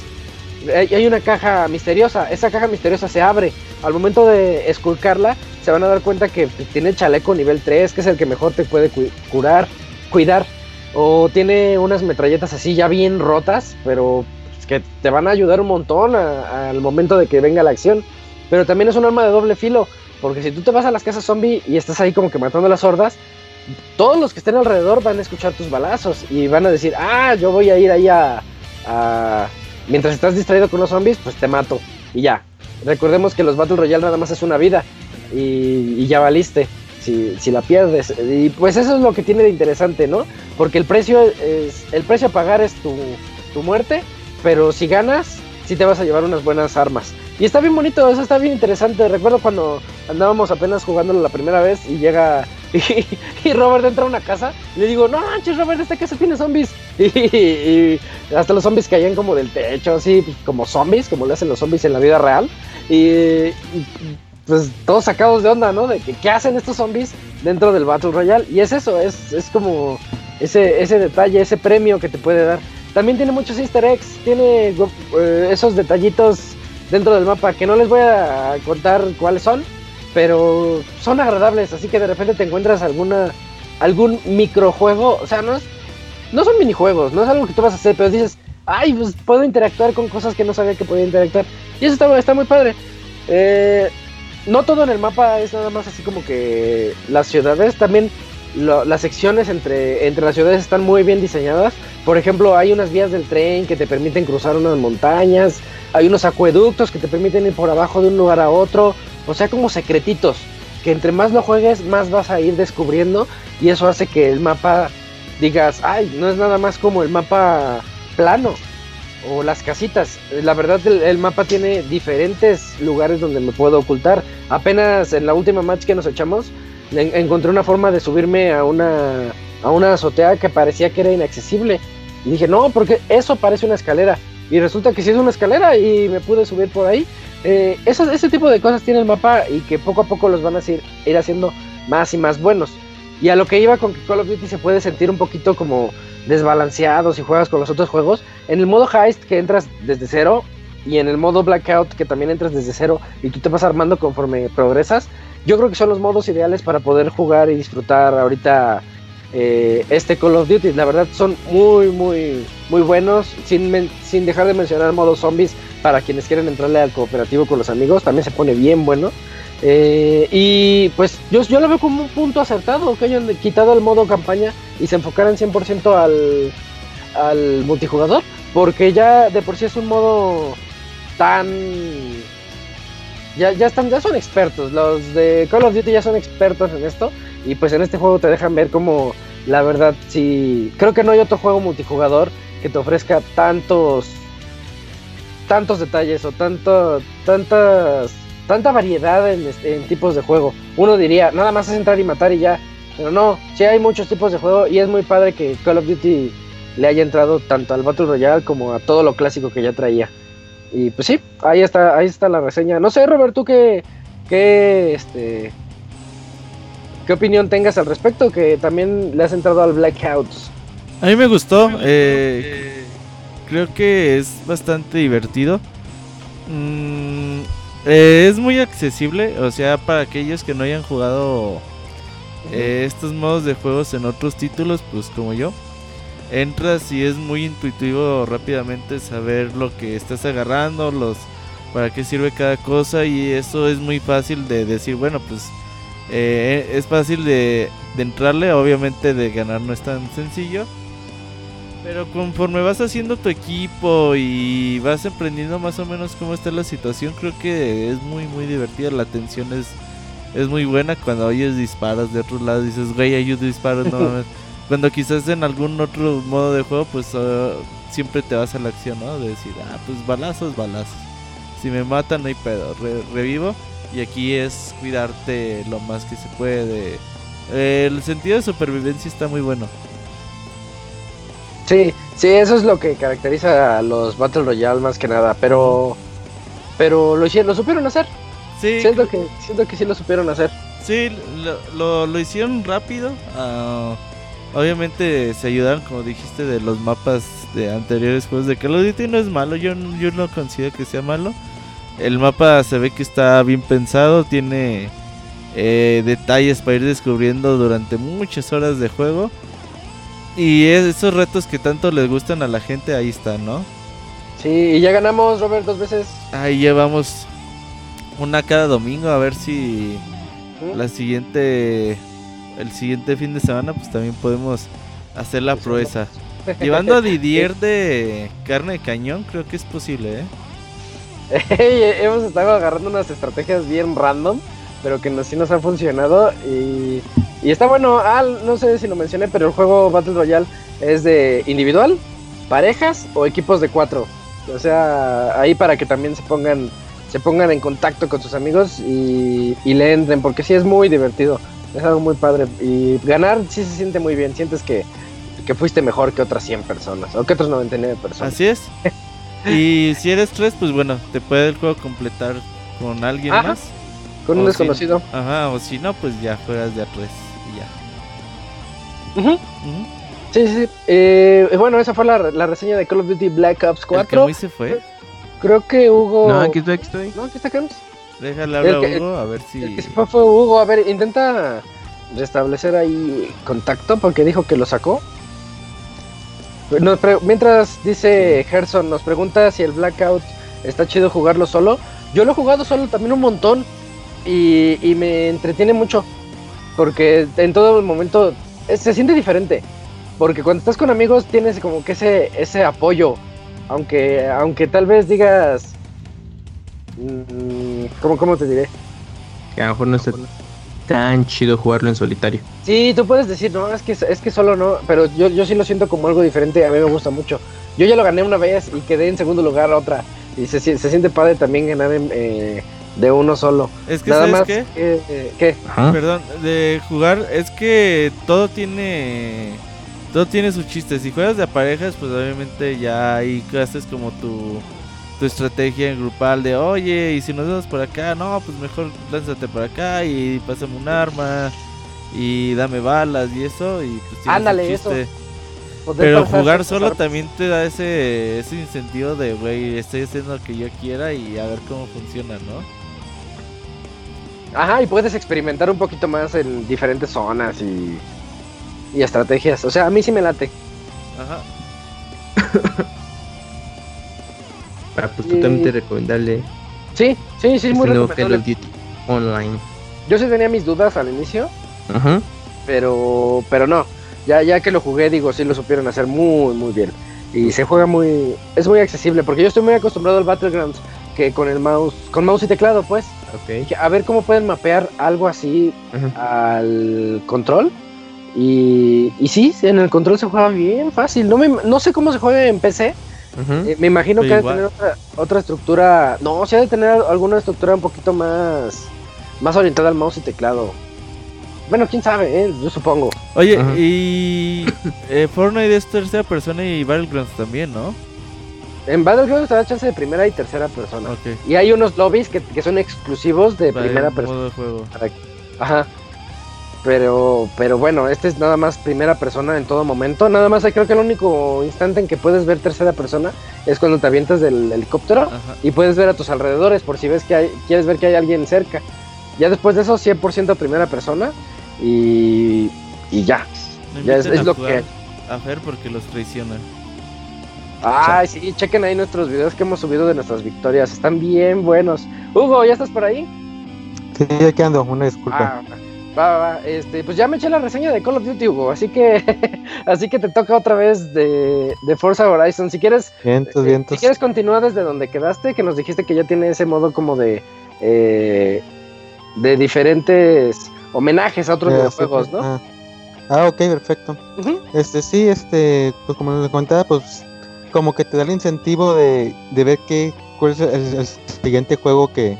hay una caja misteriosa. Esa caja misteriosa se abre. Al momento de esculcarla, se van a dar cuenta que tiene chaleco nivel 3, que es el que mejor te puede cu- curar, cuidar. O tiene unas metralletas así ya bien rotas, pero pues, que te van a ayudar un montón al momento de que venga la acción. Pero también es un arma de doble filo, porque si tú te vas a las casas zombie y estás ahí como que matando a las hordas, todos los que estén alrededor van a escuchar tus balazos y van a decir, ah, yo voy a ir ahí a... a- Mientras estás distraído con los zombies, pues te mato. Y ya. Recordemos que los Battle Royale nada más es una vida. Y, ya valiste. Si, si la pierdes. Y pues eso es lo que tiene de interesante, ¿no? Porque el precio es. El precio a pagar es tu, tu muerte. Pero si ganas, sí te vas a llevar unas buenas armas. Y está bien bonito, eso está bien interesante. Recuerdo cuando andábamos apenas jugándolo la primera vez y llega y, Robert entra a una casa y le digo, no manches Robert, esta casa tiene zombies. Y, hasta los zombies caían como del techo, así pues, como zombies, como le hacen los zombies en la vida real. Y, y, pues todos sacados de onda, ¿no? De que qué hacen estos zombies dentro del Battle Royale. Y es eso, es, es como ese, ese detalle, ese premio que te puede dar. También tiene muchos easter eggs, tiene eh, esos detallitos dentro del mapa que no les voy a contar cuáles son, pero son agradables, así que de repente te encuentras alguna algún microjuego, o sea, no es, no son minijuegos, no es algo que tú vas a hacer, pero dices, ay, pues puedo interactuar con cosas que no sabía que podía interactuar. Y eso está, está muy padre. Eh, no todo en el mapa es nada más así como que las ciudades, también las secciones entre, entre las ciudades están muy bien diseñadas. Por ejemplo, hay unas vías del tren que te permiten cruzar unas montañas, hay unos acueductos que te permiten ir por abajo de un lugar a otro, o sea, como secretitos, que entre más lo juegues, más vas a ir descubriendo y eso hace que el mapa digas, ay, no es nada más como el mapa plano o las casitas. La verdad el, mapa tiene diferentes lugares donde me puedo ocultar. Apenas en la última match que nos echamos, encontré una forma de subirme a una, a una azotea que parecía que era inaccesible. Y dije, no, porque eso parece una escalera. Y resulta que sí es una escalera y me pude subir por ahí. Eh, ese tipo de cosas tiene el mapa y que poco a poco los van a ir, ir haciendo más y más buenos. Y a lo que iba con que Call of Duty se puede sentir un poquito como desbalanceado si juegas con los otros juegos. En el modo Heist que entras desde cero y en el modo Blackout que también entras desde cero y tú te vas armando conforme progresas. Yo creo que son los modos ideales para poder jugar y disfrutar ahorita eh, este Call of Duty. La verdad son muy, muy, muy buenos. Sin, sin dejar de mencionar modo zombies para quienes quieren entrarle al cooperativo con los amigos. También se pone bien bueno. Eh, y pues yo, yo lo veo como un punto acertado, que hayan quitado el modo campaña y se enfocaran 100% al, al multijugador, porque ya de por sí es un modo tan... Ya, ya, están, ya son expertos, los de Call of Duty ya son expertos en esto y pues en este juego te dejan ver como la verdad si creo que no hay otro juego multijugador que te ofrezca tantos tantos detalles o tanto tantas tanta variedad este, en, tipos de juego. Uno diría, nada más es entrar y matar y ya. Pero no, sí hay muchos tipos de juego y es muy padre que Call of Duty le haya entrado tanto al Battle Royale como a todo lo clásico que ya traía. Y pues sí, ahí está, ahí está la reseña. No sé, Robert, tú qué, qué, este, qué opinión tengas al respecto, que también le has entrado al Blackouts. A mí me gustó, eh, creo que es bastante divertido. Mm, eh, es muy accesible, o sea, para aquellos que no hayan jugado eh, estos modos de juegos en otros títulos, pues como yo. Entras y es muy intuitivo rápidamente saber lo que estás agarrando, los para qué sirve cada cosa y eso es muy fácil de decir, bueno, pues eh, es fácil de, de entrarle, obviamente de ganar no es tan sencillo. Pero conforme vas haciendo tu equipo y vas aprendiendo más o menos cómo está la situación, creo que es muy muy divertida. La tensión es, es muy buena cuando oyes disparos de otro lado. Dices, güey, hay disparos, no Cuando quizás en algún otro modo de juego, pues ah, siempre te vas a la acción, ¿no? De decir, ah, pues balazos, balazos. Si me matan, no hay pedo, revivo. Y aquí es cuidarte lo más que se puede. el sentido de supervivencia está muy bueno. Sí, sí, eso es lo que caracteriza a los Battle Royale más que nada, pero pero lo hicieron, lo supieron hacer. Sí. Siento que, siento que sí lo supieron hacer. Sí, lo, lo, hicieron rápido. Ah, obviamente se ayudaron, como dijiste, de los mapas de anteriores juegos de Call of Duty. No es malo, yo, yo no considero que sea malo. El mapa se ve que está bien pensado, tiene eh, detalles para ir descubriendo durante muchas horas de juego. Y esos retos que tanto les gustan a la gente, ahí están, ¿no? Sí, y ya ganamos, Robert, dos veces. Ahí llevamos una cada domingo, a ver si la siguiente, el siguiente fin de semana, pues también podemos hacer la proeza. Llevando a Didier de carne de cañón, creo que es posible, ¿eh? hemos estado agarrando unas estrategias bien random, pero que sí nos han funcionado y y está bueno, ah, no sé si lo mencioné, pero el juego Battle Royale es de individual, parejas o equipos de cuatro. O sea, ahí para que también se pongan, se pongan en contacto con sus amigos y, le entren, porque sí es muy divertido. Es algo muy padre. Y ganar sí se siente muy bien. Sientes que, fuiste mejor que otras 100 personas o que otras 99 personas. Así es. y si eres tres, pues bueno, te puede el juego completar con alguien más. Con un desconocido. ajá, o si no, pues ya juegas de a tres. Sí, Sí, sí, sí. Eh, bueno, esa fue la, la reseña de Call of Duty Black Ops ¿El que 4. muy se fue? Creo que Hugo. No, aquí estoy, aquí estoy. No, aquí está Camps. Déjale hablar a Hugo a ver si. El que se fue fue Hugo. A ver, intenta restablecer ahí contacto porque dijo que lo sacó. Nos mientras dice Gerson, nos pregunta si el Blackout está chido jugarlo solo. Yo lo he jugado solo también un montón y, y me entretiene mucho porque en todo momento se siente diferente. Porque cuando estás con amigos tienes como que ese, ese apoyo. Aunque, aunque tal vez digas... ¿cómo, ¿Cómo te diré? Que a lo mejor no está tan chido jugarlo en solitario. Sí, tú puedes decir, no, es que, es que solo no, pero yo, yo sí lo siento como algo diferente, a mí me gusta mucho. Yo ya lo gané una vez y quedé en segundo lugar otra, y se, se siente padre también ganar en, eh, de uno solo. Es que, Nada ¿sabes más qué? que, eh, ¿qué? Perdón, de jugar, es que todo tiene. Todo tiene su chiste. Si juegas de parejas, pues obviamente ya ahí haces como tu, tu estrategia en grupal de, oye, y si nos vemos por acá, no, pues mejor lánzate por acá y pásame un arma y dame balas y eso. Y pues Ándale, eso. Pero pasar jugar solo también te da ese, ese incentivo de, güey, estoy haciendo lo que yo quiera y a ver cómo funciona, ¿no? Ajá, y puedes experimentar un poquito más en diferentes zonas y, y estrategias. O sea, a mí sí me late. Ajá. Para pues totalmente recomendarle Sí, sí, sí, este muy recomendable. Duty Online. Yo sí tenía mis dudas al inicio, Ajá. pero pero no ya ya que lo jugué digo sí lo supieron hacer muy muy bien y se juega muy es muy accesible porque yo estoy muy acostumbrado al Battlegrounds que con el mouse con mouse y teclado pues Ok. que a ver cómo pueden mapear algo así Ajá. al control y, y sí en el control se juega bien fácil no me, no sé cómo se juega en PC Eh, me imagino Pero que ha de tener otra, otra estructura no sí ha de tener alguna estructura un poquito más más orientada al mouse y teclado bueno quién sabe eh, yo supongo Oye, y eh, Fortnite es tercera persona y Battlegrounds también, ¿no? En Battlegrounds te da chance de primera y tercera persona. Y hay unos lobbies que, que son exclusivos de Para primera persona. modo de juego. Ajá. Pero, pero bueno, este es nada más primera persona en todo momento. Nada más creo que el único instante en que puedes ver tercera persona es cuando te avientas del helicóptero Ajá. y puedes ver a tus alrededores por si ves que hay, quieres ver que hay alguien cerca. Ya después de eso, 100% primera persona y, y ya. No Ya es- inviten es a lo jugar que- A Fer porque los traicionan. Ay, sí, chequen ahí nuestros videos que hemos subido de nuestras victorias. Están bien buenos. Hugo, ¿ya estás por ahí? Sí, aquí ando, una disculpa. Ah, va, va, va. Este, pues ya me eché la reseña de Call of Duty, Hugo, así que así que te toca otra vez de, de Forza Horizon. Si quieres, vientos, eh, vientos. si quieres continuar desde donde quedaste, que nos dijiste que ya tiene ese modo como de eh, de diferentes homenajes a otros videojuegos, sí, ¿no? Ah. Ah, ok, perfecto. Este, sí, este, pues como les comentaba, pues como que te da el incentivo de, de ver qué, cuál es el, el siguiente juego que,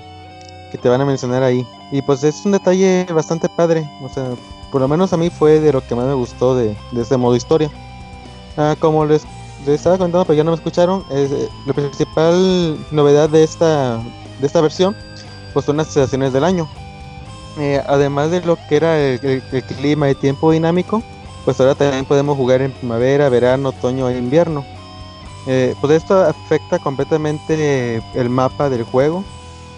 que te van a mencionar ahí. Y pues es un detalle bastante padre, o sea, por lo menos a mí fue de lo que más me gustó de, de este modo historia. Ah, como les, les estaba contando, pero ya no me escucharon, es, eh, la principal novedad de esta, de esta versión, pues son las estaciones del año. Eh, además de lo que era el, el- el clima y tiempo dinámico, pues ahora también podemos jugar en primavera, verano, otoño e invierno. Eh, pues esto afecta completamente el mapa del juego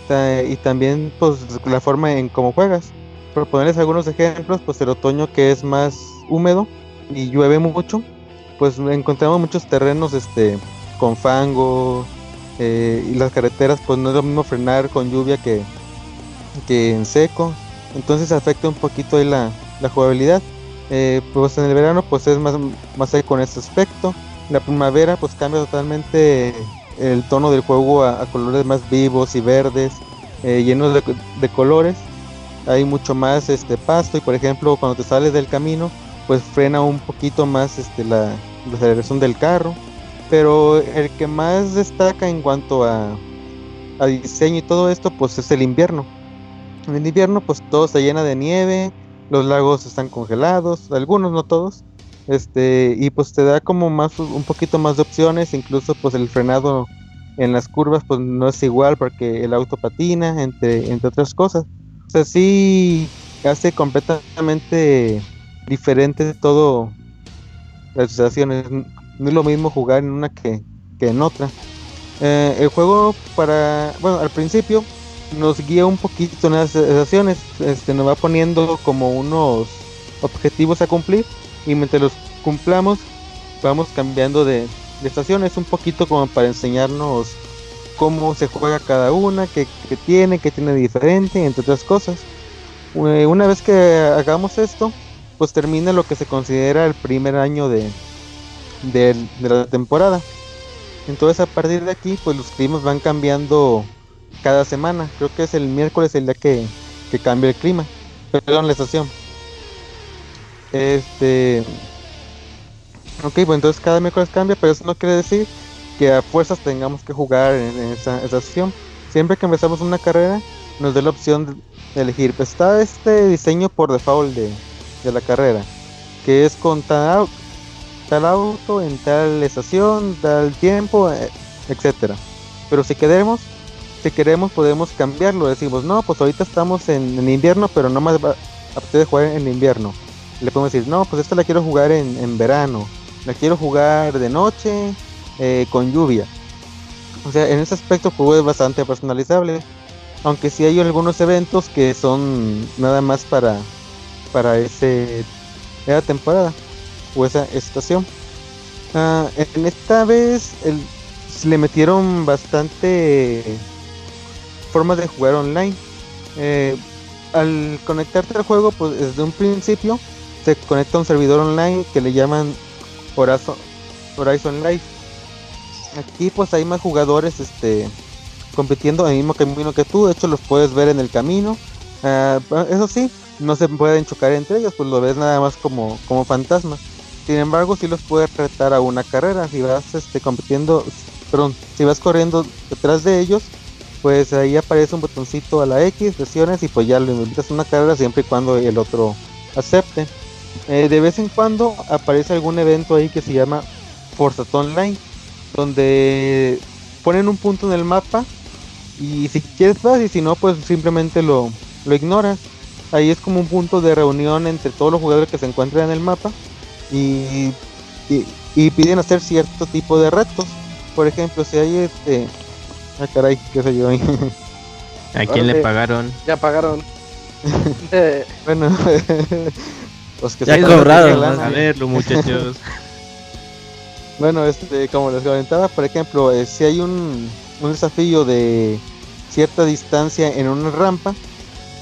y también pues la forma en cómo juegas. Por ponerles algunos ejemplos, pues el otoño que es más húmedo y llueve mucho, pues encontramos muchos terrenos este con fango eh, y las carreteras pues no es lo mismo frenar con lluvia que, que en seco. Entonces afecta un poquito ahí la, la jugabilidad. Eh, pues en el verano pues es más, más seco en aspecto. La primavera pues cambia totalmente el tono del juego a, colores más vivos y verdes, eh, llenos de, de colores. Hay mucho más este pasto y por ejemplo cuando te sales del camino pues frena un poquito más este, la, la aceleración del carro. Pero el que más destaca en cuanto a, a diseño y todo esto pues es el invierno. En el invierno pues todo se llena de nieve, los lagos están congelados, algunos no todos. Este, y pues te da como más un poquito más de opciones, incluso pues el frenado en las curvas pues no es igual porque el auto patina, entre, entre otras cosas. O sea, sí hace completamente diferente todo las estaciones. No es lo mismo jugar en una que, que en otra. Eh, el juego para, bueno, al principio nos guía un poquito en las estaciones, este, nos va poniendo como unos objetivos a cumplir y mientras los cumplamos vamos cambiando de, estaciones un poquito como para enseñarnos cómo se juega cada una, qué, tiene, qué tiene diferente, entre otras cosas. Eh, Una vez que hagamos esto, pues termina lo que se considera el primer año de, de, de la temporada. Entonces a partir de aquí, pues los climas van cambiando cada semana. Creo que es el miércoles el día que, que cambia el clima. Perdón, la estación. Este. Ok, bueno, entonces cada miércoles cambia, pero eso no quiere decir que a fuerzas tengamos que jugar en, en esa estación. Siempre que empezamos una carrera, nos da la opción de elegir. Pues está este diseño por default de, la carrera, que es con tal, au- tal auto en tal estación, tal tiempo, eh, etcétera. Pero si queremos, si queremos podemos cambiarlo. Decimos, no, pues ahorita estamos en, en invierno, pero no más va a partir de jugar en invierno. Le podemos decir, no, pues esta la quiero jugar en, en verano, la quiero jugar de noche, eh, con lluvia. O sea, en ese aspecto pues es bastante personalizable. Aunque sí hay algunos eventos que son nada más para, para ese, esa temporada o esa estación. Ah, en esta vez el- le metieron bastante formas de jugar online. Eh, al conectarte al juego, pues desde un principio se conecta a un servidor online que le llaman Horizon, Horizon Live. Aquí pues hay más jugadores este compitiendo en el mismo camino que tú, de hecho los puedes ver en el camino. Ah, eso sí, no se pueden chocar entre ellos, pues lo ves nada más como, como fantasmas. Sin embargo, sí los puedes retar a una carrera. Si vas este, compitiendo, perdón, si vas corriendo detrás de ellos, pues ahí aparece un botoncito a la X, presiones y pues ya lo invitas una carrera siempre y cuando el otro acepte. Eh, de vez en cuando aparece algún evento ahí que se llama Forzaton Line, donde ponen un punto en el mapa y si quieres vas y si no pues simplemente lo, lo ignoras. Ahí es como un punto de reunión entre todos los jugadores que se encuentran en el mapa y, y, y piden hacer cierto tipo de retos. Por ejemplo, si hay este... Ah, caray, qué sé yo ahí. ¿A quién le pagaron? Ya pagaron. Bueno, los que Ya se cobraron, A verlo, muchachos. Bueno, este, como les comentaba, por ejemplo, eh, si hay un, un desafío de cierta distancia en una rampa,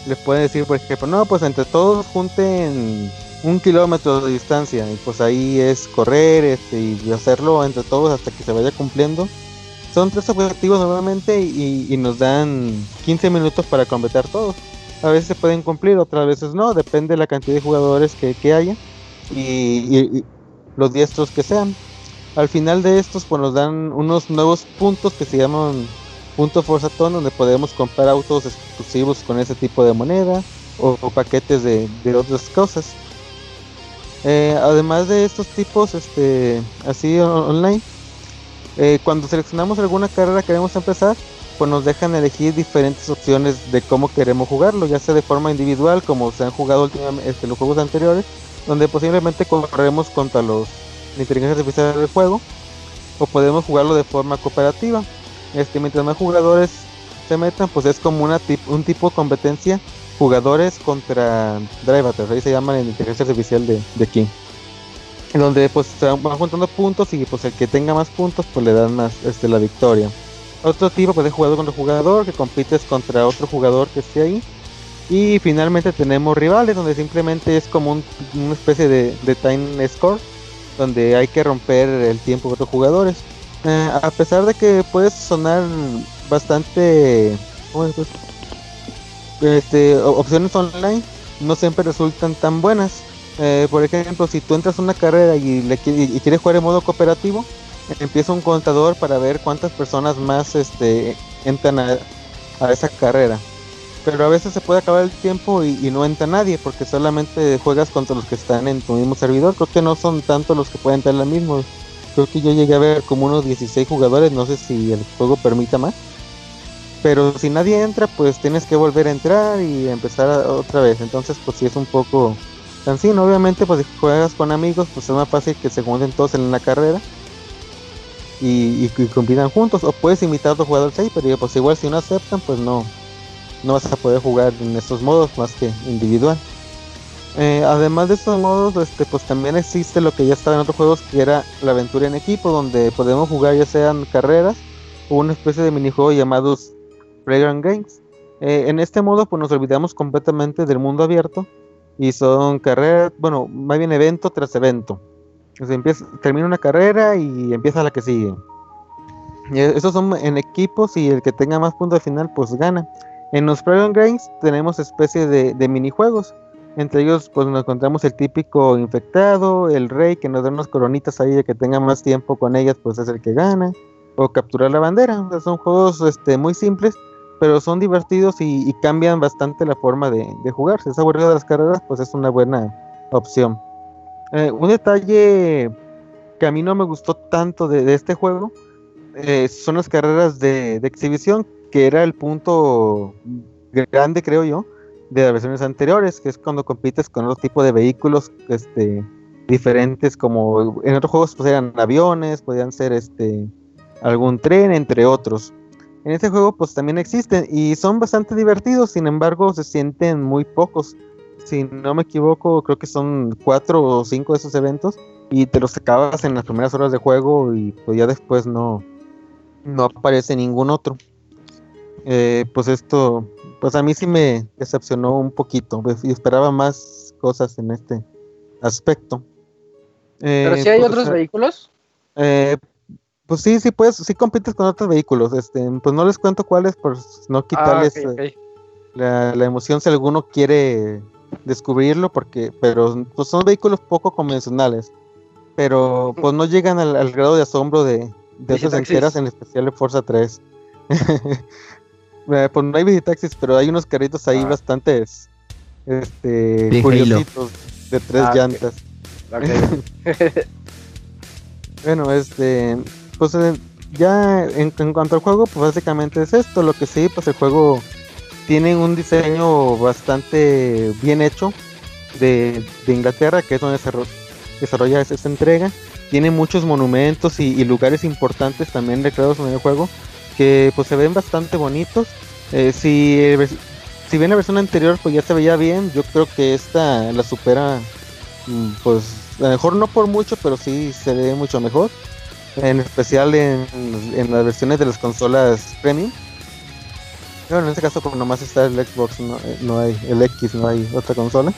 les pueden decir, por ejemplo, no, pues entre todos junten un kilómetro de distancia, y pues ahí es correr este, y hacerlo entre todos hasta que se vaya cumpliendo. Son tres objetivos normalmente y, y nos dan 15 minutos para completar todos. A veces se pueden cumplir, otras veces no, depende de la cantidad de jugadores que, que haya y, los diestros que sean. Al final de estos pues nos dan unos nuevos puntos que se llaman punto Forzatón donde podemos comprar autos exclusivos con ese tipo de moneda o, paquetes de, de otras cosas. Eh, además de estos tipos este así on- online, eh, cuando seleccionamos alguna carrera que queremos empezar, pues nos dejan elegir diferentes opciones de cómo queremos jugarlo, ya sea de forma individual como se han jugado últimamente este, los juegos anteriores, donde posiblemente corremos contra los inteligencia artificial del juego o podemos jugarlo de forma cooperativa. Este, mientras más jugadores se metan, pues es como una tip- un tipo de competencia jugadores contra Drivaters, ahí se llama la inteligencia artificial de, de aquí. Donde pues se van juntando puntos y pues el que tenga más puntos pues le dan más este, la victoria. Otro tipo pues es jugador contra jugador, que compites contra otro jugador que esté ahí. Y finalmente tenemos rivales, donde simplemente es como un- una especie de, de time score donde hay que romper el tiempo de otros jugadores. Eh, a pesar de que puede sonar bastante este, opciones online, no siempre resultan tan buenas. Eh, por ejemplo, si tú entras a una carrera y quieres jugar en modo cooperativo, empieza un contador para ver cuántas personas más este, entran a, esa carrera. Pero a veces se puede acabar el tiempo y, no entra nadie porque solamente juegas contra los que están en tu mismo servidor. Creo que no son tanto los que pueden entrar al mismo. Creo que yo llegué a ver como unos 16 jugadores, no sé si el juego permita más. Pero si nadie entra, pues tienes que volver a entrar y empezar otra vez. Entonces, pues sí es un poco cansino. Obviamente, pues si juegas con amigos, pues es más fácil que se junten todos en la carrera y, y, combinan juntos. O puedes invitar a otro jugador ahí, pero pues igual si no aceptan, pues no, no vas a poder jugar en estos modos más que individual. Eh, además de estos modos, este, pues también existe lo que ya estaba en otros juegos, que era la aventura en equipo, donde podemos jugar ya sean carreras o una especie de minijuego llamados Playground Games. Eh, en este modo, pues nos olvidamos completamente del mundo abierto y son carreras, bueno, más bien evento tras evento. Termina una carrera y empieza la que sigue. Y esos son en equipos y el que tenga más puntos al final, pues gana. En los Playground Games tenemos especie de, de minijuegos entre ellos, pues nos encontramos el típico infectado, el rey que nos da unas coronitas ahí de que tenga más tiempo con ellas, pues es el que gana. O capturar la bandera. son juegos este, muy simples, pero son divertidos y, cambian bastante la forma de, jugar. Si aburrido de las carreras, pues es una buena opción. Eh, un detalle que a mí no me gustó tanto de, este juego eh, son las carreras de, exhibición, que era el punto grande, creo yo de las versiones anteriores, que es cuando compites con otro tipo de vehículos este, diferentes, como en otros juegos pues eran aviones, podían ser este, algún tren, entre otros. En este juego pues también existen y son bastante divertidos, sin embargo se sienten muy pocos. Si no me equivoco, creo que son cuatro o cinco de esos eventos y te los acabas en las primeras horas de juego y pues ya después no, no aparece ningún otro. Eh, pues esto pues a mí sí me decepcionó un poquito pues, y esperaba más cosas en este aspecto. ¿Pero si hay pues, otros vehículos? Eh, pues sí, sí puedes, sí compites con otros vehículos, este, pues no les cuento cuáles por no ah, quitarles eh, La, emoción si alguno quiere descubrirlo, porque, pero pues son vehículos poco convencionales, pero pues no llegan al, grado de asombro de, de esas enteras, en especial de Forza 3. Eh, pues no hay visitaxis, pero hay unos carritos ahí ah. bastantes este, curiositos de tres ah, llantas. bueno, este, pues eh, ya en, cuanto al juego, pues básicamente es esto. Lo que sí, pues el juego tiene un diseño bastante bien hecho de, Inglaterra, que es donde se desarrolla esa, entrega. Tiene muchos monumentos y, lugares importantes también recreados en el juego que pues se ven bastante bonitos. Eh, si, si bien la versión anterior pues ya se veía bien, yo creo que esta la supera, mm, pues a lo mejor no por mucho, pero sí se ve mucho mejor. En especial en, las versiones de las consolas premium. Bueno, en este caso como nomás está el Xbox, no, eh, no hay el X, no hay otra consola.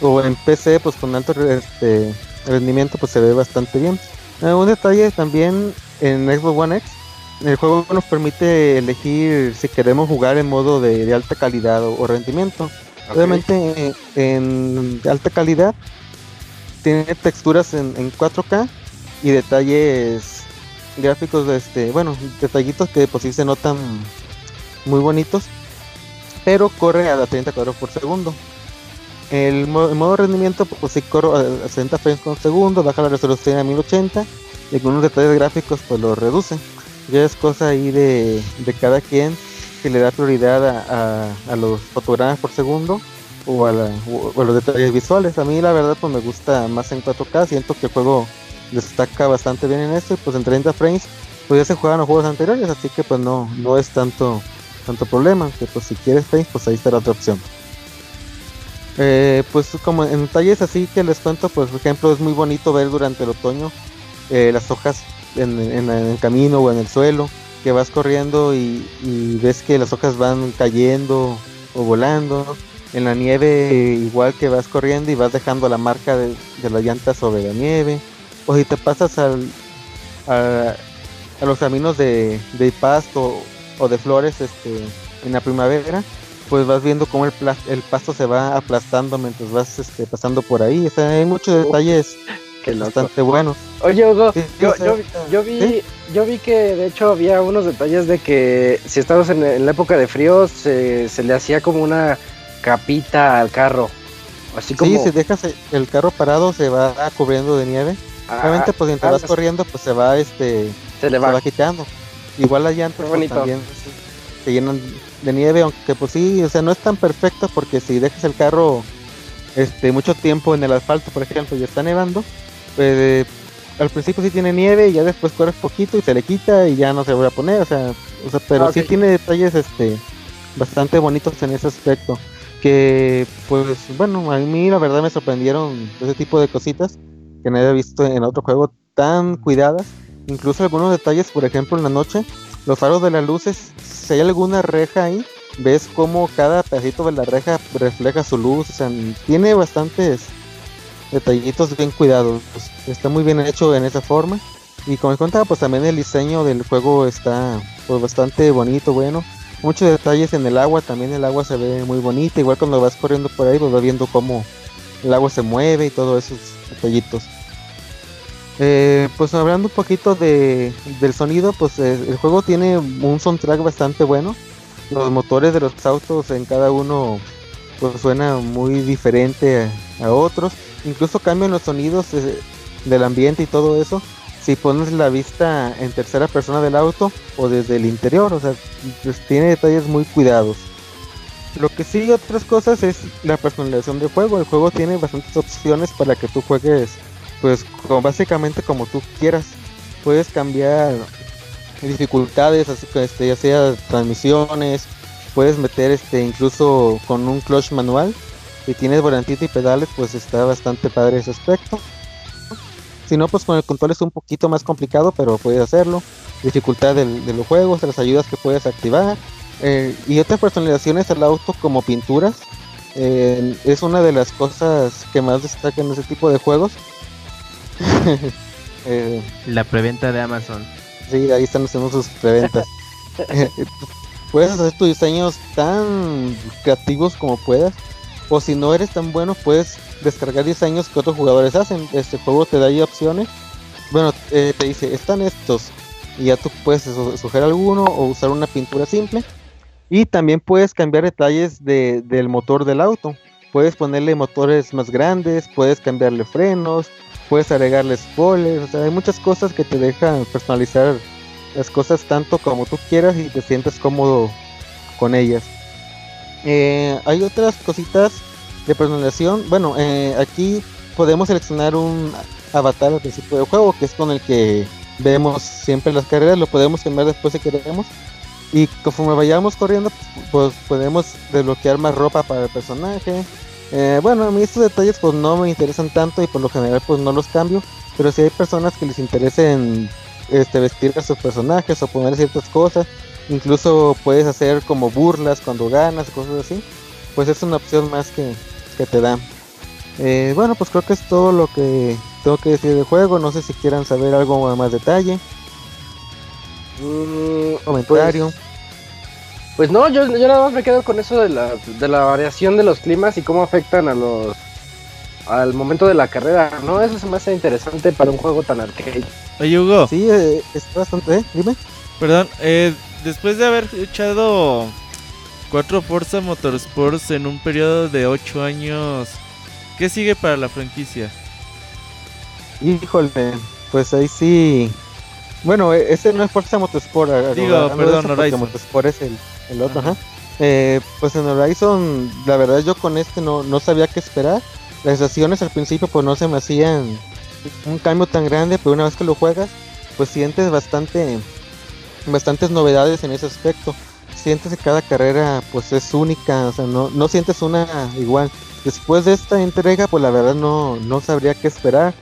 O en PC pues con alto este, rendimiento pues se ve bastante bien. Eh, un detalle también en Xbox One X el juego nos permite elegir si queremos jugar en modo de, alta calidad o, rendimiento. Obviamente en, alta calidad tiene texturas en, 4K y detalles gráficos, de este, bueno, detallitos que pues sí se notan muy bonitos, pero corre a 30 cuadros por segundo. El, modo rendimiento pues sí corre a 60 frames por segundo, baja la resolución a 1080 y con unos detalles gráficos pues lo reduce ya es cosa ahí de, cada quien que le da prioridad a, los fotogramas por segundo o a, los detalles visuales. A mí la verdad pues me gusta más en 4K, siento que el juego destaca bastante bien en esto y pues en 30 frames pues ya se juegan los juegos anteriores, así que pues no, no es tanto, tanto problema, que pues si quieres frames pues ahí está la otra opción. Eh, pues como en detalles así que les cuento, pues por ejemplo es muy bonito ver durante el otoño eh, las hojas en, el camino o en el suelo, que vas corriendo y, ves que las hojas van cayendo o volando. En la nieve igual que vas corriendo y vas dejando la marca de, la llanta sobre la nieve. O si te pasas al, a, los caminos de, pasto o de flores este, en la primavera, pues vas viendo cómo el, el pasto se va aplastando mientras vas este, pasando por ahí. hay muchos detalles bastante bueno. Oye, Hugo, yo, yo, vi, yo vi que de hecho había unos detalles de que si estabas en, la época de frío se, le hacía como una capita al carro. Así como... Sí, si dejas el carro parado se va cubriendo de nieve. Ah, Obviamente, pues mientras vas corriendo, pues se va este se le va, quitando. Igual las llantas pues, también se llenan de nieve, aunque pues sí, o sea, no es tan perfecto porque si dejas el carro este mucho tiempo en el asfalto, por ejemplo, y está nevando, pues eh, al principio sí tiene nieve y ya después corres poquito y se le quita y ya no se vuelve a poner, o sea, o sea pero Ah, sí tiene detalles este bastante bonitos en ese aspecto. Que pues bueno, a mí la verdad me sorprendieron ese tipo de cositas que no había visto en otro juego tan cuidadas. Incluso algunos detalles, por ejemplo, en la noche, los faros de las luces, si hay alguna reja ahí, ves como cada pedacito de la reja refleja su luz, o sea, tiene bastantes detallitos bien cuidados, pues, está muy bien hecho en esa forma. Y como contaba, pues también el diseño del juego está pues bastante bonito, bueno. Muchos detalles en el agua, también el agua se ve muy bonita, igual cuando vas corriendo por ahí, pues vas viendo cómo el agua se mueve y todos esos detallitos. Eh, pues hablando un poquito de, del sonido, pues eh, el juego tiene un soundtrack bastante bueno. Los motores de los autos en cada uno pues suena muy diferente a, otros. Incluso cambian los sonidos eh, del ambiente y todo eso. Si pones la vista en tercera persona del auto o desde el interior, o sea, pues, tiene detalles muy cuidados. Lo que sí, otras cosas es la personalización del juego. El juego tiene bastantes opciones para que tú juegues, pues básicamente como tú quieras. Puedes cambiar dificultades, así que este, ya sea transmisiones, puedes meter este incluso con un clutch manual. Si tienes volantito y pedales, pues está bastante padre ese aspecto. Si no, pues con el control es un poquito más complicado, pero puedes hacerlo. Dificultad del- de los juegos, las ayudas que puedes activar. eh, y otras personalizaciones al auto como pinturas. eh, es una de las cosas que más destacan en ese tipo de juegos. Eh, La preventa de Amazon. Sí, ahí están haciendo sus preventas. Eh, puedes hacer tus diseños tan creativos como puedas. O si no eres tan bueno, puedes descargar diseños que otros jugadores hacen. Este juego te da ahí opciones. Bueno, eh, te dice, están estos. Y ya tú puedes su- sugerir alguno o usar una pintura simple. Y también puedes cambiar detalles de- del motor del auto. Puedes ponerle motores más grandes, puedes cambiarle frenos, puedes agregarle spoilers. O sea, hay muchas cosas que te dejan personalizar las cosas tanto como tú quieras y te sientes cómodo con ellas. Eh, hay otras cositas de personalización. Bueno, eh, aquí podemos seleccionar un avatar al principio del juego, que es con el que vemos siempre las carreras. Lo podemos cambiar después si queremos. Y conforme vayamos corriendo, pues podemos desbloquear más ropa para el personaje. Eh, bueno, a mí estos detalles pues no me interesan tanto y por lo general pues no los cambio. Pero si hay personas que les interesen este, vestir a sus personajes o poner ciertas cosas, incluso puedes hacer como burlas cuando ganas, cosas así, pues es una opción más que, que te dan. Eh, bueno, pues creo que es todo lo que tengo que decir del juego. No sé si quieran saber algo más detalle, Mm, comentario. Pues no, yo, yo nada más me quedo con eso de la, de la variación de los climas y cómo afectan a los al momento de la carrera, ¿no? Eso se me hace interesante para un juego tan arcade. Oye, Hugo, Sí, eh, está bastante. ¿eh? Dime. perdón, eh, después de haber echado cuatro Forza Motorsports en un periodo de ocho años, ¿qué sigue para la franquicia? Híjole, pues ahí sí. Bueno, e- ese no es Forza Motorsport. Digo, perdón, Horizon. Motorsport es el, el otro, Ajá. ajá. Eh, pues en Horizon, la verdad yo con este no, no sabía qué esperar. Las estaciones al principio pues no se me hacían un cambio tan grande, pero una vez que lo juegas, pues sientes bastante, bastantes novedades en ese aspecto. Sientes que cada carrera pues es única, o sea, no, no sientes una igual. Después de esta entrega, pues la verdad no, no sabría qué esperar.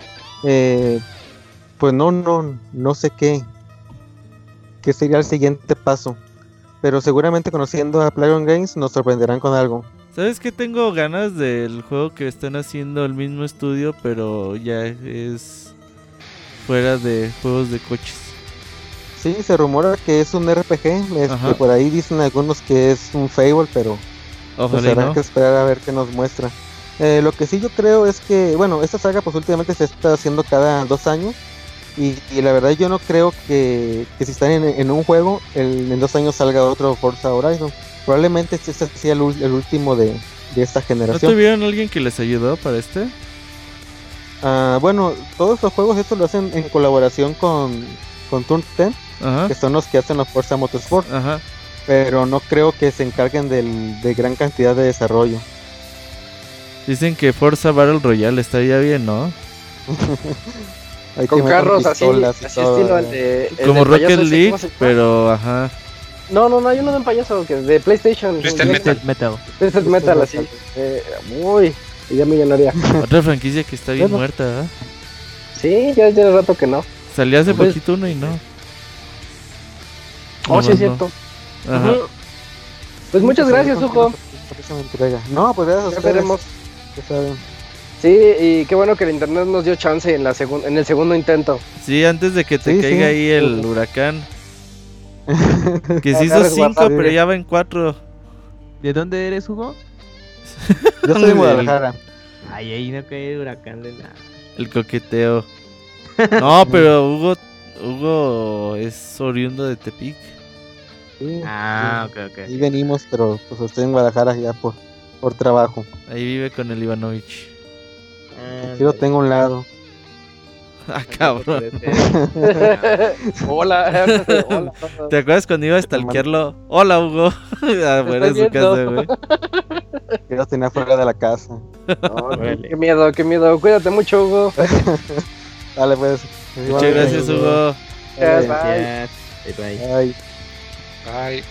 Eh, pues no, no, no sé qué, qué sería el siguiente paso. Pero seguramente conociendo a PlayerUnknown's Games nos sorprenderán con algo. ¿Sabes qué? Tengo ganas del juego que están haciendo el mismo estudio, pero ya es fuera de juegos de coches. Sí, se rumora que es un RPG. este, por ahí dicen algunos que es un Fable, pero pues Ojalá no. que esperar a ver qué nos muestra. Eh, lo que sí yo creo es que, bueno, esta saga pues últimamente se está haciendo cada dos años. Y, y la verdad yo no creo que, que si están en, en un juego, el- en dos años salga otro Forza Horizon. Probablemente este sea el, el último de, de esta ¿No generación. tuvieron alguien que les ayudó para este? Ah, bueno, todos los juegos estos lo hacen en colaboración con, con Turn 10, Ajá. que son los que hacen los Forza Motorsport, Ajá. pero no creo que se encarguen del, de gran cantidad de desarrollo. Dicen que Forza Battle Royale estaría bien, ¿no? Hay Con carros así, así todo, estilo eh. el de. el Como Rocket League, pero ajá. No, no, no, hay uno de un payaso que de PlayStation. Twisted Metal. Metal. Twisted Metal, así. Eh, uy, idea millonaria. Otra franquicia que está bien muerta, ¿verdad? Sí, ya tiene rato que no. Salió hace Pues- poquito uno y no. Oh, sí, Nomás es cierto. no. Ajá. Pues muchas gracias, ¿Por qué Hugo. no-? No, pues gracias a Ya veremos. ya saben. Sí, y qué bueno que el internet nos dio chance en, la en el segundo intento. Sí, antes de que te Sí, caiga sí. ahí el huracán. Que se hizo Agarres 5, WhatsApp. pero ya va en 4. ¿De dónde eres, Hugo? Yo soy de Guadalajara. Ay, ahí no cae el huracán de nada. El coqueteo. No, pero Hugo, Hugo es oriundo de Tepic. Sí, Ah, sí. ok, ok. Ahí venimos, pero pues estoy en Guadalajara ya por, por trabajo. Ahí vive con el Ivanovich. Aquí lo tengo a un lado. Ah, cabrón. Hola, hola. ¿Te acuerdas cuando iba a stalkearlo? Hola, Hugo. Afuera de su casa, güey. Yo los tenía fuera de la casa. No, qué, qué miedo, qué miedo. Cuídate mucho, Hugo. Dale, pues. Muchas gracias, Hugo. Bye. Gracias. Bye, bye. Ay, Ay,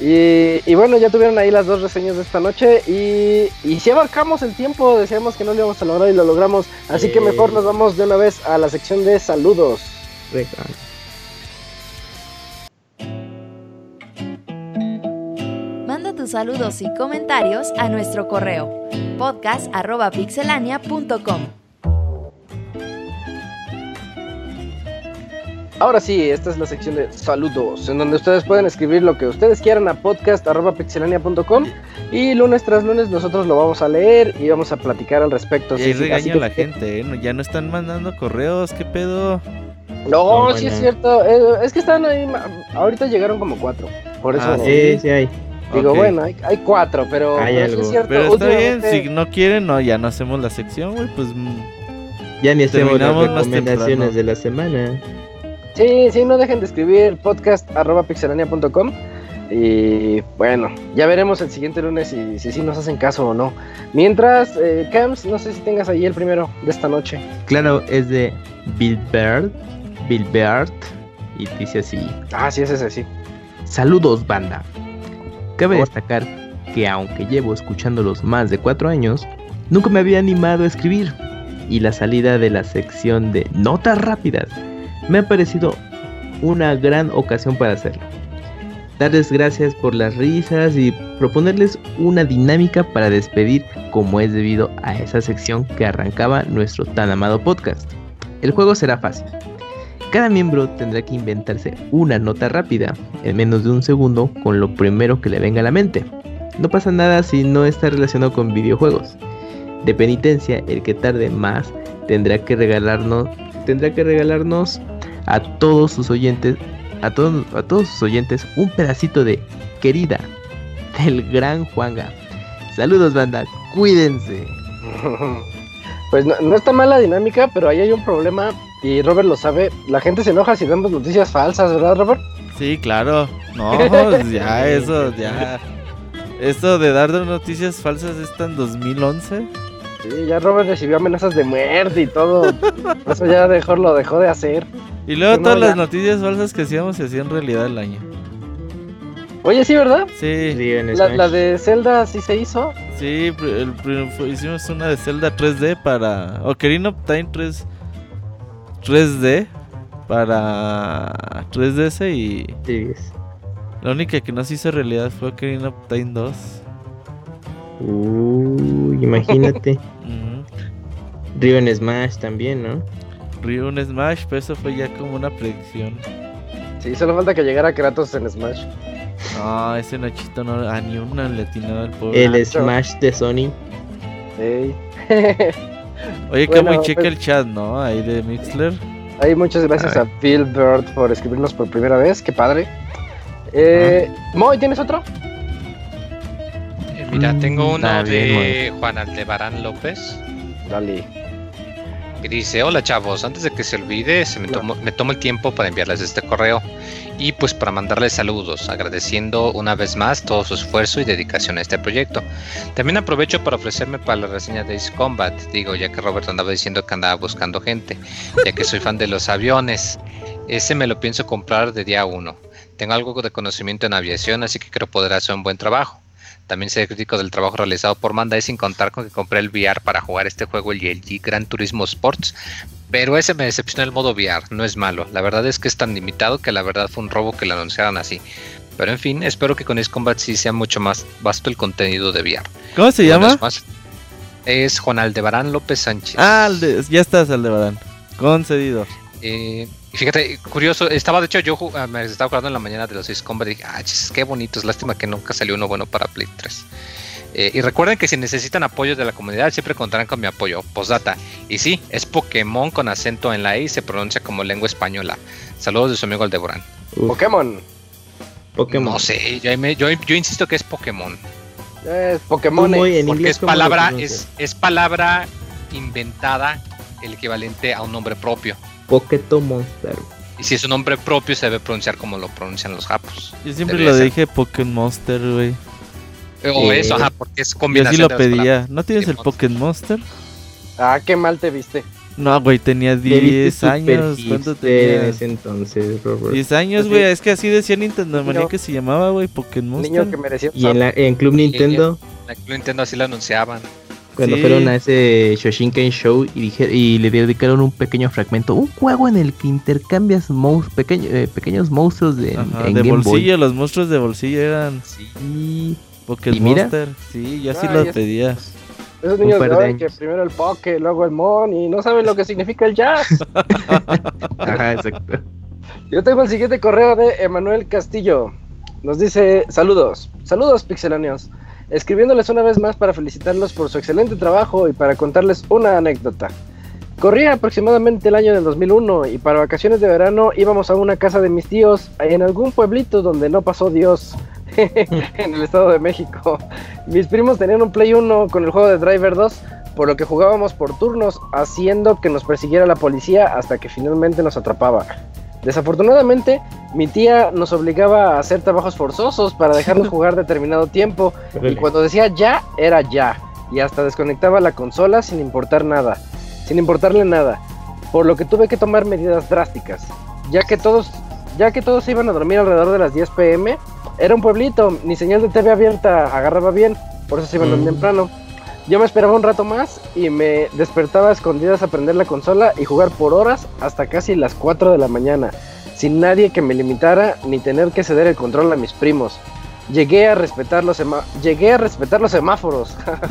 Y, y bueno, ya tuvieron ahí las dos reseñas de esta noche. Y, y si abarcamos el tiempo, decíamos que no lo íbamos a lograr y lo logramos. Así que mejor nos vamos de una vez a la sección de saludos. Venga. Manda tus saludos y comentarios a nuestro correo podcast.pixelania.com. Ahora sí, esta es la sección de saludos, en donde ustedes pueden escribir lo que ustedes quieran a podcast.pixelania.com y lunes tras lunes nosotros lo vamos a leer y vamos a platicar al respecto. Y ahí Sí, regaño a que- la gente, ¿eh? Ya no están mandando correos, ¿qué pedo? No, No, sí es cierto. eh, es que están ahí. Ahorita llegaron como cuatro. Por eso Ah, Sí, sí hay. digo, bueno, hay, hay cuatro, pero, Hay pero sí algo. es cierto. Pero está bien, si no quieren, no, ya no hacemos la sección, güey, pues... mm, Ya ni hacemos las recomendaciones de la semana. Sí, sí, no dejen de escribir podcast.pixelania.com. Y bueno, ya veremos el siguiente lunes si si, nos hacen caso o no. Mientras, eh, Cams, no sé si tengas ahí el primero de esta noche. Claro, es de Bilbert. Bilbert. Y dice así. Ah, sí, es ese, sí. Saludos, banda. Cabe destacar que aunque llevo escuchándolos más de cuatro años, nunca me había animado a escribir. Y la salida de la sección de notas rápidas me ha parecido una gran ocasión para hacerlo. Darles gracias por las risas y proponerles una dinámica para despedir como es debido a esa sección que arrancaba nuestro tan amado podcast. El juego será fácil. Cada miembro tendrá que inventarse una nota rápida, en menos de un segundo, con lo primero que le venga a la mente. No pasa nada si no está relacionado con videojuegos. De penitencia, el que tarde más tendrá que regalarnos, tendrá que regalarnos a todos sus oyentes, a todos, a todos sus oyentes, un pedacito de querida del gran Juanga. Saludos, banda, cuídense. Pues no, no está mal la dinámica, pero ahí hay un problema y Robert lo sabe. La gente se enoja si damos noticias falsas, ¿verdad, Robert? Sí, claro. No, pues ya, eso, ya. Esto de dar noticias falsas está en 2011. Sí, ya Robert recibió amenazas de muerte y todo. Por Eso ya dejó, lo dejó de hacer. Y luego No, todas ya. las noticias falsas que hacíamos se hacían realidad el año. Oye, sí, ¿verdad? Sí, La, la de Zelda sí se hizo. sí, el hicimos una de Zelda 3D para Ocarina of Time 3 3D para 3DS y la única que no se hizo realidad fue Ocarina of Time 2. Uy, imagínate. Riven Smash también, ¿no? Ryu en Smash, pero eso fue ya como una predicción. Sí, solo falta que llegara Kratos en Smash. No, ese Nachito no, a ni una le atinaba el pobre. El Nacho. Smash de Sony. Ey. Oye, que Bueno, muy checa pues- el chat, ¿no? Ahí de Mixler. Ahí muchas gracias Ay. a Bill Bird por escribirnos por primera vez. Qué padre. Eh, Moy, ¿tienes otro? Mira, Mm, tengo uno bien, de Juan Aldebarán López. Dale. Y dice, hola chavos, antes de que se olvide, se me, tomo, me tomo el tiempo para enviarles este correo y pues para mandarles saludos, agradeciendo una vez más todo su esfuerzo y dedicación a este proyecto. También aprovecho para ofrecerme para la reseña de Ace Combat, digo, ya que Robert andaba diciendo que andaba buscando gente, ya que soy fan de los aviones. Ese me lo pienso comprar de día uno. Tengo algo de conocimiento en aviación, así que creo poder hacer un buen trabajo. También soy crítico del trabajo realizado por Manda sin contar con que compré el VR para jugar este juego, el LG Gran Turismo Sports. Pero ese me decepcionó el modo VR, no es malo. La verdad es que es tan limitado que la verdad fue un robo que lo anunciaran así. Pero en fin, espero que con Ace Combat sí sea mucho más vasto el contenido de VR. ¿Cómo se llama? es, más- es Juan Aldebarán López Sánchez. Ah, Alde- ya estás, Aldebarán. Concedido. Eh, y fíjate, curioso, estaba de hecho yo ah, me estaba acordando en la mañana de los Ace Combat y dije, ah, chis, qué bonitos, lástima que nunca salió uno bueno para Play 3. Eh, y recuerden que si necesitan apoyo de la comunidad, siempre contarán con mi apoyo. Postdata. Y sí, es Pokémon con acento en la I y se pronuncia como lengua española. Saludos de su amigo Aldeborán. Uf, Pokémon. Pokémon. No sé, yo, ahí me- yo, yo insisto que es Pokémon. Es Pokémon. ¿Cómo en Porque es palabra, es, es palabra inventada, el equivalente a un nombre propio. Poketo Monster. Y si es un nombre propio, se debe pronunciar como lo pronuncian los japos. Yo siempre Debería lo ser. dije Pokémon Monster, güey. O Eh, eso, ajá, porque es Yo combinación sí lo de las palabras. pedía. ¿No tienes el Pokémon. Monster? Ah, qué mal te viste. No, güey, tenía Te viste 10 super años. ¿Cuánto hipster en tenías? ese entonces, Robert. 10 años, güey. Es que así decía Nintendo Manía Niño- que se llamaba, güey, Pokémon Niño Monster. que mereció. Y en, la, en Club Nintendo, Aquí lo Nintendo así lo anunciaban. Cuando Sí. fueron a ese Shoshinken Show y, dije, y le dedicaron un pequeño fragmento, un juego en el que intercambias mous- pequeño- eh, pequeños monstruos de, Ajá, en de Game bolsillo, los monstruos de bolsillo eran Boy. Pokémon ¿Y mira? Monster. Sí, yo sí Ay, lo es- pedía. Esos niños de hoy que primero el Poké, luego el Mon y no saben lo que significa el jazz. Ajá, exacto. Yo tengo el siguiente correo de Emanuel Castillo. Nos dice, saludos, saludos pixeláneos. Escribiéndoles una vez más para felicitarlos por su excelente trabajo y para contarles una anécdota. Corría aproximadamente el año del 2001 y para vacaciones de verano íbamos a una casa de mis tíos en algún pueblito donde no pasó Dios en el Estado de México. Mis primos tenían un Play 1 con el juego de Driver 2, por lo que jugábamos por turnos, haciendo que nos persiguiera la policía hasta que finalmente nos atrapaba. Desafortunadamente, mi tía nos obligaba a hacer trabajos forzosos para dejarnos jugar determinado tiempo y cuando decía ya, era ya. Y hasta desconectaba la consola sin importar nada. Sin importarle nada. Por lo que tuve que tomar medidas drásticas. Ya que todos, ya que todos iban a dormir alrededor de las 10 pm, era un pueblito, ni señal de TV abierta agarraba bien, por eso se iban tan Mm. temprano. Yo me esperaba un rato más y me despertaba a escondidas a prender la consola y jugar por horas hasta casi las 4 de la mañana, sin nadie que me limitara ni tener que ceder el control a mis primos. Llegué a respetar los, llegué a respetar los semáforos,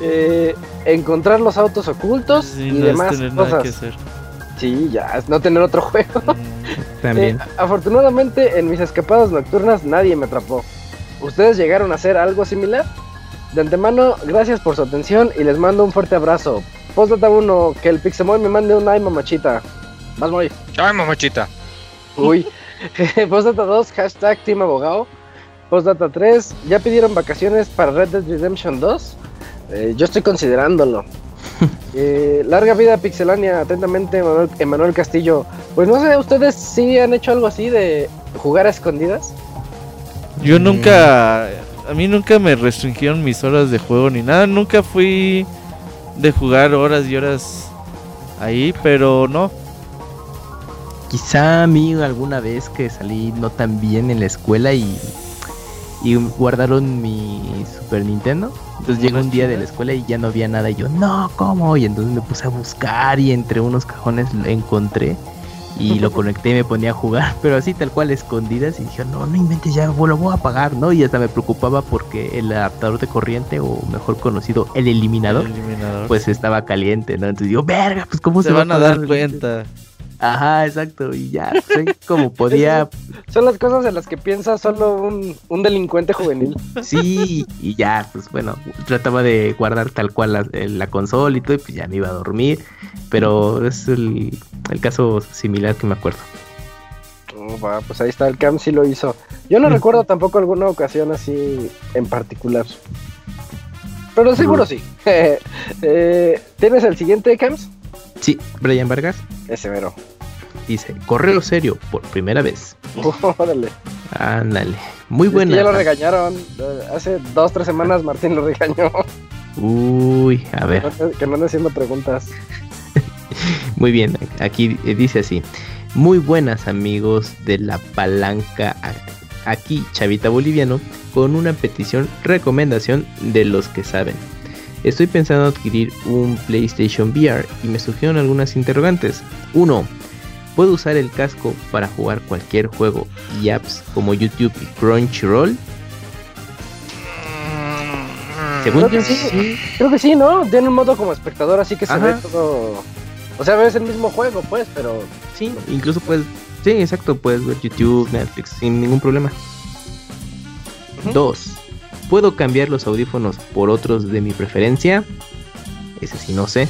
eh, encontrar los autos ocultos Sí, y no es demás tener nada que cosas. hacer. Sí, ya, es no tener otro juego. Mm, También. Eh, afortunadamente, en mis escapadas nocturnas nadie me atrapó. ¿Ustedes llegaron a hacer algo similar? De antemano, gracias por su atención y les mando un fuerte abrazo. Postdata 1, que el Pixemoy me mande un ay mamachita. Más muy. Ay, mamachita. Uy. Postdata 2, hashtag Team Abogado. Postdata 3, ¿ya pidieron vacaciones para Red Dead Redemption 2? Eh, yo estoy considerándolo. Eh, larga vida Pixelania, atentamente Emanuel, Emanuel Castillo. Pues no sé, ¿ustedes sí han hecho algo así de jugar a escondidas? Yo nunca. A mí nunca me restringieron mis horas de juego ni nada. Nunca fui de jugar horas y horas ahí, pero no. Quizá a mí alguna vez que salí no tan bien en la escuela y, y guardaron mi Super Nintendo. Entonces llegó un día de la escuela y ya no había nada. Y yo, no, ¿cómo? Y entonces me puse a buscar y entre unos cajones lo encontré. Y lo conecté y me ponía a jugar, pero así tal cual escondidas. Y dije, no, no inventes, ya lo voy a apagar, ¿no? Y hasta me preocupaba porque el adaptador de corriente, o mejor conocido, el eliminador, El eliminador. pues estaba caliente, ¿no? Entonces digo, verga, pues cómo se, se va van a dar cuenta. Ajá, exacto. Y ya, pues, como podía, Son las cosas en las que piensa solo un, un delincuente juvenil. sí, y ya, pues bueno, trataba de guardar tal cual la, eh, la consola y todo, y pues ya me iba a dormir. Pero es el, el caso similar que me acuerdo. Oh, va, pues ahí está, el Cam sí lo hizo. Yo no recuerdo tampoco alguna ocasión así en particular. Pero seguro sí. Eh, ¿Tienes el siguiente, Cams? Sí, Brian Vargas Ese mero. dice, correo serio por primera vez. Órale. Ándale. Muy Es que buena. ya lo regañaron. Hace dos, tres semanas Martín lo regañó. Uy, a ver. que no ande haciendo preguntas. Muy bien, aquí eh, dice así. Muy buenas amigos de la palanca. Aquí, Chavita Boliviano, con una petición, recomendación de los que saben. Estoy pensando adquirir un PlayStation VR y me surgieron algunas interrogantes. 1. ¿Puedo usar el casco para jugar cualquier juego y apps como YouTube y Crunchyroll? Según Creo que sí. sí. Creo que sí, ¿no? Tiene un modo como espectador, así que se ve todo. O sea, ves el mismo juego, pues, pero. Sí, incluso puedes, sí, exacto, puedes ver YouTube, Netflix sin ningún problema. Ujú. Dos, ¿puedo cambiar los audífonos por otros de mi preferencia? Ese sí no sé.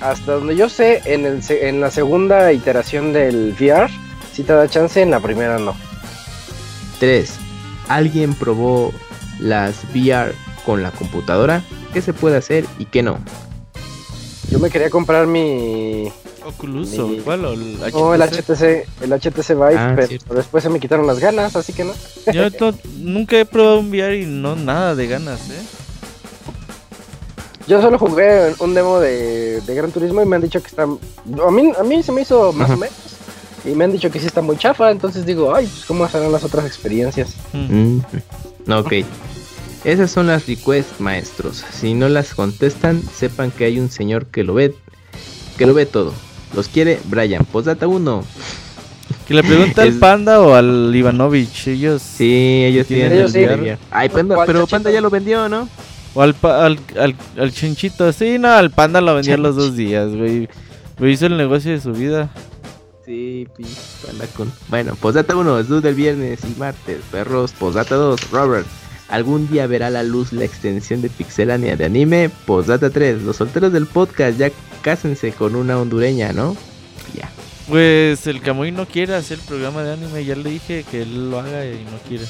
Hasta donde yo sé, en, el, en la segunda iteración del VR, sí te da chance, en la primera no. Tres, ¿alguien probó las VR con la computadora? ¿Qué se puede hacer y qué no? Yo me quería comprar mi. Oculus Mi- o cuál o el No, el HTC? HTC, el HTC Vive, Ah, pero cierto. después se me quitaron las ganas, así que no. Yo to- nunca he probado un VR y no nada de ganas, ¿eh? Yo solo jugué un demo de, de Gran Turismo y me han dicho que está. A mí, a mí se me hizo más Ajá. o menos. Y me han dicho que sí está muy chafa, entonces digo, ay, pues cómo serán las otras experiencias. Mm. Mm, ok. Esas son las requests, maestros. Si no las contestan, sepan que hay un señor que lo ve, que lo ve todo. Los quiere Brian. Postdata 1. Que le pregunta al Panda o al Ivanovich, ellos. Sí, ellos ¿Tienen ellos el sí? Ay, Panda, ¿Cuál pero chachito? Panda ya lo vendió, ¿no? O al, pa- al, al, al Chinchito. Sí, no, al Panda lo vendía los dos días, güey. Lo hizo el negocio de su vida. Sí, pinche Panda con. Bueno, Postdata 1, es luz del viernes y martes. Perros, Postdata 2, Robert. ¿Algún día verá la luz la extensión de Pixelania de anime? Postdata 3, los solteros del podcast ya cásense con una hondureña, ¿no? Ya. Pues el Camuy no quiere hacer el programa de anime. Ya le dije que él lo haga y no quiere.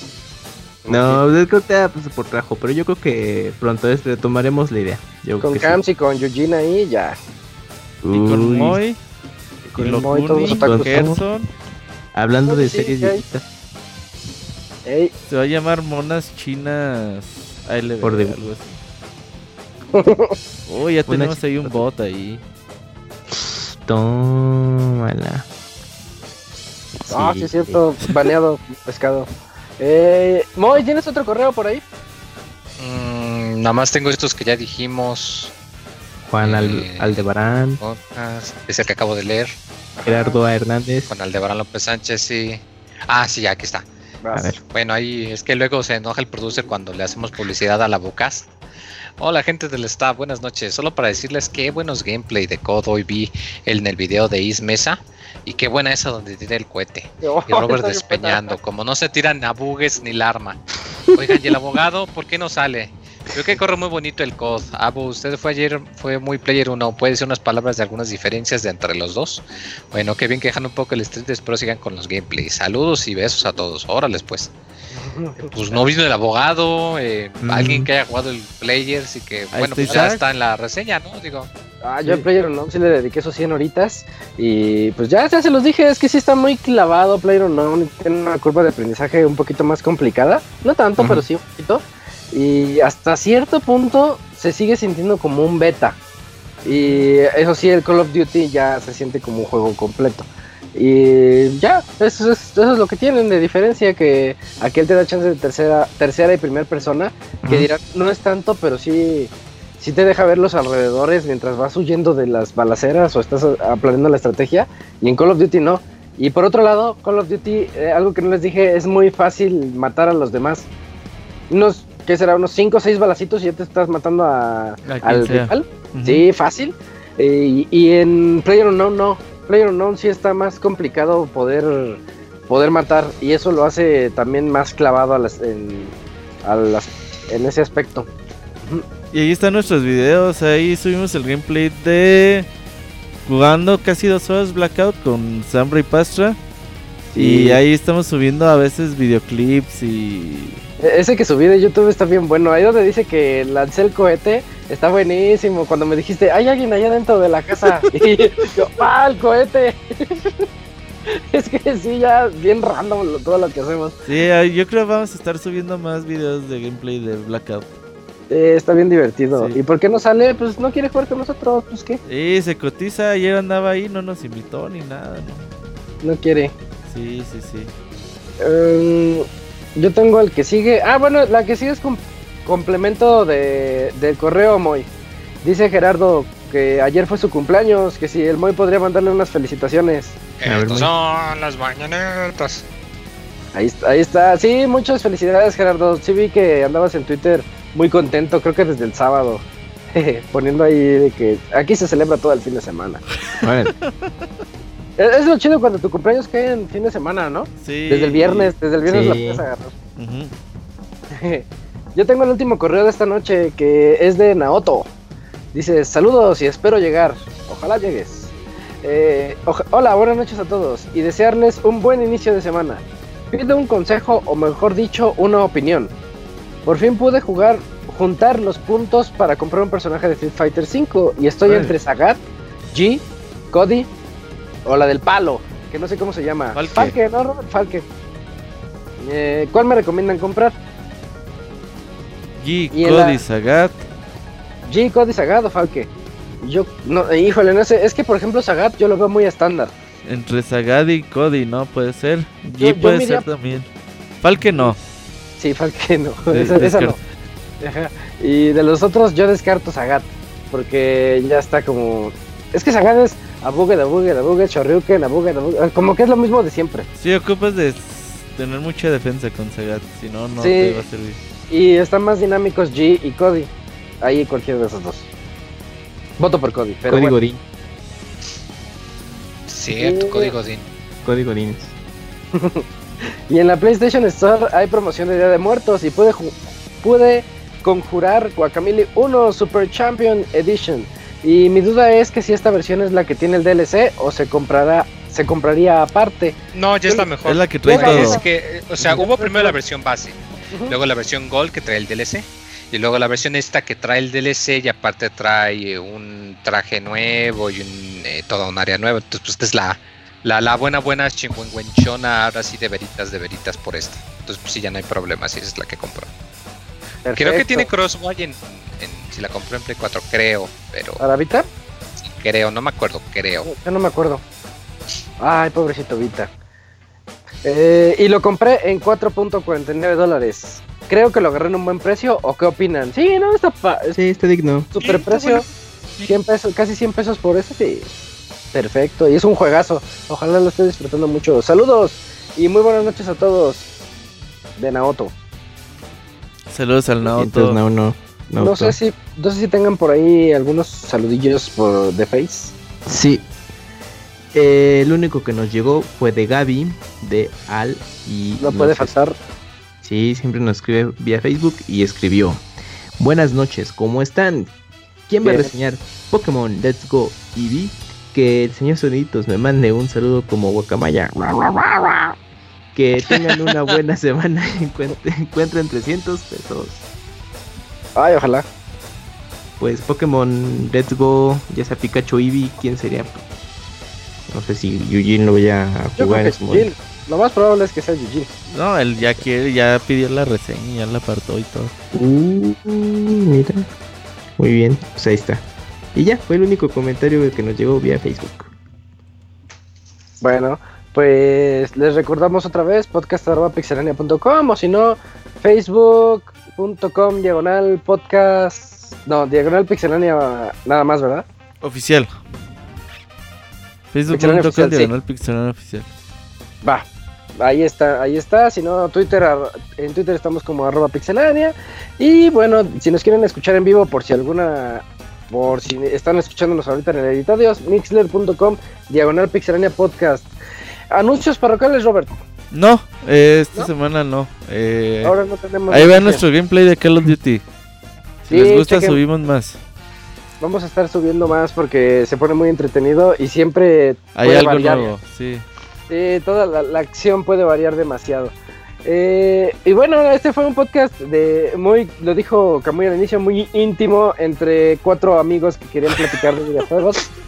No, pues, creo que te da pues, por trabajo, pero yo creo que pronto este, retomaremos la idea. Yo Con sí. Camps y con Eugene ahí, ya. Y con Moy, con y el Moy, todos los con. Hablando de Sí, series viejitas, Ey, Se va a llamar Monas Chinas ALB. Por de- algo así. Oh, ya Monas tenemos ahí un bot ahí. tómala. ah, sí es cierto, baneado, pescado. Eh, Moy, ¿tienes otro correo por ahí? Mm, nada más tengo estos que ya dijimos. Juan Al- Eh. Aldebarán, es el que acabo de leer. Gerardo. Hernández. Con Aldebarán López Sánchez, sí. Ah, sí, aquí está. Vas. A ver. Bueno, ahí es que luego se enoja el producer cuando le hacemos publicidad a la Bocast. Hola gente del staff, buenas noches. Solo para decirles qué buenos gameplay de COD hoy vi en el video de Is Mesa. Y qué buena esa donde tira el cohete. Y Robert despeñando. Como no se tiran a bugues ni la arma. Oigan, ¿y el abogado por qué no sale? Creo que corre muy bonito el COD. Abu, usted fue ayer, fue muy player 1. ¿Puede decir unas palabras de algunas diferencias de entre los dos? Bueno, qué bien que dejan un poco el street, espero sigan con los gameplays. Saludos y besos a todos. Órales pues. Pues no vino el abogado, eh, Mm. alguien que haya jugado el Players y que, bueno, pues ya está en la reseña, ¿no? Digo, Ah, yo al Player no sí le dediqué esos 100 horitas y pues ya, ya se los dije, es que sí está muy clavado Player no tiene una curva de aprendizaje un poquito más complicada, no tanto, pero sí un poquito, y hasta cierto punto se sigue sintiendo como un beta, y eso sí, el Call of Duty ya se siente como un juego completo. Y ya, eso es, eso es lo que tienen de diferencia, que aquel te da chance de tercera, tercera y primera persona, que Ujú. dirán, no es tanto, pero sí, sí te deja ver los alrededores mientras vas huyendo de las balaceras o estás planeando la estrategia, y en Call of Duty no. Y por otro lado, Call of Duty, eh, algo que no les dije, es muy fácil matar a los demás. Unos, ¿qué será? Unos 5 o 6 balacitos y ya te estás matando a, al rival. Sí, fácil. Eh, y, en PlayerUnknown no. PlayerUnknown sí está más complicado poder poder matar y eso lo hace también más clavado a las, en, a las- en ese aspecto. Y ahí están nuestros videos. Ahí subimos el gameplay de jugando casi dos horas Blackout con Zambra y Pastra. Y ahí estamos subiendo a veces videoclips y. E- Ese que subí de YouTube está bien bueno. Ahí donde dice que lancé el cohete Está buenísimo. Cuando me dijiste, hay alguien allá dentro de la casa. Y yo, ¡ah, el cohete! es que sí, ya bien random lo- todo lo que hacemos. Sí, ay, yo creo que vamos a estar subiendo más videos de gameplay de Blackout. Eh, está bien divertido. Sí. ¿Y por qué no sale? Pues no quiere jugar con nosotros. Pues qué, Y se cotiza, ayer andaba ahí, no nos invitó ni nada, ¿no? no quiere. Sí, sí, sí. Em, yo tengo el que sigue. Ah, bueno, la que sigue es com- complemento de, del correo Moy. Dice Gerardo que ayer fue su cumpleaños, que si el Moy podría mandarle unas felicitaciones. Estas son las mañanetas. Ahí está, ahí está. Sí, muchas felicidades, Gerardo. Sí vi que andabas en Twitter muy contento, creo que desde el sábado. Poniendo ahí de que aquí se celebra todo el fin de semana. Órale. Es, es lo chido cuando tu cumpleaños cae en fin de semana, ¿no? Sí. Desde el viernes, desde el viernes Sí. la puedes agarrar. Yo tengo el último correo de esta noche que es de Naoto. Dice, saludos y espero llegar. Ojalá llegues. Eh, oja- hola, buenas noches a todos y desearles un buen inicio de semana. Pido un consejo o mejor dicho, una opinión. Por fin pude jugar, juntar los puntos para comprar un personaje de Street Fighter V y estoy entre Sagat, G, Cody o la del palo, que no sé cómo se llama. Falke. ¿no, Robert? Falke. Eh, ¿Cuál me recomiendan comprar? G, Y Cody, la- Sagat. G, Cody, Sagat o Falke. Yo, no, eh, híjole, no sé, es que por ejemplo Sagat yo lo veo muy estándar. Entre Sagat y Cody, ¿no? Puede ser. G Yo- yo puede ser también. Falke no. Sí, Falke no, De- esa, esa no. Ajá. Y de los otros yo descarto Sagat, porque ya está como... Es que Sagat es Abuget, Abuget, Abuget, Shoryuken, Abuget, Abuget, como que es lo mismo de siempre. Sí, ocupas de tener mucha defensa con Sagat. Si no, no Sí. te va a servir. Y están más dinámicos G y Cody. Ahí cualquiera de esos dos. Voto por Cody, pero Código bueno. DIN. Cierto, código DIN. Código DIN. Y en la PlayStation Store hay promoción de Día de Muertos y pude conjurar Guacamole 1 Super Champion Edition. Y mi duda es que si esta versión es la que tiene el DLC o se comprará se compraría aparte. No, ya es la mejor. Es la que trae todo. Es que, o sea, hubo primero la versión base, luego la versión Gold que trae el DLC, y luego la versión esta que trae el DLC y aparte trae eh, un traje nuevo y un, eh, toda un área nueva. Entonces, pues esta es la, la, la buena, buena chingüengüenchona, ahora sí de veritas, de veritas por esta. Entonces, pues sí, ya no hay problema, si esa es la que compró. Creo que tiene crossbuy en, en- si la compró en Play 4, creo, pero ¿Para Vita? sí, creo, no me acuerdo, creo. Yo no me acuerdo. Ay, pobrecito Vita. Eh, y lo compré en 4.49 dólares. Creo que lo agarré en un buen precio. ¿O qué opinan? Sí, no, está pa- Sí, está digno. super precio. bueno. 100 pesos, casi 100 pesos por eso. Sí. Perfecto. Y es un juegazo. Ojalá lo esté disfrutando mucho. Saludos y muy buenas noches a todos. De Naoto. Saludos al Naoto. Entonces, no, sé si, no sé si tengan por ahí algunos saludillos por The Face. Sí. Eh, el único que nos llegó fue de Gaby, de Al y... No puede faltar. Sí, siempre nos escribe vía Facebook y escribió. Buenas noches, ¿cómo están? ¿Quién va a reseñar Pokémon Let's Go Eevee? Que el señor Soniditos me mande un saludo como guacamaya. Que tengan una buena semana y encuent- encuentren 300 pesos. Ay, ojalá. Pues Pokémon Let's Go, ya sea Pikachu Eevee, ¿quién sería? No sé si Eugene lo vaya a Yo jugar creo en momento. Eugene. Lo más probable es que sea Eugene. No, él ya quiere, ya pidió la reseña, ya la apartó y todo. Uh, mira. Muy bien, pues ahí está. Y ya, fue el único comentario que nos llegó vía Facebook. Bueno, pues les recordamos otra vez podcast.pixelania.com o si no, facebook.com diagonal podcast. No, diagonal pixelania nada más, ¿verdad? Oficial. Facebook.com sí. diagonal Pixelania oficial. Va. Ahí está, ahí está. Si no, Twitter, en Twitter estamos como arroba pixelania. Y bueno, si nos quieren escuchar en vivo, por si alguna, por si están escuchándonos ahorita en el editadio, mixler.com, diagonal pixelania podcast. Anuncios parroquiales, Robert. No, eh, esta ¿No? semana no. Eh, Ahora no tenemos. ahí va nuestro gameplay de Call of Duty. Si Sí, les gusta, chequen. subimos más. Vamos a estar subiendo más porque se pone muy entretenido y siempre Hay puede algo variar. nuevo, sí. Sí, toda la, la acción puede variar demasiado. Eh, y bueno, este fue un podcast de muy, lo dijo Camuy al inicio, muy íntimo entre cuatro amigos que querían platicar de videojuegos.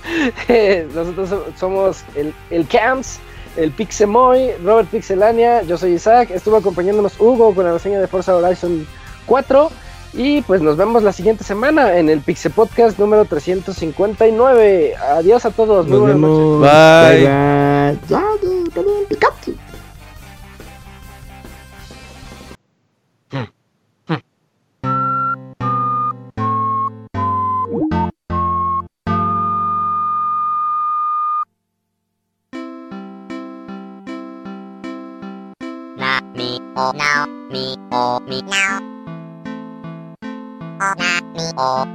Eh, nosotros somos el, el Camps, el Pixemoy, Robert Pixelania, yo soy Isaac, estuvo acompañándonos Hugo con la reseña de Forza Horizon 4 y pues nos vemos la siguiente semana en el Pixel Podcast número 359. Adiós a todos, muy Nos buenas noches. vemos. Bye. bye. Now mi o mi now o na mi o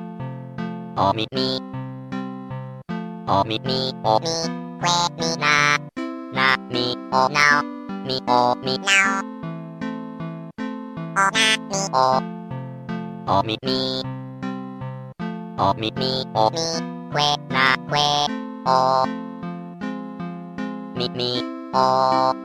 o mi mi o mi mi o mi que mi na na mi o now mi o mi now o na mi o o mi mi o mi mi o mi que na que o mi mi o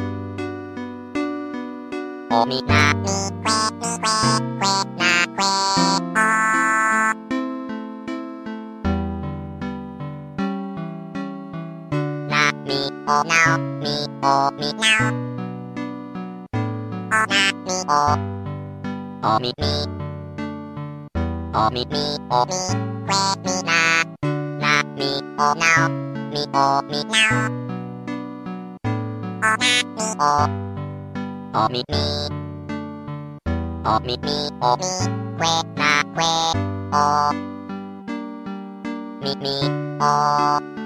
mi que now que. O mi na mi que mi que que na que o. Na mi o now, mi o mi now. O na mi o, o mi mi. O mi mi o mi que mi na na mi o now mi o mi now o na mi o o おみみおみくえなくえおみみお